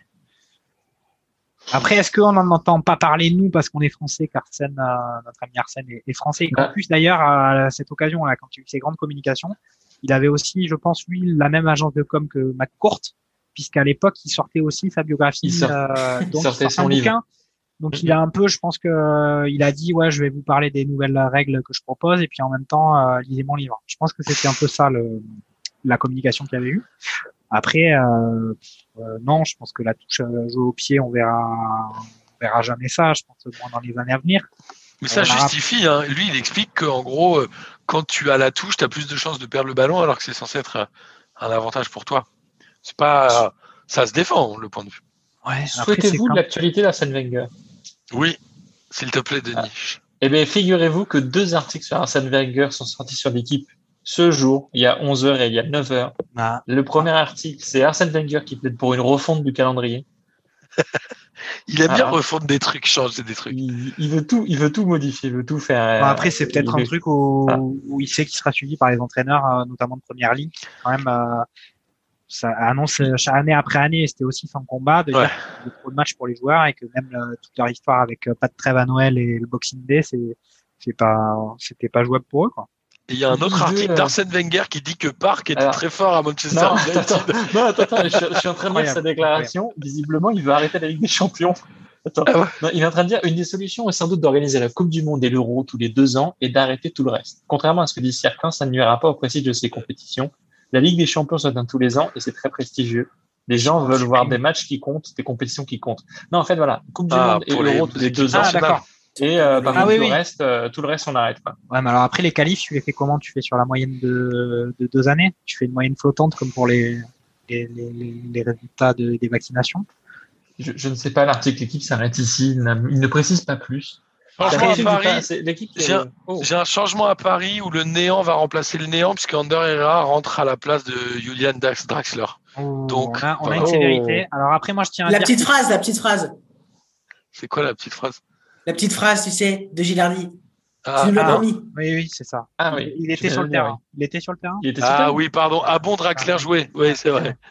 Après, est-ce qu'on n'en entend pas parler nous parce qu'on est français, qu'Arsène, euh, notre ami Arsène est, est français? Et qu'en plus d'ailleurs à cette occasion là, quand il y a eu ses grandes communications, il avait aussi, je pense, lui, la même agence de com que McCourt, puisqu'à l'époque il sortait aussi sa biographie,
il, sort...
euh, donc
il sortait son livre.
Bouquin. Donc il a un peu, je pense que euh, il a dit ouais, je vais vous parler des nouvelles règles que je propose et puis en même temps euh, lisez mon livre. Je pense que c'était un peu ça le, la communication qu'il y avait eu. Après, euh, euh, non, je pense que la touche euh, jouer au pied, on verra, on verra jamais ça. Je pense moins dans les années à venir.
Mais ça justifie. Hein. Lui, il explique qu'en gros, quand tu as la touche, tu as plus de chances de perdre le ballon, alors que c'est censé être un avantage pour toi. C'est pas, ça se défend le point de vue.
Ouais, Souhaitez-vous quand... l'actualité d'Arsène Wenger?
Oui, s'il te plaît, Denis. Ah.
Eh bien, figurez-vous que deux articles sur Arsène Wenger sont sortis sur l'équipe ce jour, il y a 11h et il y a 9h. Ah. Le premier article, c'est Arsène Wenger qui plaide pour une refonte du calendrier. (laughs)
il aime bien ah. refondre des trucs, changer des trucs.
Il, il, veut tout, il veut tout modifier, il veut tout faire.
Bon, après, c'est peut-être un veut... truc où, ah. où, il sait qu'il sera suivi par les entraîneurs, euh, notamment de première ligne. Quand même, euh, ça annonce année après année, c'était aussi sans combat, de,
ouais.
dire trop de matchs pour les joueurs et que même euh, toute leur histoire avec pas de trêve à Noël et le Boxing Day, c'est, c'est pas, c'était pas jouable pour eux, quoi.
Et il y a un autre article d'Arsène Wenger qui dit que Park était Alors, très fort à Manchester
non, United. Attends, non, attends, attends je, je, suis en train de lire sa déclaration. Visiblement, il veut arrêter la Ligue des Champions. Attends. Ah ouais. non, il est en train de dire une des solutions est sans doute d'organiser la Coupe du Monde et l'Euro tous les deux ans et d'arrêter tout le reste. Contrairement à ce que dit certains, ça ne nuira pas au prestige de ces compétitions. La Ligue des Champions se donne tous les ans et c'est très prestigieux. Les gens veulent voir des matchs qui comptent, des compétitions qui comptent. Non, en fait, voilà, Coupe du
ah,
Monde et l'Euro tous les deux ans.
Ah, d'accord.
Et euh, par ah, contre, oui, tout, oui. Le reste, euh, tout le reste, on arrête pas.
Ouais, mais alors après les qualifs, tu les fais comment? Tu fais sur la moyenne de, de, deux années? Tu fais une moyenne flottante comme pour les, les, les, les résultats de, des vaccinations?
Je, je, ne sais pas, l'article équipe s'arrête ici. Il, il, ne précise pas plus.
À Paris, j'ai un, oh. un, changement à Paris où le néant va remplacer le néant puisque Ander Herrera rentre à la place de Julian Draxler.
Oh, Donc, on a, on a une sévérité. Oh. Alors après, moi, je tiens à
la
dire
petite que... phrase, la petite phrase.
C'est quoi la petite phrase?
La petite phrase, tu sais, de Gilardi.
Ah, tu nous l'as ah. Oui, oui, c'est ça.
Ah, oui.
Il était sur le terrain. Il était sur le terrain.
ah terrain. oui, pardon. Ah bon, Draxler jouait. Oui, c'est vrai. (laughs)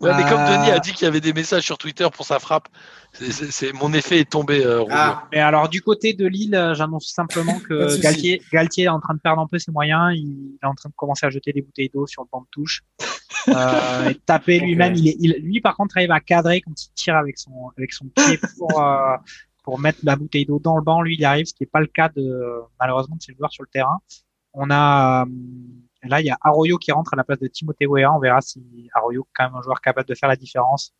Ouais, mais comme Denis a dit qu'il y avait des messages sur Twitter pour sa frappe, c'est mon effet est tombé. Euh,
ah, mais alors du côté de Lille, euh, j'annonce simplement (laughs) que Galtier, Galtier est en train de perdre un peu ses moyens. Il est en train de commencer à jeter des bouteilles d'eau sur le banc de touche. (laughs) euh, et taper lui-même. Il, est, il, lui, par contre, arrive à cadrer quand il tire avec son avec son pied pour euh, pour mettre la bouteille d'eau dans le banc. Lui, il arrive, ce qui n'est pas le cas de malheureusement de ses joueurs sur le terrain. On a Là, il y a Arroyo qui rentre à la place de Timothée Weah. On verra si Arroyo, quand même un joueur capable de faire la différence.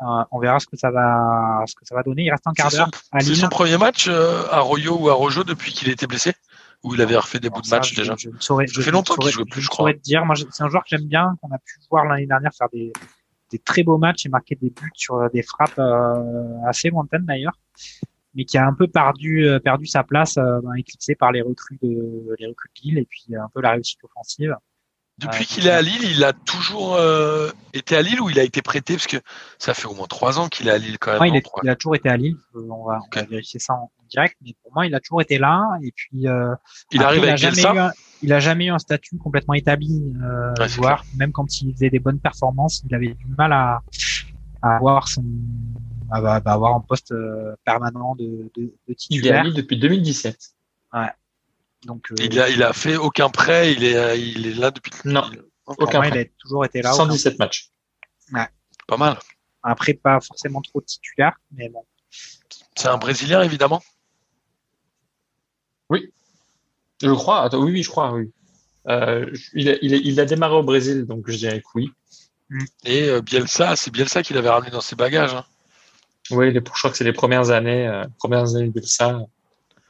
Euh, on verra ce que ça va, ce que ça va donner. Il reste un quart d'heure.
C'est son premier match, euh, Arroyo ou Arrojo, depuis qu'il était blessé? Ou il avait refait des bouts de
Ça,
match
je-
déjà?
je ne saurais-
Ça
je
fait longtemps qu'il jouait plus, je crois.
te dire. Moi, je- c'est un joueur que j'aime bien, qu'on a pu voir l'année dernière faire des, des très beaux matchs et marquer des buts sur euh, des frappes euh, assez lointaines d'ailleurs, mais qui a un peu perdu, euh, perdu sa place, euh, ben, éclipsé par les recrues de les recrues de Lille et puis euh, un peu la réussite offensive.
Depuis qu'il est à Lille, il a toujours euh, été à Lille ou il a été prêté? Parce que ça fait au moins trois ans qu'il est à Lille quand même.
Ouais, il, est- a toujours été à Lille. On va, on va
Ok.
vérifier ça en, direct, mais pour moi, il a toujours été là. Et puis, euh,
Il
après,
arrive
il a
avec
jamais eu un- il a jamais eu un statut complètement établi,
Ouais,
joueur. Même quand il faisait des bonnes performances, il avait du mal à, à avoir son, à, à- à avoir un poste euh, permanent de, de, de
Il est à
titulaire.
Depuis 2017.
Donc, euh,
Il a, il a fait aucun prêt, il est, il est là depuis.
Non. aucun
moi, il
prêt.
a toujours été là. aucun-
117 matchs.
Pas mal.
Après, pas forcément trop titulaire, mais bon.
C'est un Brésilien évidemment.
Je crois. Attends, oui, oui, je crois, oui. Euh, il, a, il, a, il a démarré au Brésil, donc je dirais que oui.
Et euh, Bielsa, c'est Bielsa qui l'avait ramené dans ses bagages. hein.
Oui, les, je crois que c'est les premières années, euh, premières années de ça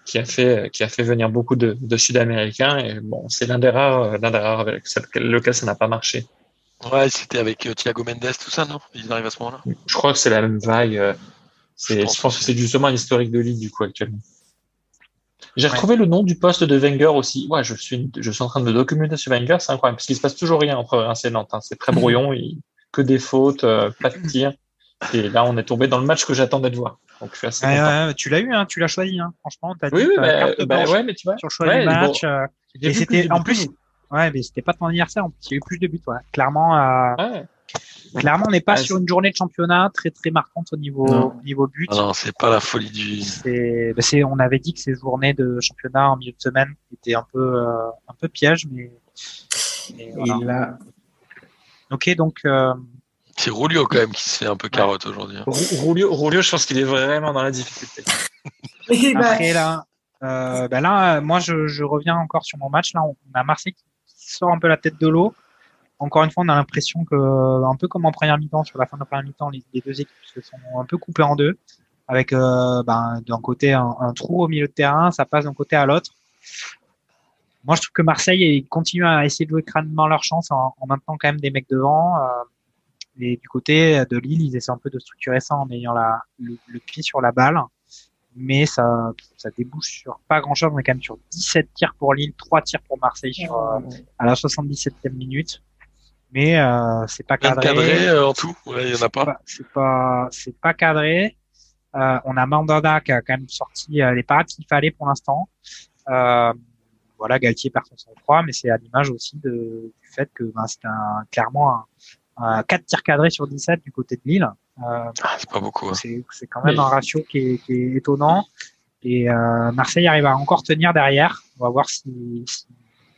qui a fait, qui a fait venir beaucoup de, de Sud-Américains. Et bon, c'est l'un des rares, euh, l'un des rares avec lequel ça n'a pas marché.
Ouais, c'était avec euh, Thiago Mendes, tout ça, non? Ils arrivent à ce moment-là?
Je crois que c'est la même vague. euh,
Je
c'est,
pense
je pense que c'est justement l'historique de Lille, du coup, actuellement. J'ai
Ouais.
retrouvé le nom du poste de Wenger aussi. Ouais, je suis, je suis en train de me documenter sur Wenger, c'est incroyable, parce qu'il se passe toujours rien entre Reims et Nantes. hein. C'est très (laughs) brouillon, il- que des fautes, euh, pas de tir. Et là, on est tombé dans le match que j'attendais de voir. Donc, je suis assez
ouais, tu l'as eu, hein, tu l'as choisi. Hein. Franchement, dit
Oui, oui, bah,
carte
bah,
blanche
ouais, mais tu vois.
sur le choix
ouais,
du
bon,
match. euh, et c'était en plus, ouais, mais c'était pas ton anniversaire. En plus, il y a eu plus de buts. Ouais. Clairement, euh,
Ouais.
clairement, on n'est pas
Ah,
sur une journée de championnat très très marquante au niveau
Non.
niveau but.
Ah non, c'est pas la folie du.
C'est, bah, c'est, on avait dit que ces journées de championnat en milieu de semaine étaient un peu euh, un peu piège, mais, mais voilà.
Il a...
ok, donc euh,
C'est Rulio quand même qui se fait un peu carotte aujourd'hui. hein.
Rou- Roulio, Roulio, je pense qu'il est vraiment dans la difficulté. (laughs)
Et bah,
après là, euh, bah là, euh, moi je, je reviens encore sur mon match. Là, on a Marseille qui sort un peu la tête de l'eau. Encore une fois, on a l'impression que, un peu comme en première mi-temps, sur la fin de la première mi-temps, les, les deux équipes se sont un peu coupées en deux, avec euh, ben, d'un côté un, un trou au milieu de terrain, ça passe d'un côté à l'autre. Moi, je trouve que Marseille ils continuent à essayer de jouer crânement leur chance en, en maintenant quand même des mecs devant. euh, et du côté de Lille, ils essaient un peu de structurer ça en ayant la, le, le pied sur la balle. Mais ça, ça débouche sur pas grand chose. On est quand même sur 17 tirs pour Lille, 3 tirs pour Marseille sur, euh, à la 77e minute. Mais euh, c'est pas cadré.
cadré euh, en tout. Ouais, il y en a pas.
pas- C'est pas, c'est pas cadré. Euh, on a Mandanda qui a quand même sorti euh, les parades qu'il fallait pour l'instant. Euh, voilà, Galtier perd son sang-froid, mais c'est à l'image aussi de, du fait que ben, c'est un, clairement un, un 4 tirs cadrés sur 17 du côté de Lille. Euh,
Ah, c'est pas beaucoup. hein.
c'est c'est quand même
Mais-
un ratio qui est, qui est étonnant. Et euh, Marseille arrive à encore tenir derrière. On va voir si, si,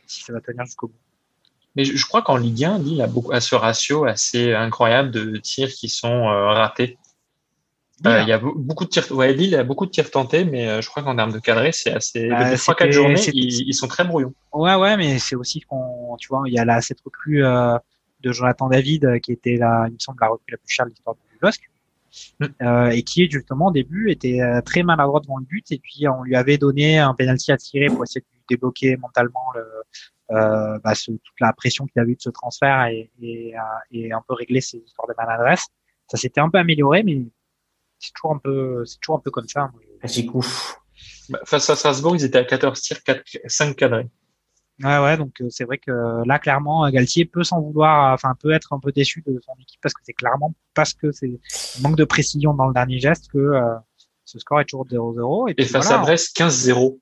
si ça va tenir jusqu'au bout.
Mais je, je crois qu'en Ligue 1, Lille a, beaucoup, a ce ratio assez incroyable de tirs qui sont euh, ratés. Euh, Il y a be- beaucoup de tirs. Ouais, Lille a beaucoup de tirs tentés, mais euh, je crois qu'en termes de cadré, c'est assez.
Bah,
depuis 3-4
c'était-
journées, ils, ils sont très brouillons.
Ouais, ouais, mais c'est aussi qu'on, tu vois, il y a là cette recrue euh, de Jonathan David euh, qui était la, il me semble, la recrue la plus chère de l'histoire du LOSC.
Mm.
Euh, et qui justement au début était euh, très maladroit devant le but et puis on lui avait donné un penalty à tirer pour essayer de lui débloquer mentalement le, euh, bah, ce- toute la pression qu'il avait eu de ce transfert et, et, euh, et un peu régler ses histoires de maladresse. Ça s'était un peu amélioré, mais c'est toujours un peu, c'est toujours un peu comme ça. Moi,
cool.
Bah, face à Strasbourg, ils étaient à 14 tirs, 4, 5 cadrés.
Ouais, ouais, donc euh, c'est vrai que là, clairement, euh, Galtier peut s'en vouloir, euh, enfin, peut être un peu déçu de son équipe parce que c'est clairement parce que c'est manque de précision dans le dernier geste que euh, ce score est toujours 0-0. Et,
Et
puis
face
voilà,
à Brest, 15-0.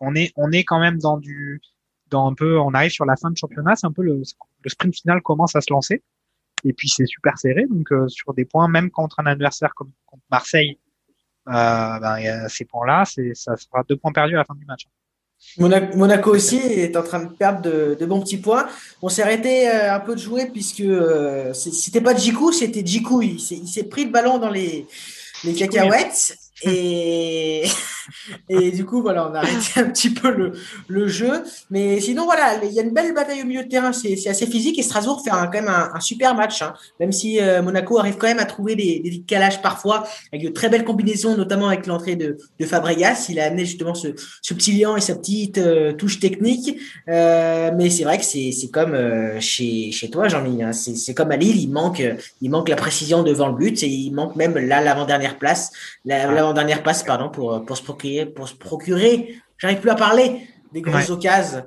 on est, on est quand même dans du, dans un peu, on arrive sur la fin de championnat, c'est un peu le, le sprint final commence à se lancer. Et puis c'est super serré, donc euh, sur des points, même contre un adversaire comme contre Marseille, euh, ben, il y a ces points-là, c'est, ça sera deux points perdus à la fin du match.
Monaco, aussi est en train de perdre de, de bons petits points. On s'est arrêté euh, un peu de jouer puisque euh, c'était pas Djikou, c'était Djikou. Il s'est il s'est pris le ballon dans les, les cacahuètes et (laughs) Et du coup, voilà, on a arrêté un petit peu le, le jeu. Mais sinon, voilà, il y a une belle bataille au milieu de terrain. C'est c'est assez physique et Strasbourg fait un- quand même un, un super match. hein. Même si euh, Monaco arrive quand même à trouver des, des calages parfois, avec de très belles combinaisons, notamment avec l'entrée de, de Fabregas. Il a amené justement ce, ce petit liant et sa petite euh, touche technique. Euh, mais c'est vrai que c'est c'est comme chez, chez toi, Jean-Mi. hein. C'est c'est comme à Lille, il manque, il manque la précision devant le but et il manque même là l'avant-dernière place, la- l'avant-dernière passe, pardon, pour, pour se procurer, pour se procurer, j'arrive plus à parler, des grosses
Ouais.
occasions.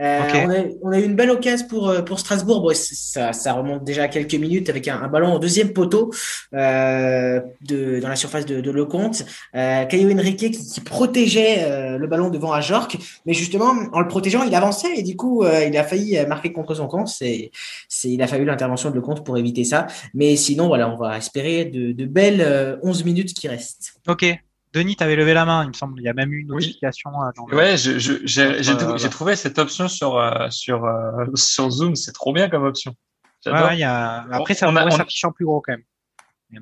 Euh, on, a, on a eu une belle occasion pour, euh, pour Strasbourg. Bon, ça, ça remonte déjà à quelques minutes avec un, un ballon au deuxième poteau euh, de, dans la surface de, de Lecomte. Euh, Caio Henrique qui, qui protégeait le ballon devant Ajorc, mais justement, en le protégeant, il avançait et du coup, il a failli marquer contre son compte. C'est, il a fallu l'intervention de Lecomte pour éviter ça. Mais sinon, voilà, on va espérer de, de belles euh, 11 minutes qui restent.
Ok. Denis, t'avais levé la main, il me semble. Il y a même eu une
Oui.
notification. euh, dans le-
Ouais, je- je-
Euh,
j'ai trouvé cette option sur, euh, sur, euh, sur Zoom, c'est trop bien comme option.
Ouais, y a... Après, ça
On a-
en plus gros quand même.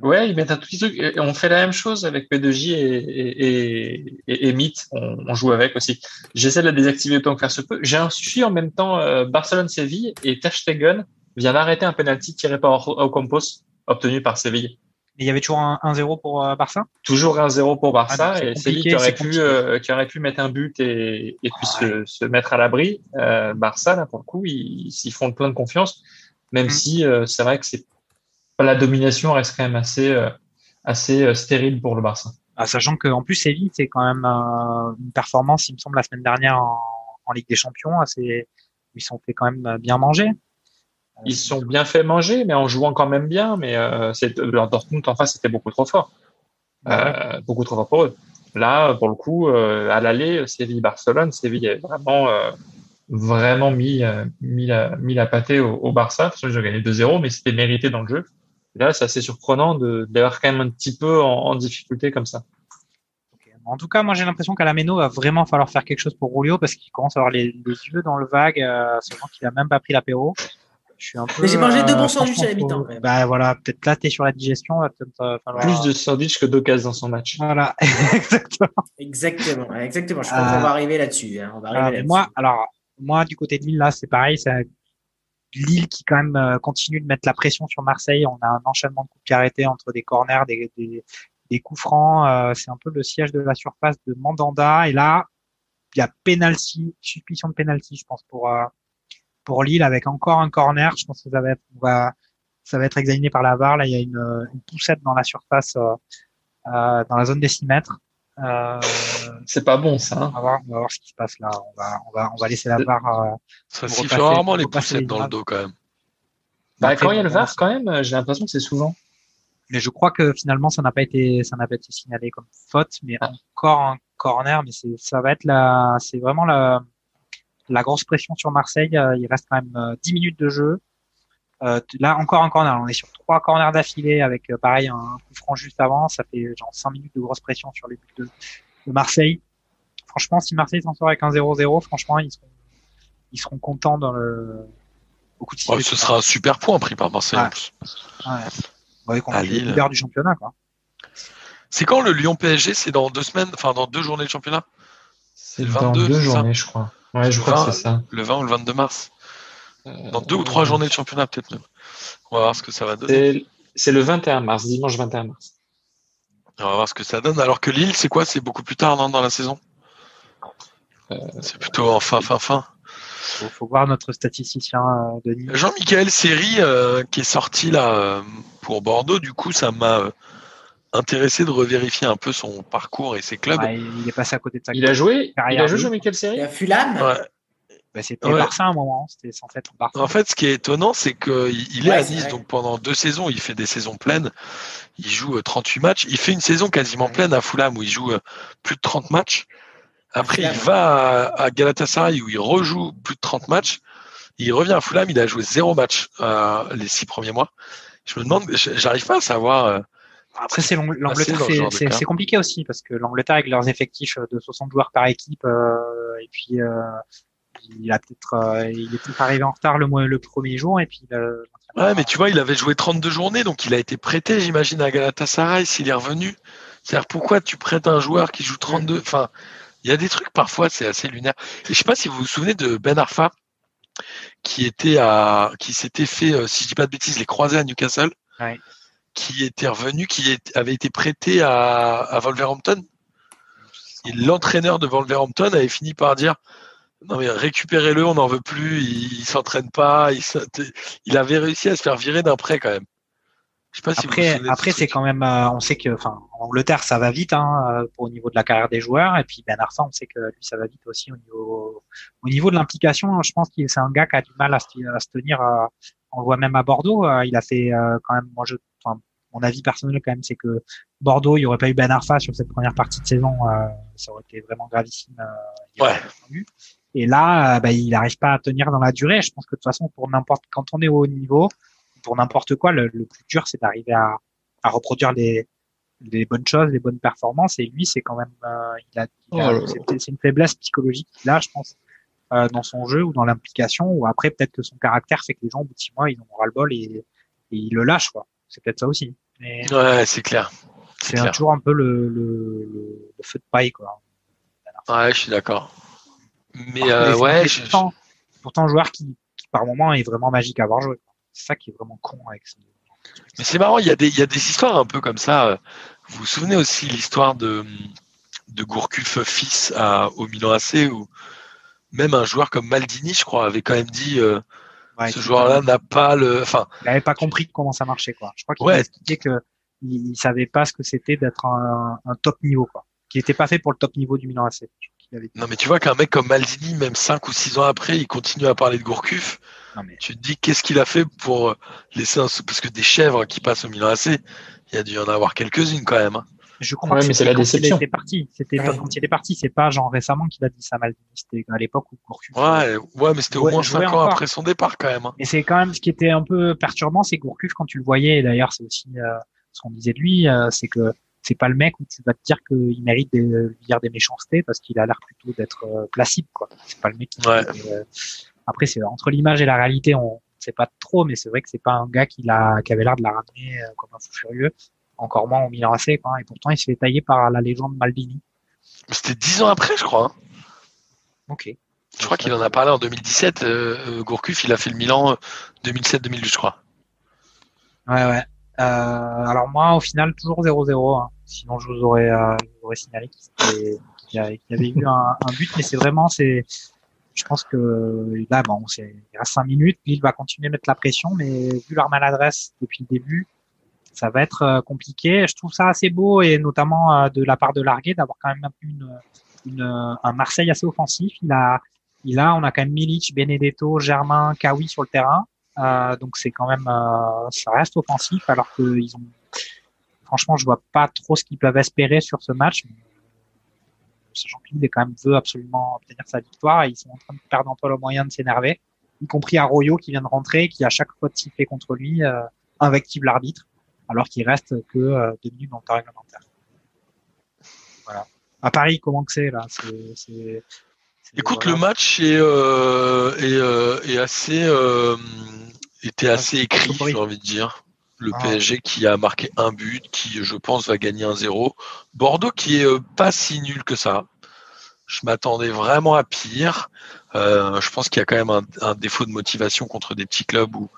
Ouais, ils mettent un tout petit truc. Et on fait la même chose avec P2J et, et, et, et, et Meet. On, on joue avec aussi. J'essaie de la désactiver autant que faire se peut. J'ai un suivi en même temps euh, Barcelone-Séville et Tachstegen vient d'arrêter un penalty tiré par Ocampos obtenu par Séville.
Et il y avait toujours un 1-0 pour euh, Barça?
Toujours 1-0 pour
Ah,
Barça et Séville qui aurait, pu, euh, qui aurait pu mettre un but et, et puis
Ah
se, se mettre à l'abri. Euh, Barça, là, pour le coup, ils, ils font plein de confiance, même
Mm.
si euh, c'est vrai que c'est la domination reste quand même assez, assez stérile pour le Barça.
Ah, Sachant qu'en plus, Séville, c'est quand même une performance, il me semble, la semaine dernière en, en Ligue des Champions. assez- Ils sont fait quand même bien manger.
Ils se sont bien fait manger, mais en jouant quand même bien. Mais euh, c'est, leur Dortmund en face, c'était beaucoup trop fort. Euh, beaucoup trop fort pour eux. Là, pour le coup, euh, à l'aller, Séville-Barcelone, Séville a vraiment, euh, vraiment mis, euh, mis, la, mis la pâtée au, au Barça. Ils ont gagné 2-0, mais c'était mérité dans le jeu. Et là, c'est assez surprenant d'avoir quand même un petit peu en, en difficulté comme ça.
En tout cas, moi, j'ai l'impression qu'à la Méno, va vraiment falloir faire quelque chose pour Rulio parce qu'il commence à avoir les, les yeux dans le vague, euh, sachant qu'il a même pas pris l'apéro. Je suis un peu.
Mais j'ai mangé deux bons
euh,
sandwichs à la mi-temps.
Bah voilà, peut-être là, t'es sur la digestion, euh, falloir.
Plus de (laughs) sandwich que d'occasion dans son match.
Voilà, (laughs) exactement.
Exactement, exactement. Je
Euh,
qu'on va arriver là-dessus. hein. On va arriver là-dessus.
moi, alors, moi, du côté de Lille, là, c'est pareil. C'est Lille qui, quand même, euh, continue de mettre la pression sur Marseille. On a un enchaînement de coups qui arrêtés entre des corners, des, des, des coups francs. euh, c'est un peu le siège de la surface de Mandanda. Et là, il y a penalty, suspicion de penalty, je pense, pour, euh, pour Lille avec encore un corner. Je pense que ça va être, on va, ça va être examiné par la VAR. Là, il y a une, une poussette dans la surface, euh, euh, dans la zone des 6 mètres. Euh,
C'est pas bon, ça. hein.
on va voir, on va voir ce qui se passe là. On va, on va, on va laisser la VAR. euh,
Ça siffle rarement les poussettes
les
dans le dos quand même.
Bah,
après,
quand il y a le VAR, quand même, euh, j'ai l'impression que c'est souvent.
Mais je crois que finalement, ça n'a pas été, ça n'a pas été signalé comme faute, mais
Ah.
encore un corner. Mais c'est, ça va être la, c'est vraiment la, la grosse pression sur Marseille. Euh, Il reste quand même euh, 10 minutes de jeu. Euh, là, encore un corner. On est sur trois corners d'affilée avec, euh, pareil, un coup franc juste avant. Ça fait genre 5 minutes de grosse pression sur les buts de, de Marseille. Franchement, si Marseille s'en sort avec un 0-0, franchement, ils seront, ils seront contents dans le, beaucoup de
Oh, ce sera un super point pris par Marseille en
Ouais.
plus.
Ouais. Ouais, contre
À
le
Lille.
leader du championnat, quoi.
C'est quand le Lyon PSG C'est dans deux semaines, enfin dans deux journées de championnat?
C'est
le
dans
22,
deux
c'est ça
journées, je crois. Ouais, je crois
20,
que c'est ça.
Le 20 ou le 22 mars
Euh,
Dans deux ou trois journées de championnat peut-être même. On va voir ce que ça va donner.
C'est le 21 mars, dimanche 21 mars.
On va voir ce que ça donne. Alors que Lille, c'est quoi? C'est beaucoup plus tard non, dans la saison?
Euh,
C'est plutôt en fin, fin, fin.
Faut, faut voir notre statisticien euh, Denis.
Jean-Michel Seri, euh, qui est sorti là pour Bordeaux, du coup, ça m'a euh, intéressé de revérifier un peu son parcours et ses clubs.
Ouais, il est passé à côté de sa
Il a joué, il a joué
de-
Jean-Michel
Il
Seri
y a Fulham.
Ouais.
Bah, c'était
Ouais.
Barça à un moment, c'était censé être Barça.
En fait, ce qui est étonnant, c'est qu'il il est
Ouais,
à Nice, donc pendant deux saisons, il fait des saisons pleines. Il joue euh, 38 matchs. Il fait une saison quasiment pleine à Fulham où il joue euh, plus de 30 matchs. Après, il va à, à Galatasaray où il rejoue plus de 30 matchs. Il revient à Fulham, il a joué zéro match euh, les six premiers mois. Je me demande, j'arrive pas à savoir.
Après, c'est l'Ang- l'Angleterre,
ce
c'est- compliqué aussi parce que l'Angleterre avec leurs effectifs de 60 joueurs par équipe euh, et puis euh, il a peut-être euh, il est peut-être arrivé en retard le mois le premier jour et puis euh,
Ouais, mais tu vois, il avait joué 32 journées, donc il a été prêté, j'imagine, à Galatasaray s'il est revenu. C'est-à-dire pourquoi tu prêtes un joueur qui joue 32 Enfin, il y a des trucs parfois, c'est assez lunaire. Et je sais pas si vous vous souvenez de Ben Arfa, qui était à, qui s'était fait, euh, si je dis pas de bêtises, les croisés à Newcastle,
Ouais.
Qui était revenu, qui avait été prêté à, à Wolverhampton. L'entraîneur de Wolverhampton avait fini par dire non mais récupérez-le, on n'en veut plus, il, il s'entraîne pas, il, avait réussi à se faire virer d'un prêt quand même. Je sais pas si vous vous
Après, après
ce
c'est quand même, euh, on sait que, enfin, en Angleterre, ça va vite hein, euh, pour au niveau de la carrière des joueurs. Et puis Ben Arfa, on sait que lui, ça va vite aussi au niveau, au niveau de l'implication. hein, Je pense qu'il c'est un gars qui a du mal à se, à se tenir. euh, on le voit même à Bordeaux. euh, il a fait quand même, moi, je, mon avis personnel quand même, c'est que Bordeaux, il n'y aurait pas eu Ben Arfa sur cette première partie de saison, euh, ça aurait été vraiment gravissime. euh,
Ouais.
Et là, euh, bah, il n'arrive pas à tenir dans la durée. Je pense que de toute façon, pour n'importe, quand on est au haut niveau, pour n'importe quoi, le, le plus dur, c'est d'arriver à, à reproduire les, les bonnes choses, les bonnes performances. Et lui, c'est quand même, euh, il a, il a-
Oh
c'est une faiblesse psychologique qu'il a, je pense, euh, dans son jeu ou dans l'implication. Ou après, peut-être que son caractère fait que les gens, au bout de six mois, ils ont ras le bol et, et ils le lâchent, quoi. C'est peut-être ça aussi. Mais
Ouais, c'est clair.
c'est toujours un peu le, le, le, le feu de paille, quoi.
Ouais, je suis d'accord. Mais euh, ouais, je-
pourtant, pourtant un joueur qui, qui par moment est vraiment magique à avoir joué. C'est ça qui est vraiment con avec ce.
Mais c'est marrant, il y, a des, il y a des histoires un peu comme ça. Vous vous souvenez aussi l'histoire de, de Gourcuff fils à, au Milan AC où même un joueur comme Maldini, je crois, avait quand même dit euh,
Ouais,
ce joueur-là n'a pas le. Enfin,
il avait pas compris comment ça marchait, quoi. Je crois qu'il
Ouais.
a expliqué que il, il savait pas ce que c'était d'être un, un top niveau, quoi. Qui était pas fait pour le top niveau du Milan AC. Qu'il avait
non, mais tu vois qu'un mec comme Maldini, même 5 ou 6 ans après, il continue à parler de Gourcuff.
Non, mais
Tu te dis qu'est-ce qu'il a fait pour euh, laisser un. Parce que des chèvres qui passent au Milan AC, il y a dû y en avoir quelques-unes quand même. hein.
Je crois
Ouais,
que
mais c'est
c'était
la
quand
déception.
Il était parti. C'était pas
Ouais.
quand il était parti. C'est pas genre récemment qu'il a dit ça Maldini. C'était à l'époque où Gourcuff.
Ouais, ouais, mais c'était au moins
je jouais
5 ans
encore.
après son départ quand même. hein.
Et c'est quand même ce qui était un peu perturbant, c'est que Gourcuff, quand tu le voyais, et d'ailleurs c'est aussi euh, ce qu'on disait de lui, euh, c'est que c'est pas le mec où tu vas te dire qu'il mérite de lui dire des méchancetés parce qu'il a l'air plutôt d'être euh, placide, quoi. C'est pas le mec qui.
Ouais.
euh, après, c'est entre l'image et la réalité, on sait pas trop, mais c'est vrai que c'est pas un gars qui l'a, qui avait l'air de la ramener euh, comme un fou furieux. Encore moins au Milan AC, quoi. Et pourtant, il se fait tailler par la légende Maldini.
C'était 10 ans après, je crois. hein.
Ok.
Je crois qu'il en a parlé en 2017. Euh, euh, Gourcuff, il a fait le Milan euh, 2007-2008, je crois.
Ouais, ouais. Euh, alors moi, au final, toujours 0-0. hein. Sinon, je vous aurais, euh, je vous aurais signalé qu'il y avait eu un, un but, mais c'est vraiment, c'est, je pense que là, bon, il reste 5 minutes, puis il va continuer à mettre la pression, mais vu leur maladresse depuis le début, ça va être euh, compliqué. Je trouve ça assez beau et notamment euh, de la part de Larguet d'avoir quand même une, une, un Marseille assez offensif. Il a, il a, on a quand même Milic, Benedetto, Germain, Kawi sur le terrain. Euh, donc c'est quand même, euh, ça reste offensif alors que ils ont, franchement, je vois pas trop ce qu'ils peuvent espérer sur ce match. Qu'il quand même veut absolument obtenir sa victoire et ils sont en train de perdre un peu le moyen de s'énerver, y compris Arroyo qui vient de rentrer, qui à chaque fois de siffler contre lui euh, invective l'arbitre, alors qu'il reste que euh, deux minutes dans le temps réglementaire. Voilà. À Paris, comment que c'est là? C'est- c'est- c'est-
Écoute,
voilà.
le match est, euh, est, euh, est assez, euh, était assez écrit, j'ai envie de dire. Le
Ah.
PSG qui a marqué un but, qui, je pense, va gagner un 0 Bordeaux qui est pas si nul que ça. Je m'attendais vraiment à pire. Euh, je pense qu'il y a quand même un, un défaut de motivation contre des petits clubs ou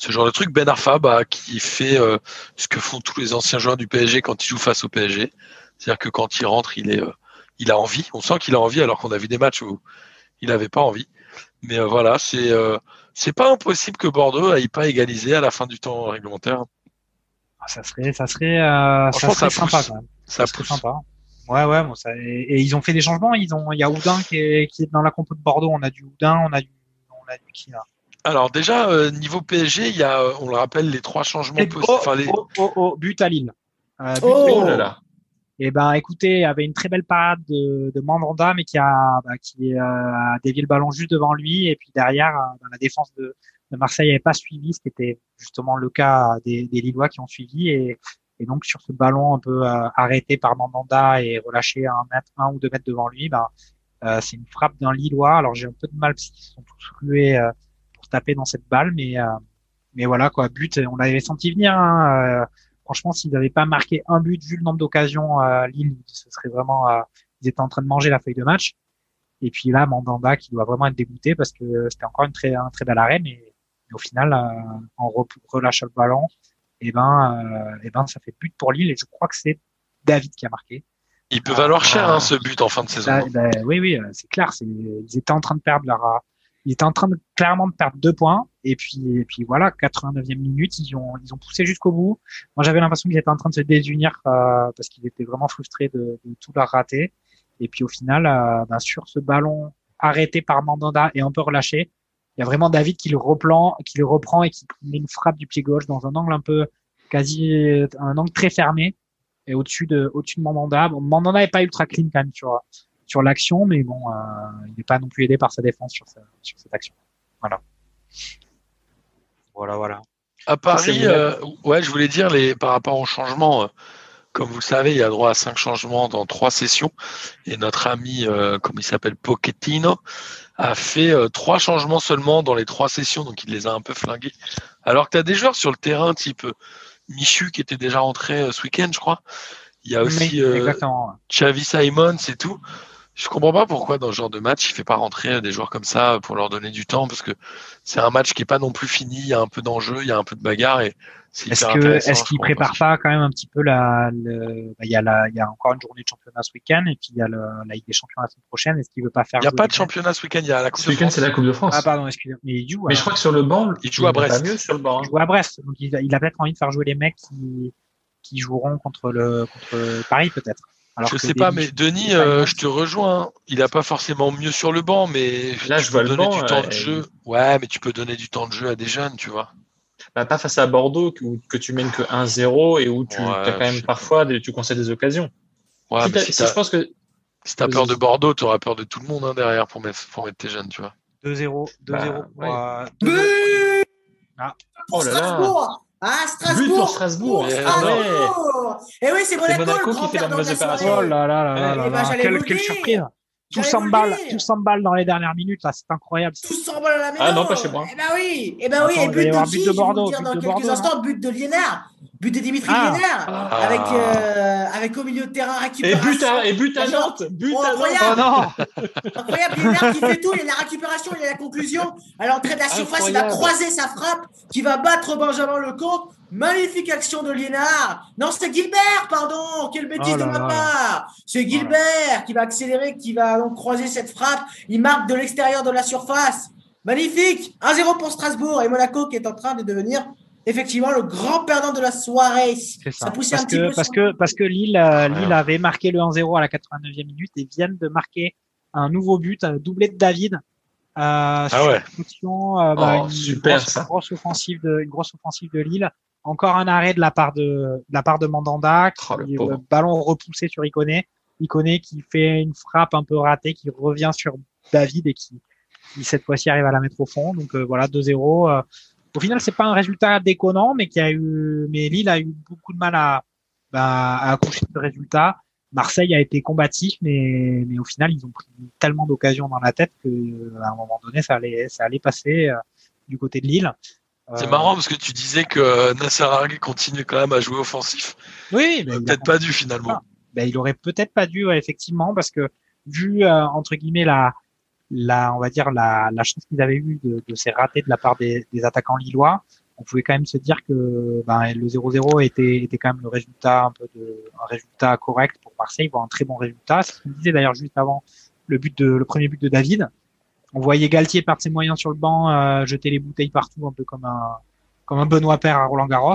ce genre de truc. Ben Arfa, bah, qui fait euh, ce que font tous les anciens joueurs du PSG quand ils jouent face au PSG. C'est-à-dire que quand il rentre, il est, euh, il a envie. On sent qu'il a envie, alors qu'on a vu des matchs où il n'avait pas envie. Mais euh, voilà, c'est euh, c'est pas impossible que Bordeaux aille pas égaliser à la fin du temps réglementaire.
Ah, ça serait, ça serait, euh, ça serait
ça
sympa
pousse.
quand même.
Ça
serait
pousse.
sympa. Ouais, ouais, bon, ça, et, et ils ont fait des changements. Ils ont, il y a Houdin qui est, qui est dans la compo de Bordeaux. On a du Houdin, on a du, on a du qui là?
Alors déjà, euh, niveau PSG, il y a, euh, on le rappelle, les trois changements possibles.
oh,
les...
oh, oh, oh, but à Lille. Euh, but
Oh.
là là.
Et ben, écoutez, il y avait une très belle parade de, de Mandanda, mais qui a, bah, qui euh, a dévié le ballon juste devant lui. Et puis derrière, euh, dans la défense de, de Marseille, n'avait pas suivi, ce qui était justement le cas des, des Lillois qui ont suivi. Et, et donc sur ce ballon un peu euh, arrêté par Mandanda et relâché à un mètre, un ou deux mètres devant lui, ben, euh, c'est une frappe d'un Lillois. Alors j'ai un peu de mal parce qu'ils se sont tous rués euh, taper dans cette balle, mais euh, mais voilà quoi, but. On l'avait senti venir. Hein, euh, franchement, s'ils n'avaient pas marqué un but vu le nombre d'occasions à Lille, ce serait vraiment, euh, ils étaient en train de manger la feuille de match. Et puis là, Mandanda qui doit vraiment être dégoûté parce que c'était encore une très, un très bel arrêt, mais, au final, euh, en relâchant le ballon, et eh ben, euh, et eh ben, ça fait but pour Lille et je crois que c'est David qui a marqué.
Il peut valoir cher hein, ce but en fin de saison.
Bah, bah, oui, oui, c'est clair. Ils étaient en train de perdre leur, ils étaient en train de clairement de perdre deux points. Et puis, et puis voilà, 89e minute, ils ont, ils ont poussé jusqu'au bout. Moi, j'avais l'impression qu'ils étaient en train de se désunir euh, parce qu'ils étaient vraiment frustrés de, de, tout leur rater. Et puis au final, euh, ben, sur ce ballon arrêté par Mandanda et un peu relâché, il y a vraiment David qui le reprend, qui le reprend et qui met une frappe du pied gauche dans un angle un peu quasi un angle très fermé et au-dessus de au-dessus de Mandanda. Bon, Mandanda n'est pas ultra clean quand même sur sur l'action, mais bon, euh, il n'est pas non plus aidé par sa défense sur, sur cette action. Voilà. Voilà, voilà.
À Paris, euh, ouais, je voulais dire les par rapport au changement. Euh, comme vous le savez, il y a droit à cinq changements dans trois sessions. Et notre ami, euh, comme il s'appelle Pochettino, a fait trois changements seulement dans les trois sessions, donc il les a un peu flingués. Alors que tu as des joueurs sur le terrain, type Michu qui était déjà rentré ce week-end, je crois. Il y a aussi Xavi Simon, c'est tout. Je comprends pas pourquoi dans ce genre de match il fait pas rentrer des joueurs comme ça pour leur donner du temps parce que c'est un match qui est pas non plus fini, il y a un peu d'enjeu, il y a un peu de bagarre et
est-ce que est-ce qu'il prépare pas, quand même un petit peu la, le, bah, il y a la, il y a encore une journée de championnat ce week-end et puis il y a le, la Ligue des Champions la semaine prochaine. Est-ce qu'il veut pas faire
Il y a pas de championnat ce week-end, il y a la Coupe
ce week-end c'est la Coupe de France.
Ah pardon, excusez-moi.
Mais il joue. Mais je crois que sur le banc, il joue à Brest. Mieux sur le banc.
Il joue à Brest, donc il, il a peut-être envie de faire jouer les mecs qui qui joueront contre le contre Paris peut-être.
Je sais pas, mais Denis, euh, je te rejoins. Il a pas forcément mieux sur le banc, mais
là, je vois le
donner du temps de jeu. Ouais, mais tu peux donner du temps de jeu à des jeunes, tu vois.
Bah, pas face à Bordeaux où, que tu mènes que 1-0 et où tu as quand même parfois des, tu concèdes des occasions.
Ouais, si, je pense que si t'as peur de Bordeaux, tu auras peur de tout le monde hein, derrière pour mettre, pour mettre tes jeunes, tu vois.
2-0, 2-0.
Bah, ah. Oh là là. Ah, Strasbourg
But pour Strasbourg,
Et eh oui, c'est Monaco,
Monaco qui fait la mauvaise opération.
Oh là là là là, là, là. Quelle, quelle surprise tout s'emballe, tout s'emballe dans les dernières minutes, là, c'est incroyable.
Tout s'emballe à la maison.
Ah non, pas chez moi.
Eh ben oui, eh ben oui, et but de, qui, de Bordeaux, je vais vous dire dans quelques Bordeaux, instants, hein. but de Liénard, but de Dimitri ah. Liénard, ah. avec, euh, avec au milieu de terrain récupération.
Et but à, et but à Nantes, but
oh,
à
incroyable. Oh non. incroyable, Liénard qui fait tout, il a la récupération, il a la conclusion. À l'entrée de la surface, il va croiser sa frappe, qui va battre Benjamin Lecomte. Magnifique action de Liénard. Non, c'est Gilbert, pardon. Quelle bêtise oh de ma part. C'est Gilbert qui va accélérer, qui va donc croiser cette frappe. Il marque de l'extérieur de la surface. Magnifique. 1-0 pour Strasbourg et Monaco qui est en train de devenir effectivement le grand perdant de la soirée.
Ça. ça poussait parce un que, petit peu parce que parce que Lille, euh, Lille avait marqué le 1-0 à la 89e minute et viennent de marquer un nouveau but, un doublé de David.
Euh, ah ouais.
Euh, bah, oh, une, super, grosse, ça. grosse offensive de, une grosse offensive de Lille. Encore un arrêt de la part de, de la part de Mandanda, qui, oh, le ballon repoussé sur Iconé. Iconé qui fait une frappe un peu ratée, qui revient sur David et qui, qui cette fois-ci arrive à la mettre au fond. Donc euh, voilà, 2-0. Euh. au final, c'est pas un résultat déconnant, mais qui a eu, mais Lille a eu beaucoup de mal à, bah, à accoucher de ce résultat. Marseille a été combatif, mais, mais au final, ils ont pris tellement d'occasions dans la tête que à un moment donné, ça allait, ça allait passer euh, du côté de Lille.
C'est marrant parce que tu disais que Nasser Largué continue quand même à jouer offensif.
Oui,
mais peut-être pas dû finalement.
Ben, il aurait peut-être pas dû, effectivement, parce que vu euh, entre guillemets la, la, on va dire la, la chance qu'ils avaient eu de, de ces ratés de la part des, des, attaquants lillois, on pouvait quand même se dire que ben, le 0-0 était, était quand même le résultat un peu de un résultat correct pour Marseille, voire un très bon résultat. C'est ce qu'on disait d'ailleurs juste avant le but de le premier but de David on voyait Galtier perdre ses moyens sur le banc, euh, jeter les bouteilles partout, un peu comme un comme un Benoît Père à Roland Garros.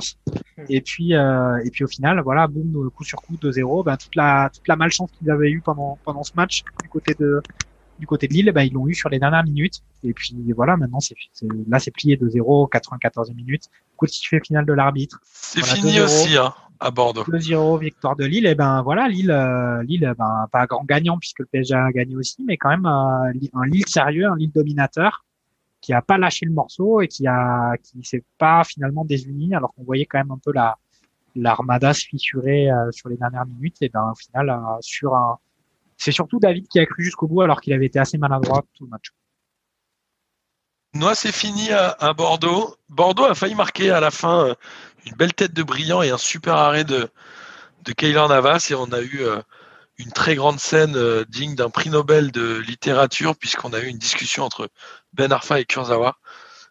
Et puis euh, et puis au final, voilà, boum, coup sur coup 2-0. Ben toute la toute la malchance qu'ils avaient eu pendant pendant ce match du côté de du côté de Lille, ben ils l'ont eu sur les dernières minutes. Et puis voilà, maintenant c'est là c'est plié 2-0, 94 minutes. Coup de sifflet final de l'arbitre.
C'est fini aussi, hein à Bordeaux.
2-0 victoire de Lille. Et ben voilà, Lille, euh, Lille, ben pas grand gagnant puisque le PSG a gagné aussi, mais quand même euh, un Lille sérieux, un Lille dominateur qui a pas lâché le morceau et qui a qui s'est pas finalement désuni alors qu'on voyait quand même un peu la l'armada se fissurer euh, sur les dernières minutes. Et ben au final sur un c'est surtout David qui a cru jusqu'au bout alors qu'il avait été assez maladroit tout le match.
Moi, c'est fini à, à Bordeaux. Bordeaux a failli marquer à la fin euh, une belle tête de brillant et un super arrêt de, de Keylor Navas. Et on a eu euh, une très grande scène euh, digne d'un prix Nobel de littérature, puisqu'on a eu une discussion entre Ben Arfa et Kurzawa.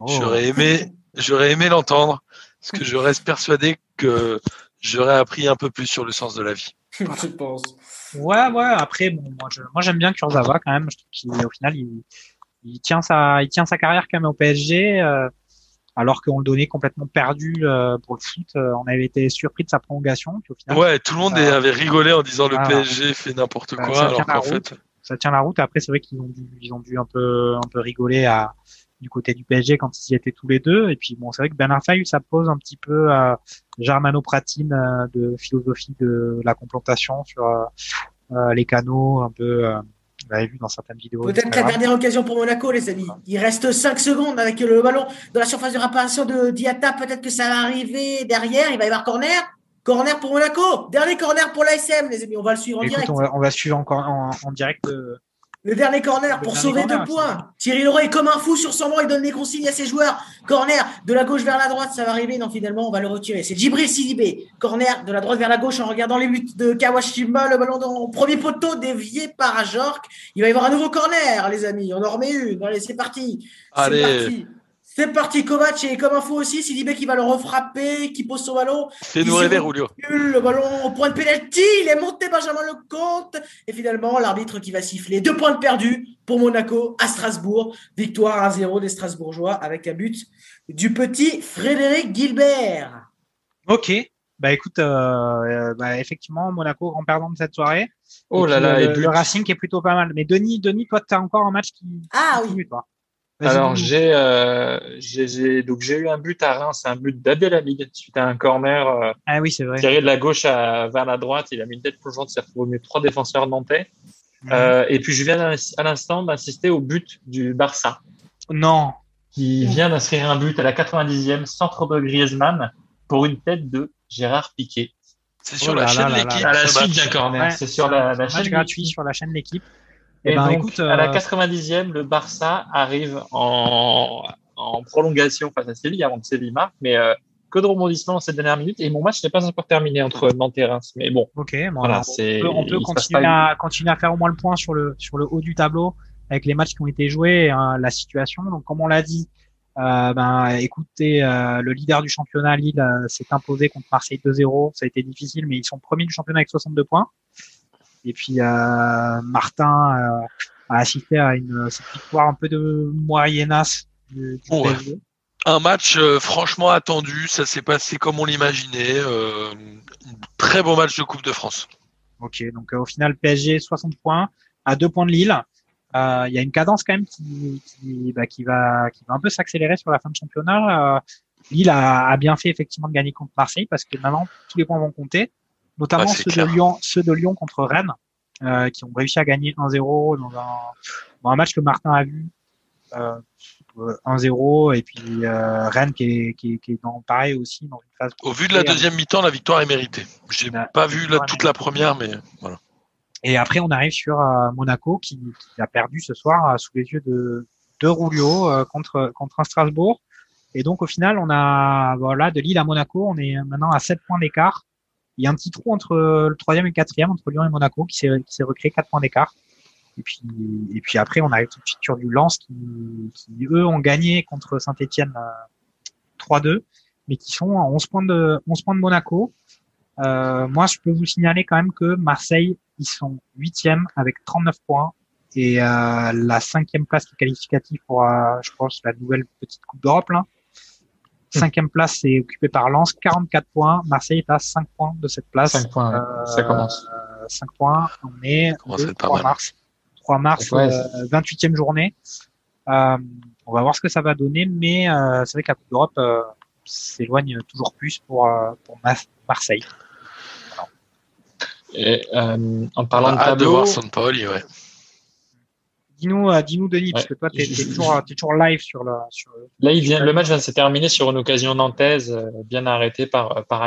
Oh.
J'aurais aimé, j'aurais aimé l'entendre, parce que je reste persuadé que j'aurais appris un peu plus sur le sens de la vie. (laughs)
Je pense.
Ouais, ouais. Après, bon, moi, je- moi, j'aime bien Kurzawa quand même. Je trouve qu'il, au final, il, il tient sa, il tient sa carrière quand même au PSG, euh, alors qu'on le donnait complètement perdu euh, pour le foot. Euh, on avait été surpris de sa prolongation. Puis au final,
Ouais, tout le monde avait rigolé en disant le. PSG fait n'importe quoi,
ça
alors
tient la
qu'en
route.
fait,
ça tient la route. Après, c'est vrai qu'ils ont dû, ils ont dû un peu, un peu rigoler à, du côté du PSG quand ils y étaient tous les deux. Et puis bon, c'est vrai que Ben Arfa, ça pose un petit peu à Germano Pratine euh, de philosophie de la complantation sur euh, euh, les canaux, un peu. Vous l'avez vu dans certaines vidéos.
Peut-être la dernière occasion pour Monaco, les amis. Il reste 5 secondes avec le ballon dans la surface de réparation de Diata. Peut-être que ça va arriver derrière. Il va y avoir corner. Corner pour Monaco. Dernier corner pour l'ASM, les amis. On va le suivre en
Écoute,
direct.
on va, on va suivre encore en, en direct. euh,
Le dernier corner pour sauver
corner,
deux points. Thierry Leroy est comme un fou sur son banc. Il donne des consignes à ses joueurs. Corner de la gauche vers la droite. Ça va arriver. Non, finalement, on va le retirer. C'est Djibril Sidibé. Corner de la droite vers la gauche en regardant les buts de Kawashima. Le ballon dans le premier poteau dévié par Ajork. Il va y avoir un nouveau corner, les amis. On en remet une. Allez, c'est parti. C'est
Allez.
parti. C'est parti. Kovac est comme un fou aussi. Sidibé qui va le refrapper, qui pose son ballon.
fais-nous
Ils
rêver, Julio.
Le ballon au point de pénalty, il est monté Benjamin Lecomte. Et finalement, l'arbitre qui va siffler deux points de perdus pour Monaco à Strasbourg. Victoire 1-0 des Strasbourgeois avec un but du petit Frédéric Gilbert.
Ok. Bah écoute, euh, euh, bah, effectivement, Monaco grand perdant de cette soirée.
Oh
Et
là là,
le,
et
le. Racing qui est plutôt pas mal. Mais Denis, Denis, toi, tu as encore un match qui
Ah oui.
continue, toi.
Alors j'ai euh, j'ai donc j'ai eu un but à Reims, un but d'Abdelhamid suite à un corner euh,
Ah oui, c'est vrai.
tiré de la gauche à, vers la droite. Il a mis une tête plongeante, retrouvé au milieu de trois défenseurs nantais.
Mhm.
Euh, et puis je viens à l'instant d'assister au but du Barça,
Non.
qui vient d'inscrire un but à la 90e, centre de Griezmann, pour une tête de Gérard Piquet.
C'est sur
Oh
la chaîne l'équipe.
À la suite d'un corner, c'est sur la, chaîne
gratuit sur la chaîne L'équipe.
Et
Eh ben,
donc,
écoute,
à la
euh,
90e, le Barça arrive en, en prolongation face à Séville avant que Séville marque, mais euh, que de rebondissements dans cette dernière minute. Et mon match n'est pas encore terminé entre Nantes et Reims. Mais bon,
Ok, bon,
Voilà,
on peut, on continuer, à, continuer à faire au moins le point sur le, sur le haut du tableau avec les matchs qui ont été joués, hein, la situation. Donc, comme on l'a dit, euh, ben, écoutez, euh, le leader du championnat, Lille, euh, s'est imposé contre Marseille 2-0. Ça a été difficile, mais ils sont premiers du championnat avec 62 points. Et puis, euh, Martin euh, a assisté à une cette victoire un peu de moyennasse du, du
Ouais. Un match euh, franchement attendu, ça s'est passé comme on l'imaginait. euh, très beau match de Coupe de France.
Ok, donc euh, au final PSG 60 points à deux points de Lille. Euh, Il y a une cadence quand même qui, qui, bah, qui va qui va un peu s'accélérer sur la fin de championnat. Euh, Lille a, a bien fait effectivement de gagner contre Marseille parce que maintenant tous les points vont compter, notamment ceux
clair.
de Lyon, ceux de Lyon contre Rennes, euh, qui ont réussi à gagner 1-0 dans un, dans un match que Martin a vu. Euh, euh, 1-0 et puis euh, Rennes qui est, qui, est, qui est dans pareil aussi dans une phase
Au vu de la deuxième mi-temps, la victoire est méritée. J'ai pas vu la- toute la première, mais voilà.
Et après, on arrive sur euh, Monaco qui, qui a perdu ce soir euh, sous les yeux de, de Rulio euh, contre, contre un Strasbourg. Et donc, au final, on a, voilà, de Lille à Monaco, on est maintenant à 7 points d'écart. Il y a un petit trou entre le troisième et le quatrième, entre Lyon et Monaco, qui s'est, recréé 4 points d'écart. Et puis, et puis après, on arrive tout de suite sur du Lens qui, qui eux, ont gagné contre Saint-Etienne 3-2, mais qui sont à 11 points de, 11 points de Monaco. Euh, moi, je peux vous signaler quand même que Marseille, ils sont huitièmes avec 39 points et euh, la cinquième place qui est qualificative pour, euh, je pense, la nouvelle petite Coupe d'Europe. Là. Cinquième place est occupée par Lens, 44 points. Marseille est à 5 points de cette place.
5 points, ouais.
Euh,
ça commence.
5 points. On est
commence à
le
être pas
3
mal.
mars. 3 mars,
Ouais,
euh, 28e journée. Euh, on va voir ce que ça va donner, mais euh, c'est vrai que la Coupe d'Europe euh, s'éloigne toujours plus pour, euh, Marseille.
Et, euh, en parlant de
Hâte de
tableau,
voir Sampaoli, ouais.
Dis-nous, euh, dis-nous Denis, parce que toi,
Je-
t'es
je-
toujours, live sur le. Sur...
Là, il vient, le match vient de se terminer sur une occasion nantaise, euh, bien arrêtée par, par.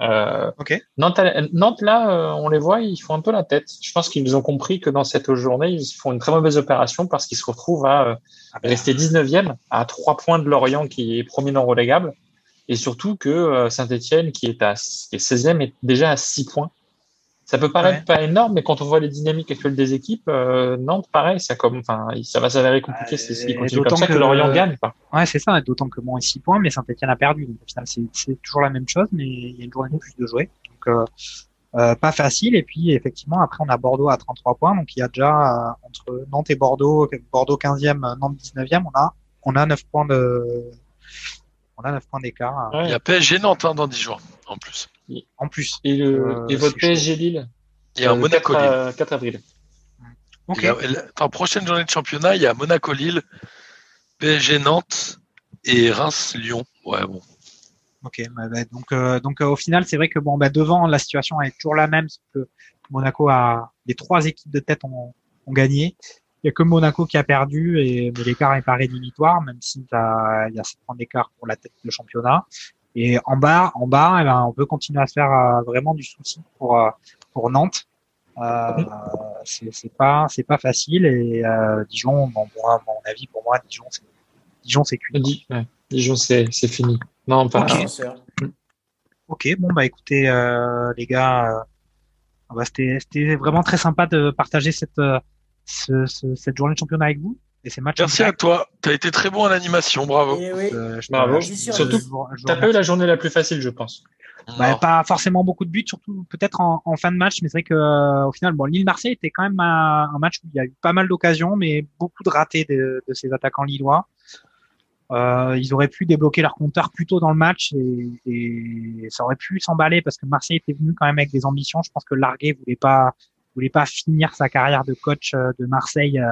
Euh. Nantes, Nantes, là, euh, on les voit, ils font un peu la tête. Je pense qu'ils ont compris que dans cette journée, ils font une très mauvaise opération parce qu'ils se retrouvent à euh,
Ah ben,
rester 19e, à trois points de Lorient qui est premier non relégable. Et surtout que euh, Saint-Etienne, qui est à qui est 16e, est déjà à 6 points. Ça peut paraître
Ouais.
pas énorme, mais quand on voit les dynamiques actuelles des équipes, euh, Nantes, pareil, ça, comme, enfin, ça va s'avérer compliqué
Euh,
si comme ça que,
que-
Lorient gagne. Quoi.
Ouais, c'est ça, d'autant que bon, 6 points, mais Saint-Etienne a perdu. Donc au final, c'est toujours la même chose, mais il y a une journée de plus de jouer. Donc euh, euh, pas facile. Et puis effectivement, après, on a Bordeaux à 33 points. Donc il y a déjà euh, entre Nantes et Bordeaux, Bordeaux 15e, Nantes 19e, on a, on a 9 points de. On a 9 points d'écart.
Ouais.
Il y a PSG Nantes hein, dans 10 jours, en plus.
En plus.
Et, le,
Euh,
et votre. PSG Lille
Il y a un
euh,
Monaco
4,
Lille.
euh, 4 avril.
Ok.
Il y a- la- prochaine journée de championnat, il y a Monaco Lille, PSG Nantes et Reims Lyon. Ouais, bon.
Ok, bah, bah, donc euh, donc euh, au final c'est vrai que bon bah devant la situation est toujours la même, sauf que Monaco a les trois équipes de tête ont, ont gagné. Il y a que Monaco qui a perdu et mais l'écart est pas rédhibitoire, même si t'as- il y a 7 points d'écart pour la tête de championnat. Et en bas, en bas, eh ben, on peut continuer à se faire euh, vraiment du souci pour euh, pour Nantes. Euh, c'est c'est pas c'est pas facile et euh, Dijon, bon, moi, à mon avis pour moi Dijon c'est Dijon c'est cuit.
Ouais. Dijon, c'est c'est fini. Non, pas.
Ok. Ok, bon bah écoutez euh, les gars, euh, bah, c'était c'était vraiment très sympa de partager cette euh, ce- ce- cette journée de championnat avec vous et ces matchs. en
Merci à toi. Tu as été très bon en animation, bravo.
Et oui.
Euh, je-
Bravo.
je-
Surtout,
vous
T'as pas eu la journée la plus facile, je pense.
Bah, pas forcément beaucoup de buts, surtout peut-être en, en fin de match, mais c'est vrai que euh, au final, bon, Lille-Marseille était quand même un, un match où il y a eu pas mal d'occasions, mais beaucoup de ratés de, de ces attaquants lillois. Euh, ils auraient pu débloquer leur compteur plus tôt dans le match et, et ça aurait pu s'emballer parce que Marseille était venu quand même avec des ambitions. Je pense que Larguet voulait pas voulait pas finir sa carrière de coach euh, de Marseille euh,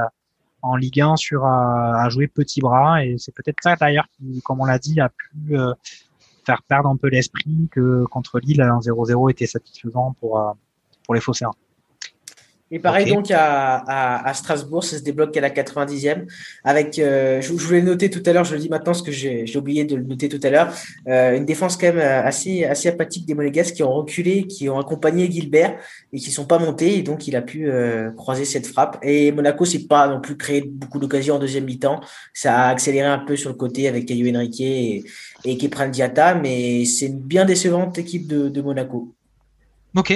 en Ligue 1 sur euh, à jouer petit bras et c'est peut-être ça d'ailleurs qui, comme on l'a dit, a pu euh, faire perdre un peu l'esprit que contre Lille, un 0-0 était satisfaisant pour, euh, pour les Phocéens.
Et pareil donc à, à, à Strasbourg, ça se débloque à la 90e. Avec, euh, je, je voulais le noter tout à l'heure, je le dis maintenant parce que j'ai j'ai oublié de le noter tout à l'heure, euh, une défense quand même euh, assez assez apathique des Monégasques qui ont reculé, qui ont accompagné Gilbert et qui sont pas montés et donc il a pu euh, croiser cette frappe. Et Monaco s'est pas non plus créé beaucoup d'occasions en deuxième mi-temps, ça a accéléré un peu sur le côté avec Caillou Henrique et, et Kepran Diatta, mais c'est une bien décevante équipe de, de Monaco.
Ok.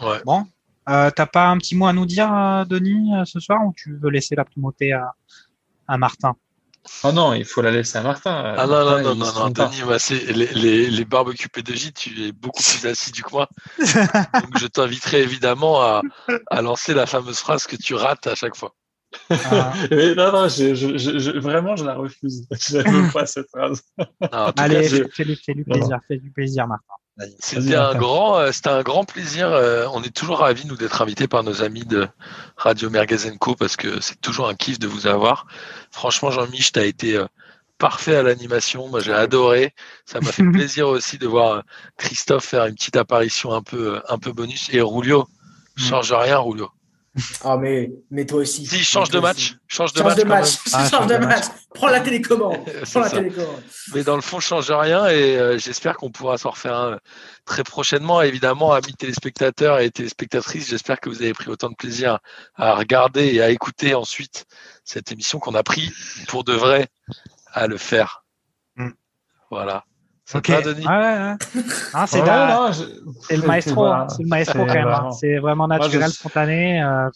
Ouais.
Bon. Euh, T'as pas un petit mot à nous dire, euh, Denis, euh, ce soir, ou tu veux laisser la primauté à, à Martin?
Oh non, il faut la laisser à Martin.
Ah non, non,
Martin,
non, non, non. Denis, les, les, les barbecues P2J, tu es beaucoup plus assidu que moi. (laughs) Donc, je t'inviterai évidemment à, à lancer la fameuse phrase que tu rates à chaque fois.
Mais non, non, je, je, je, je- vraiment, je la refuse. (laughs) Je n'aime pas cette phrase.
Non,
Allez,
cas, je-
fais- fais-lui fais-lui
Non, non.
plaisir, fais du plaisir, Martin. Vas-y.
C'était un grand, euh, c'était un grand plaisir. euh, on est toujours ravis nous d'être invités par nos amis de Radio Merguez Co parce que c'est toujours un kiff de vous avoir. Franchement, Jean-Mich, t'as été euh, parfait à l'animation. Moi, j'ai adoré. Ça m'a fait (laughs) plaisir aussi de voir Christophe faire une petite apparition un peu, un peu bonus. Et Rulio, change rien, Rulio.
Ah mais mais toi aussi.
Si, change de match,
aussi.
change de
Change
match.
de match.
Ah,
change de match. Prends la télécommande. (laughs) Prends la télécommande.
Mais dans le fond, change rien et euh, j'espère qu'on pourra s'en refaire un euh, très prochainement. Évidemment, amis téléspectateurs et téléspectatrices, j'espère que vous avez pris autant de plaisir à regarder et à écouter ensuite cette émission qu'on a pris pour de vrai à le faire.
Mm.
Voilà. Denis?
Ouais, ouais. Ah, c'est
Ouais,
la-
non, je-
c'est le maestro, hein, c'est le maestro
C'est
quand même. hein.
vraiment-
C'est vraiment naturel,
je-
spontané. euh.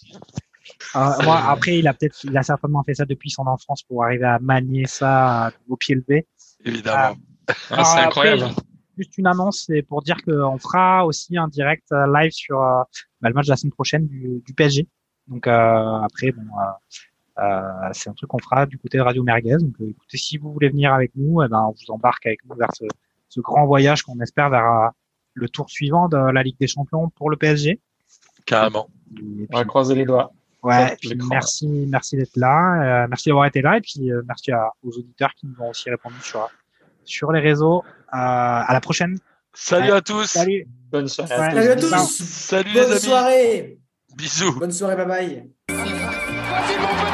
Euh, moi, après, il a peut-être, il a certainement fait ça depuis son enfance pour arriver à manier ça au pied levé.
Évidemment.
Ah, c'est
Alors, après,
incroyable.
Juste une annonce, c'est pour dire qu'on fera aussi un direct euh, live sur euh, bah, le match de la semaine prochaine du, du PSG. Donc euh, après, bon, euh, c'est un truc qu'on fera du côté de Radio Merguez. Donc euh, écoutez, si vous voulez venir avec nous, eh ben, on vous embarque avec nous vers ce, ce grand voyage qu'on espère vers euh, le tour suivant de la Ligue des Champions pour le PSG.
Carrément.
On va croiser les doigts.
Ouais, puis merci, merci d'être là, euh, merci d'avoir été là et puis euh, merci à- aux auditeurs qui nous ont aussi répondu sur sur les réseaux. Euh, à la prochaine.
Salut
Ouais.
à tous.
Salut.
Bonne soirée.
Ouais.
Salut à tous.
Salut
Bonne
les amis.
soirée.
Bisous.
Bonne soirée. Bye bye.